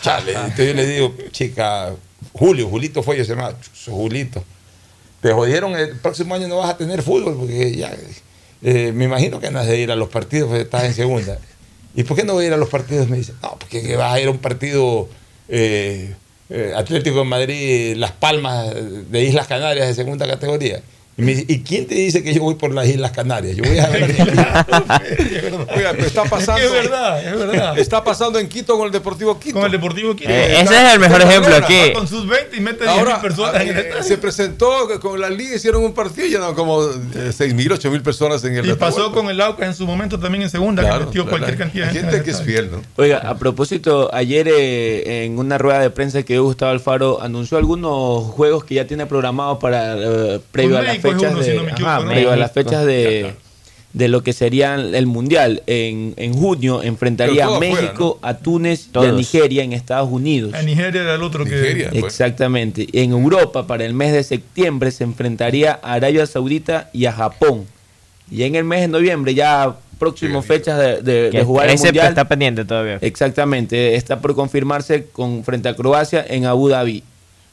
Chale, (laughs) entonces yo le digo, chica, Julio, Julito Fuello se llama, Julito. te jodieron, el próximo año no vas a tener fútbol, porque ya, eh, me imagino que no has de ir a los partidos, porque estás en segunda. ¿Y por qué no voy a ir a los partidos? Me dice, no, porque que vas a ir a un partido eh, eh, Atlético de Madrid, Las Palmas de Islas Canarias de segunda categoría. Y, me dice, ¿y quién te dice que yo voy por las Islas Canarias? Yo voy a ver. (laughs) Oiga, pero está pasando. Es verdad, es verdad. Está pasando en Quito con el Deportivo Quito. Con el Deportivo Quito. Eh, ese es el mejor ejemplo aquí. Con sus 20 y mete 10 Ahora, personas en el eh, estadio. se presentó con la liga, hicieron un partido y llenaron como eh, 6 mil, 8 mil personas en el Y pasó con el Aucas en su momento también en segunda, Claro, que metió claro. cualquier cantidad de gente. que es fiel, ¿no? Oiga, a propósito, ayer eh, en una rueda de prensa que Gustavo Alfaro anunció algunos juegos que ya tiene programados para eh, previo a México es fechas uno, si de no me equivoco, ajá, ¿no? previo a las fechas de de lo que sería el mundial en, en junio enfrentaría a México, a Túnez y a. Nigeria en Estados Unidos. A Nigeria era el otro Nigeria. que. pues. Exactamente. En Europa, para el mes de septiembre, se enfrentaría a Arabia Saudita y a Japón. Y en el mes de noviembre, ya próximas Sí, fechas de, de- Que de jugar el mundial. está pendiente todavía. Exactamente, está por confirmarse con frente a Croacia en Abu Dhabi.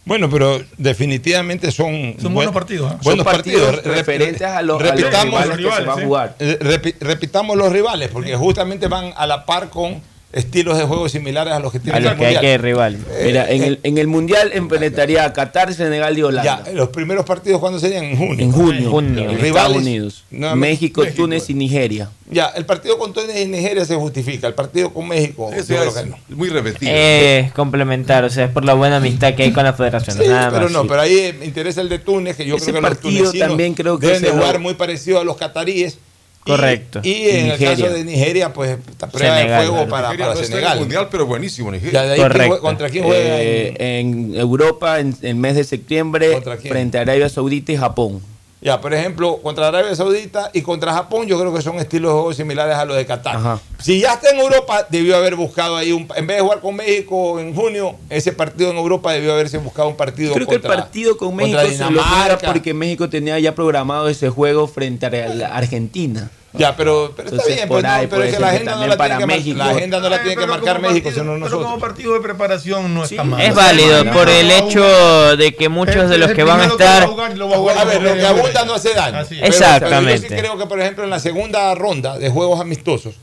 Bueno, pero definitivamente son, Son buenos partidos, ¿eh? Buenos Son partidos partidos. Referentes a los, a los repitamos, rivales que se rivales, va a jugar. eh, repi- repitamos los rivales, porque justamente van a la par con estilos de juego similares a los que A tiene los el que hay Mundial. que rival. Mira, en el, en el mundial enfrentaría a Qatar, Senegal y Holanda. Ya, los primeros partidos cuando serían en junio. En junio, Junio. en Rivales, Estados Unidos, México, México. Túnez y Nigeria. Ya, el partido con Túnez y Nigeria se justifica, el partido con México, Eso yo ya creo es que no. muy repetido. Eh, complementar, o sea, es por la buena amistad que hay con la federación. Sí, nada pero más. no, Sí. pero ahí eh, me interesa el de Túnez, que yo Ese creo que los partido tunecinos también creo que deben de lo- jugar muy parecido a los cataríes. Y- Correcto. Y, en Nigeria. el caso de Nigeria, pues esta prueba Senegal, de fuego claro. para, Nigeria para no está Senegal. mundial, pero buenísimo, Ya, Nigeria. de ahí, ¿quién Correcto. ¿Contra quién juega? Eh, en Europa, en el mes de septiembre, frente a Arabia Saudita y Japón. Ya, por ejemplo, contra Arabia Saudita y contra Japón, yo creo que son estilos de juego similares a los de Qatar. Ajá. Si ya está en Europa, debió haber buscado ahí, un, en vez de jugar con México en junio, ese partido en Europa debió haberse buscado un partido Creo contra que el partido con México se lo porque México tenía ya programado ese juego frente a la Argentina. Ya, pero, pero está Entonces, bien, por pues, no, ahí pero es que la que agenda no también la tiene para que mar- México. la agenda no la tiene que pero marcar como México, partido- sino Pero como nosotros. partido de preparación no está mal. Es válido no, por no, el no, hecho de que muchos de los que van a estar. A ver, lo que abunda no hace daño. Es. Pero- Exactamente. Pero yo sí creo que, por ejemplo, en la segunda ronda de juegos amistosos,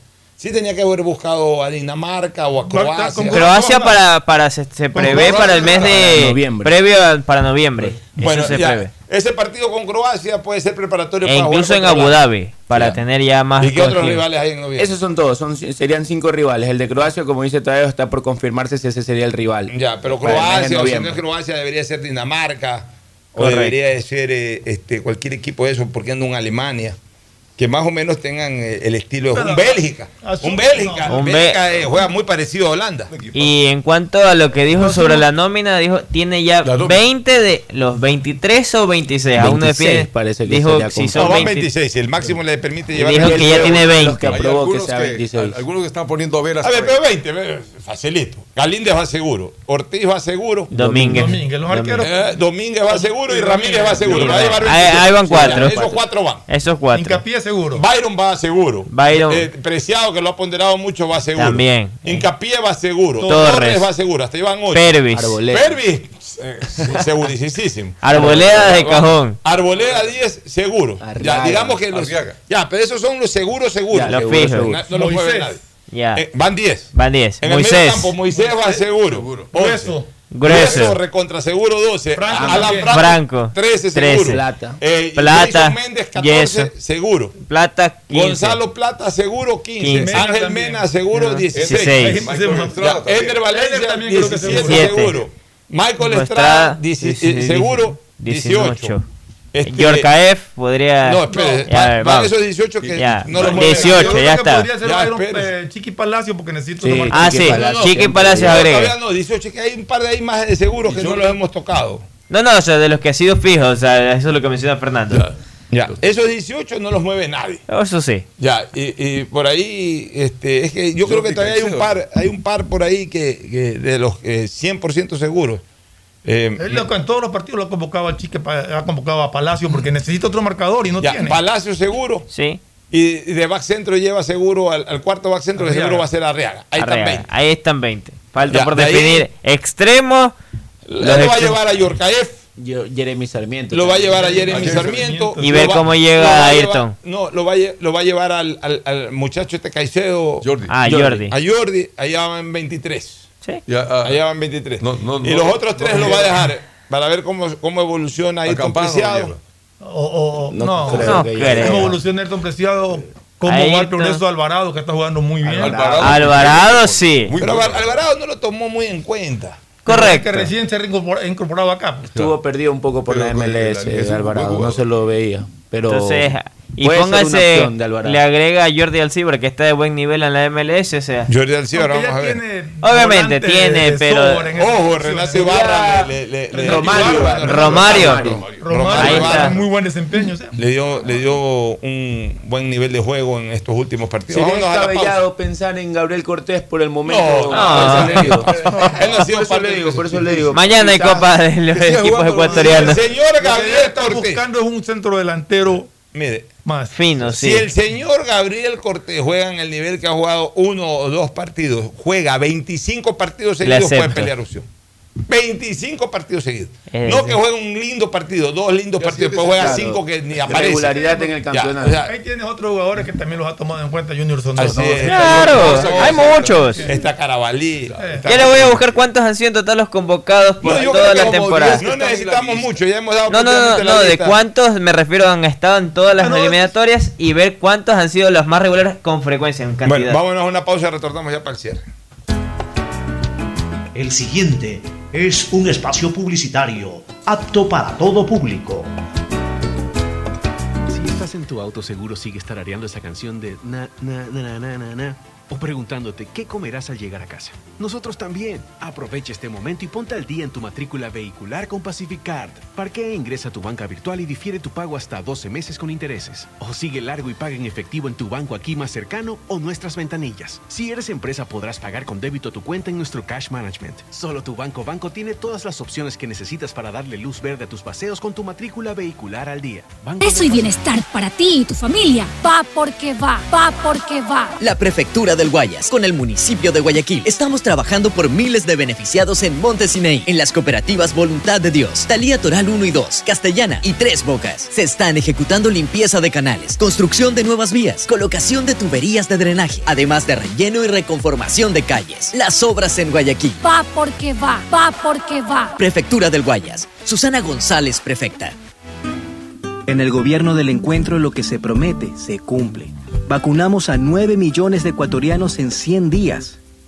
sí tenía que haber buscado a Dinamarca o a Croacia. Croacia para, para se, se prevé Croacia para el mes de noviembre. previo a- para noviembre. Eso Bueno, se ya, prevé. ese partido con Croacia puede ser preparatorio E para jugar incluso en Abu. Dhabi para Ya. tener ya más ¿Y qué otros rivales hay en noviembre? Esos son todos, son, serían cinco rivales. El de Croacia, como dice Tadeo, está por confirmarse si ese sería el rival. Ya, pero Croacia, o si no es Croacia, debería ser Dinamarca, o debería de ser eh, este, cualquier equipo de esos, porque no un Alemania, que más o menos tengan eh, el estilo de un Bélgica. Un Bélgica. no. Un Bélgica eh, juega muy parecido a Holanda. Y en cuanto a lo que dijo sobre la nómina, dijo tiene ya La nómina. 20 de los 23 o 26. Aún no 26 define. parece que dijo sería si son No, van 20 26, el máximo le permite llevar dijo 20. que ya tiene Los 20. que Hay aprobó que algunos sea que- 26. algunos que están poniendo velas. A ver, pero 20, eh, facilito. Galíndez va seguro, Ortiz va seguro, Domínguez. Domínguez, los arqueros. eh, Domínguez va seguro y Ramírez va seguro. Ahí- 26. ahí van cuatro. Esos cuatro van. Esos cuatro. Hincapié seguro. Byron va seguro. Byron. Eh, Preciado, que lo ha ponderado mucho, va seguro. También. Hincapié va seguro. Torres. Torres, va seguro. Hasta iban ocho. Pervis. Arboleda. Pervis, eh, segurísimo. (laughs) Arboleda de cajón. Arboleda 10, seguro. Ya, Arriaga. digamos que los. Ya, pero esos son los seguros, seguros. Ya, Los fijos. Na- No los mueve nadie. Ya. Eh, van 10. Van 10. En el Moisés. medio campo, Moisés va seguro. Seguro. 11. Grueso. Grueso. recontra seguro 12. Franco Alan también. Franco. 13 13. seguro. Plata. Eh, Plata. Méndez 14 Yeso. seguro. Plata 15. Gonzalo Plata seguro 15. 15. Ángel también. Mena seguro Ah, 16. 16. Michael Ya, Estrada Ya, también. Ender Valencia Ender también creo que 17 seguro. seguro. Michael Estrada, Estrada 10 eh, 16. seguro 18. 18. Este, podría. No, espere, Ya, va- vamos. esos 18 que Ya, no los mueve 18, nadie. Yo creo ya que está. Podría ser Ya, Byron, espérese. eh, Chiqui Palacio porque necesito Sí. Ah, Chiqui sí. Palacio. Chiqui Palacios No, agrega. no, 18, que hay un par de ahí más de seguros que no los hemos tocado. No, no, o sea, de los que ha sido fijos, o sea, eso es lo que menciona Fernando. Ya, esos 18 no los mueve nadie. Eso sí. Ya, y, y por ahí, este, es que yo creo que todavía hay un par, hay un par por ahí que, que de los eh, 100% seguros. Eh, Él lo- en todos los partidos lo ha convocado a Chique, ha convocado a Palacio porque necesita otro marcador y no ya, tiene. Palacio seguro. Sí. Y de back centro lleva seguro al, al cuarto back centro, que Arriaga. seguro va a ser Arriaga. Ahí están Arriaga. 20. Ahí están 20. Falta Ya, por de ahí- definir extremos. Le va a llevar a Yorkaev, Yo- Jeremy Sarmiento. Lo va a llevar a. Jeremy Sarmiento. Y lo ver va- cómo lo llega a Ayrton. llevar- no, lo va, lo va a llevar al, al- al muchacho este Caicedo. Jordi. Ah, Jordi. A Jordi, allá van 23. Sí. Ya, ah, Allá van 23. no, no, y no, los otros tres lo los va a dejar para ver cómo, cómo evoluciona Ayrton Preciado. O, o- o- No no, creo. ¿Cómo evoluciona Ayrton Preciado? ¿Cómo va el progreso de Alvarado, que está jugando muy bien? Alvarado. Alvarado sí. Muy Pero bueno. Alvarado no lo tomó muy en cuenta. Correcto. Que recién se ha incorporado acá. pues. Estuvo perdido un poco por Pero la MLS, buen Alvarado. No se lo veía. Pero Entonces, y puede ser una póngase, le agrega a Jordi Alcibar que está de buen nivel en la MLS, o sea. Jordi Alcibar, vamos a ver. tiene Obviamente tiene, de pero- Ojo. Renato Ibarra le, le- le- le- Romario, Romario, Romario. Romario Ahí Ibarra, está. muy buen desempeño. o sea. le dio, le dio un buen nivel de juego en estos últimos partidos. Sería descabellado pensar en Gabriel Cortés por el momento. No, Por eso le digo. Él no ha sido Por eso le digo, eso. por eso le digo. Mañana hay copa de los (laughs) equipos ecuatorianos. El señor Gabriel Cortés. buscando es un centro delantero Mire, más. Fino, sí. si el señor Gabriel Cortés juega en el nivel que ha jugado uno o dos partidos, juega 25 partidos seguidos, puede pelear opción. 25 partidos seguidos. Eh, no que juegue un lindo partido, dos lindos partidos, después juega claro. cinco que ni aparece. Regularidad en el Ya, campeonato. o sea, Ahí tienes otros jugadores que también los ha tomado en cuenta Junior es. Claro, hay muchos. Está Carabalí. está- Ya le voy a buscar cuántos han sido en total los convocados por No, toda la temporada. 10 No necesitamos mucho, ya hemos dado No, no, no, no, de cuántos me refiero han estado en todas las Ah, no, eliminatorias y ver cuántos han sido los más regulares con frecuencia en cantidad. Bueno, vámonos a una pausa y retornamos ya para el cierre. El siguiente es un espacio publicitario apto para todo público. Si estás en tu auto, seguro sigues tarareando esa canción de na, na, na, na, na, na, o preguntándote qué comerás al llegar a casa. Nosotros también. Aprovecha este momento y ponte al día en tu matrícula vehicular con Pacificard. Parquea e ingresa a tu banca virtual y difiere tu pago hasta 12 meses con intereses. O sigue largo y paga en efectivo en tu banco aquí más cercano o nuestras ventanillas. Si eres empresa, podrás pagar con débito tu cuenta en nuestro Cash Management. Solo tu banco banco tiene todas las opciones que necesitas para darle luz verde a tus paseos con tu matrícula vehicular al día. Banco Eso y bienestar para ti y tu familia. Va porque va, va porque va. La Prefectura del Guayas, con el municipio de Guayaquil, estamos trabajando por miles de beneficiados en Montesinei, en las cooperativas Voluntad de Dios, Talía Toral 1 y 2, Castellana y Tres Bocas. Se están ejecutando limpieza de canales, construcción de nuevas vías, colocación de tuberías de drenaje, además de relleno y reconformación de calles. Las obras en Guayaquil. Va porque va, va porque va. Prefectura del Guayas. Susana González, prefecta. En el gobierno del encuentro lo que se promete se cumple. Vacunamos a 9 millones de ecuatorianos en 100 días.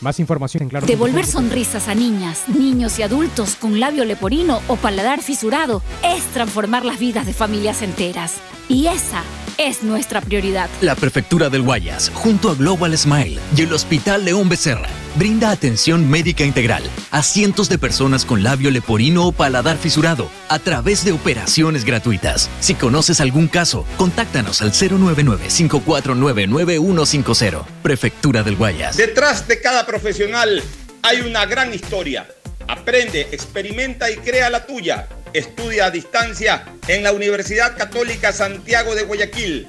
Más información en claro. Devolver sonrisas a niñas, niños y adultos con labio leporino o paladar fisurado es transformar las vidas de familias enteras. Y esa es nuestra prioridad. La Prefectura del Guayas, junto a Global Smile y el Hospital León Becerra, brinda atención médica integral a cientos de personas con labio leporino o paladar fisurado a través de operaciones gratuitas. Si conoces algún caso, contáctanos al 099-549-9150. Prefectura del Guayas. Detrás de cada profesional hay una gran historia. Aprende, experimenta y crea la tuya. Estudia a distancia en la Universidad Católica Santiago de Guayaquil.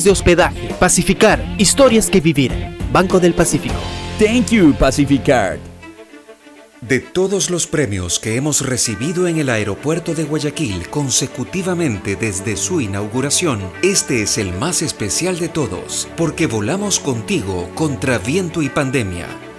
de hospedaje. Pacificar, historias que vivir. Banco del Pacífico. Thank you, Pacificard. De todos los premios que hemos recibido en el aeropuerto de Guayaquil consecutivamente desde su inauguración, este es el más especial de todos, porque volamos contigo contra viento y pandemia.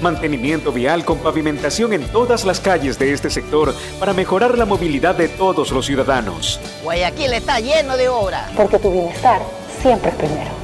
Mantenimiento vial con pavimentación en todas las calles de este sector para mejorar la movilidad de todos los ciudadanos. Guayaquil está lleno de obras. Porque tu bienestar siempre es primero.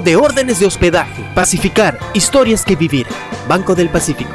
de órdenes de hospedaje. Pacificar, historias que vivir. Banco del Pacífico.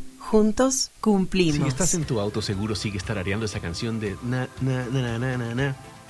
Juntos cumplimos. Si estás en tu auto, seguro sigues tarareando esa canción de na, na, na, na, na, na,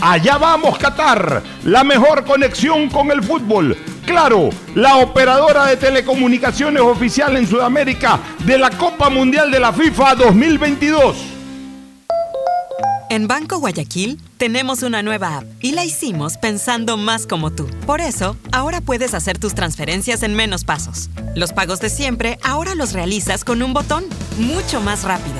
Allá vamos Qatar, la mejor conexión con el fútbol. Claro, la operadora de telecomunicaciones oficial en Sudamérica de la Copa Mundial de la FIFA 2022. En Banco Guayaquil tenemos una nueva app y la hicimos pensando más como tú. Por eso, ahora puedes hacer tus transferencias en menos pasos. Los pagos de siempre ahora los realizas con un botón, mucho más rápido.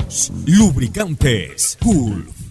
Lubricantes Gulf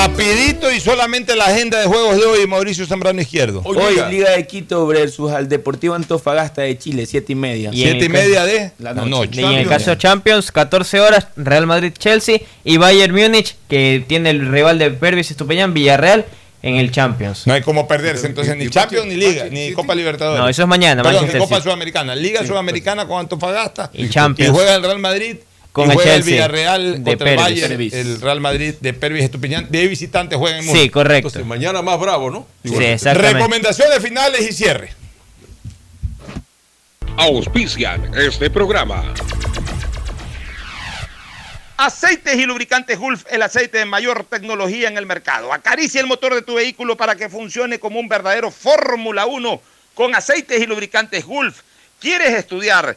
Rapidito y solamente la agenda de juegos de hoy, Mauricio Zambrano Izquierdo. Hoy, Liga de Quito versus al Deportivo Antofagasta de Chile, 7 y media. Siete y media de la noche. noche. Y en el caso Champions, 14 horas, Real Madrid-Chelsea y Bayern Múnich, que tiene el rival de Pervis Estupiñán, Villarreal, en el Champions. No hay como perderse, entonces ni Champions, ni Liga, ni Copa Libertadores. No, eso es mañana, Perdón, Copa. Sudamericana. Liga Sudamericana con Antofagasta. Y Champions. Y juega el Real Madrid. Con y el juega el Chelsea Villarreal de contra el Pervis. Bayern, Pervis. el Real Madrid de Pervis Estupiñán. De visitante juega en Sí, Múnich. correcto. Entonces, mañana más bravo, ¿no? Sí, exactamente. Recomendaciones finales y cierre. Auspician este programa. Aceites y lubricantes Gulf, el aceite de mayor tecnología en el mercado. Acaricia el motor de tu vehículo para que funcione como un verdadero Fórmula 1 con aceites y lubricantes Gulf. ¿Quieres estudiar,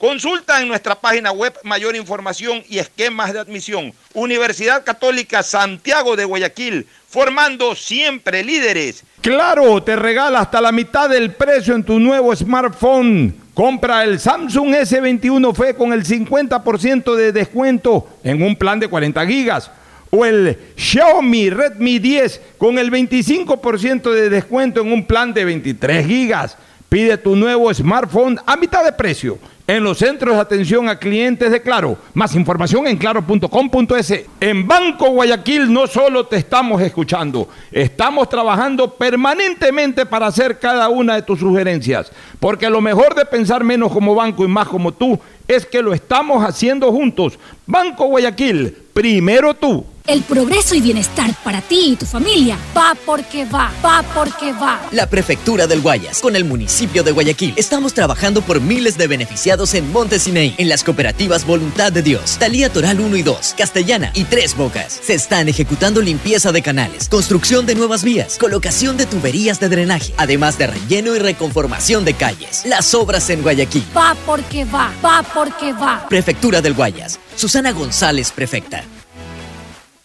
Consulta en nuestra página web mayor información y esquemas de admisión. Universidad Católica Santiago de Guayaquil, formando siempre líderes. Claro, te regala hasta la mitad del precio en tu nuevo smartphone. Compra el Samsung S21 FE con el 50% de descuento en un plan de 40 gigas. O el Xiaomi Redmi 10 con el 25% de descuento en un plan de 23 gigas. Pide tu nuevo smartphone a mitad de precio en los centros de atención a clientes de Claro. Más información en claro.com.es. En Banco Guayaquil no solo te estamos escuchando, estamos trabajando permanentemente para hacer cada una de tus sugerencias. Porque lo mejor de pensar menos como banco y más como tú es que lo estamos haciendo juntos. Banco Guayaquil, primero tú. El progreso y bienestar para ti y tu familia va porque va, va porque va. La Prefectura del Guayas, con el municipio de Guayaquil, estamos trabajando por miles de beneficiados en Montesinei, en las cooperativas Voluntad de Dios, Talía Toral 1 y 2, Castellana y Tres Bocas. Se están ejecutando limpieza de canales, construcción de nuevas vías, colocación de tuberías de drenaje, además de relleno y reconformación de calles. Las obras en Guayaquil. Va porque va, va porque va. Prefectura del Guayas. Susana González, prefecta.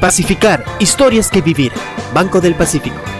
Pacificar, historias que vivir. Banco del Pacífico.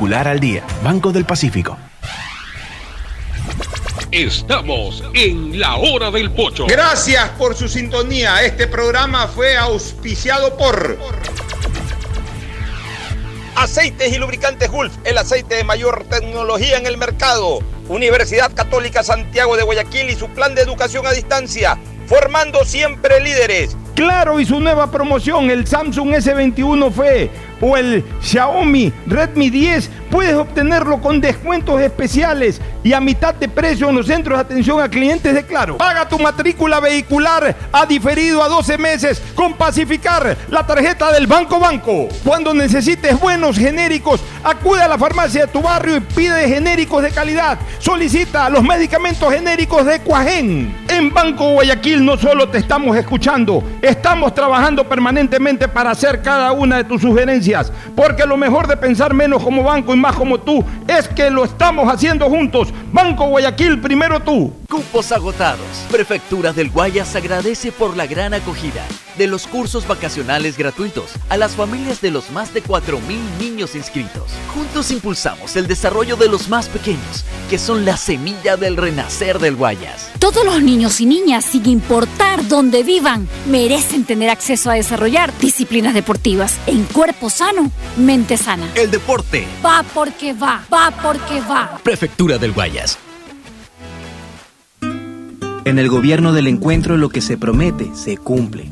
al día. Banco del Pacífico. Estamos en la hora del pocho. Gracias por su sintonía. Este programa fue auspiciado por Aceites y Lubricantes Gulf, el aceite de mayor tecnología en el mercado. Universidad Católica Santiago de Guayaquil y su plan de educación a distancia, formando siempre líderes. Claro y su nueva promoción, el Samsung S21 FE o el Xiaomi Redmi 10, puedes obtenerlo con descuentos especiales y a mitad de precio en los centros de atención a clientes de Claro. Paga tu matrícula vehicular a diferido a 12 meses con Pacificar, la tarjeta del Banco Banco. Cuando necesites buenos genéricos, acude a la farmacia de tu barrio y pide genéricos de calidad. Solicita los medicamentos genéricos de Cuajén. En Banco Guayaquil no solo te estamos escuchando, estamos trabajando permanentemente para hacer cada una de tus sugerencias porque lo mejor de pensar menos como banco más como tú es que lo estamos haciendo juntos. Banco Guayaquil, primero tú. Cupos agotados. Prefectura del Guayas agradece por la gran acogida de los cursos vacacionales gratuitos a las familias de los más de 4.000 niños inscritos. Juntos impulsamos el desarrollo de los más pequeños, que son la semilla del renacer del Guayas. Todos los niños y niñas, sin importar dónde vivan, merecen tener acceso a desarrollar disciplinas deportivas en cuerpo sano, mente sana. El deporte Va porque va, va porque va. Prefectura del Guayas. En el gobierno del encuentro lo que se promete se cumple.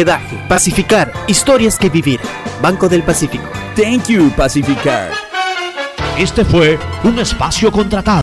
hospedaje. Pacificar, historias que vivir. Banco del Pacífico. Thank you, Pacificar. Este fue un espacio contratado.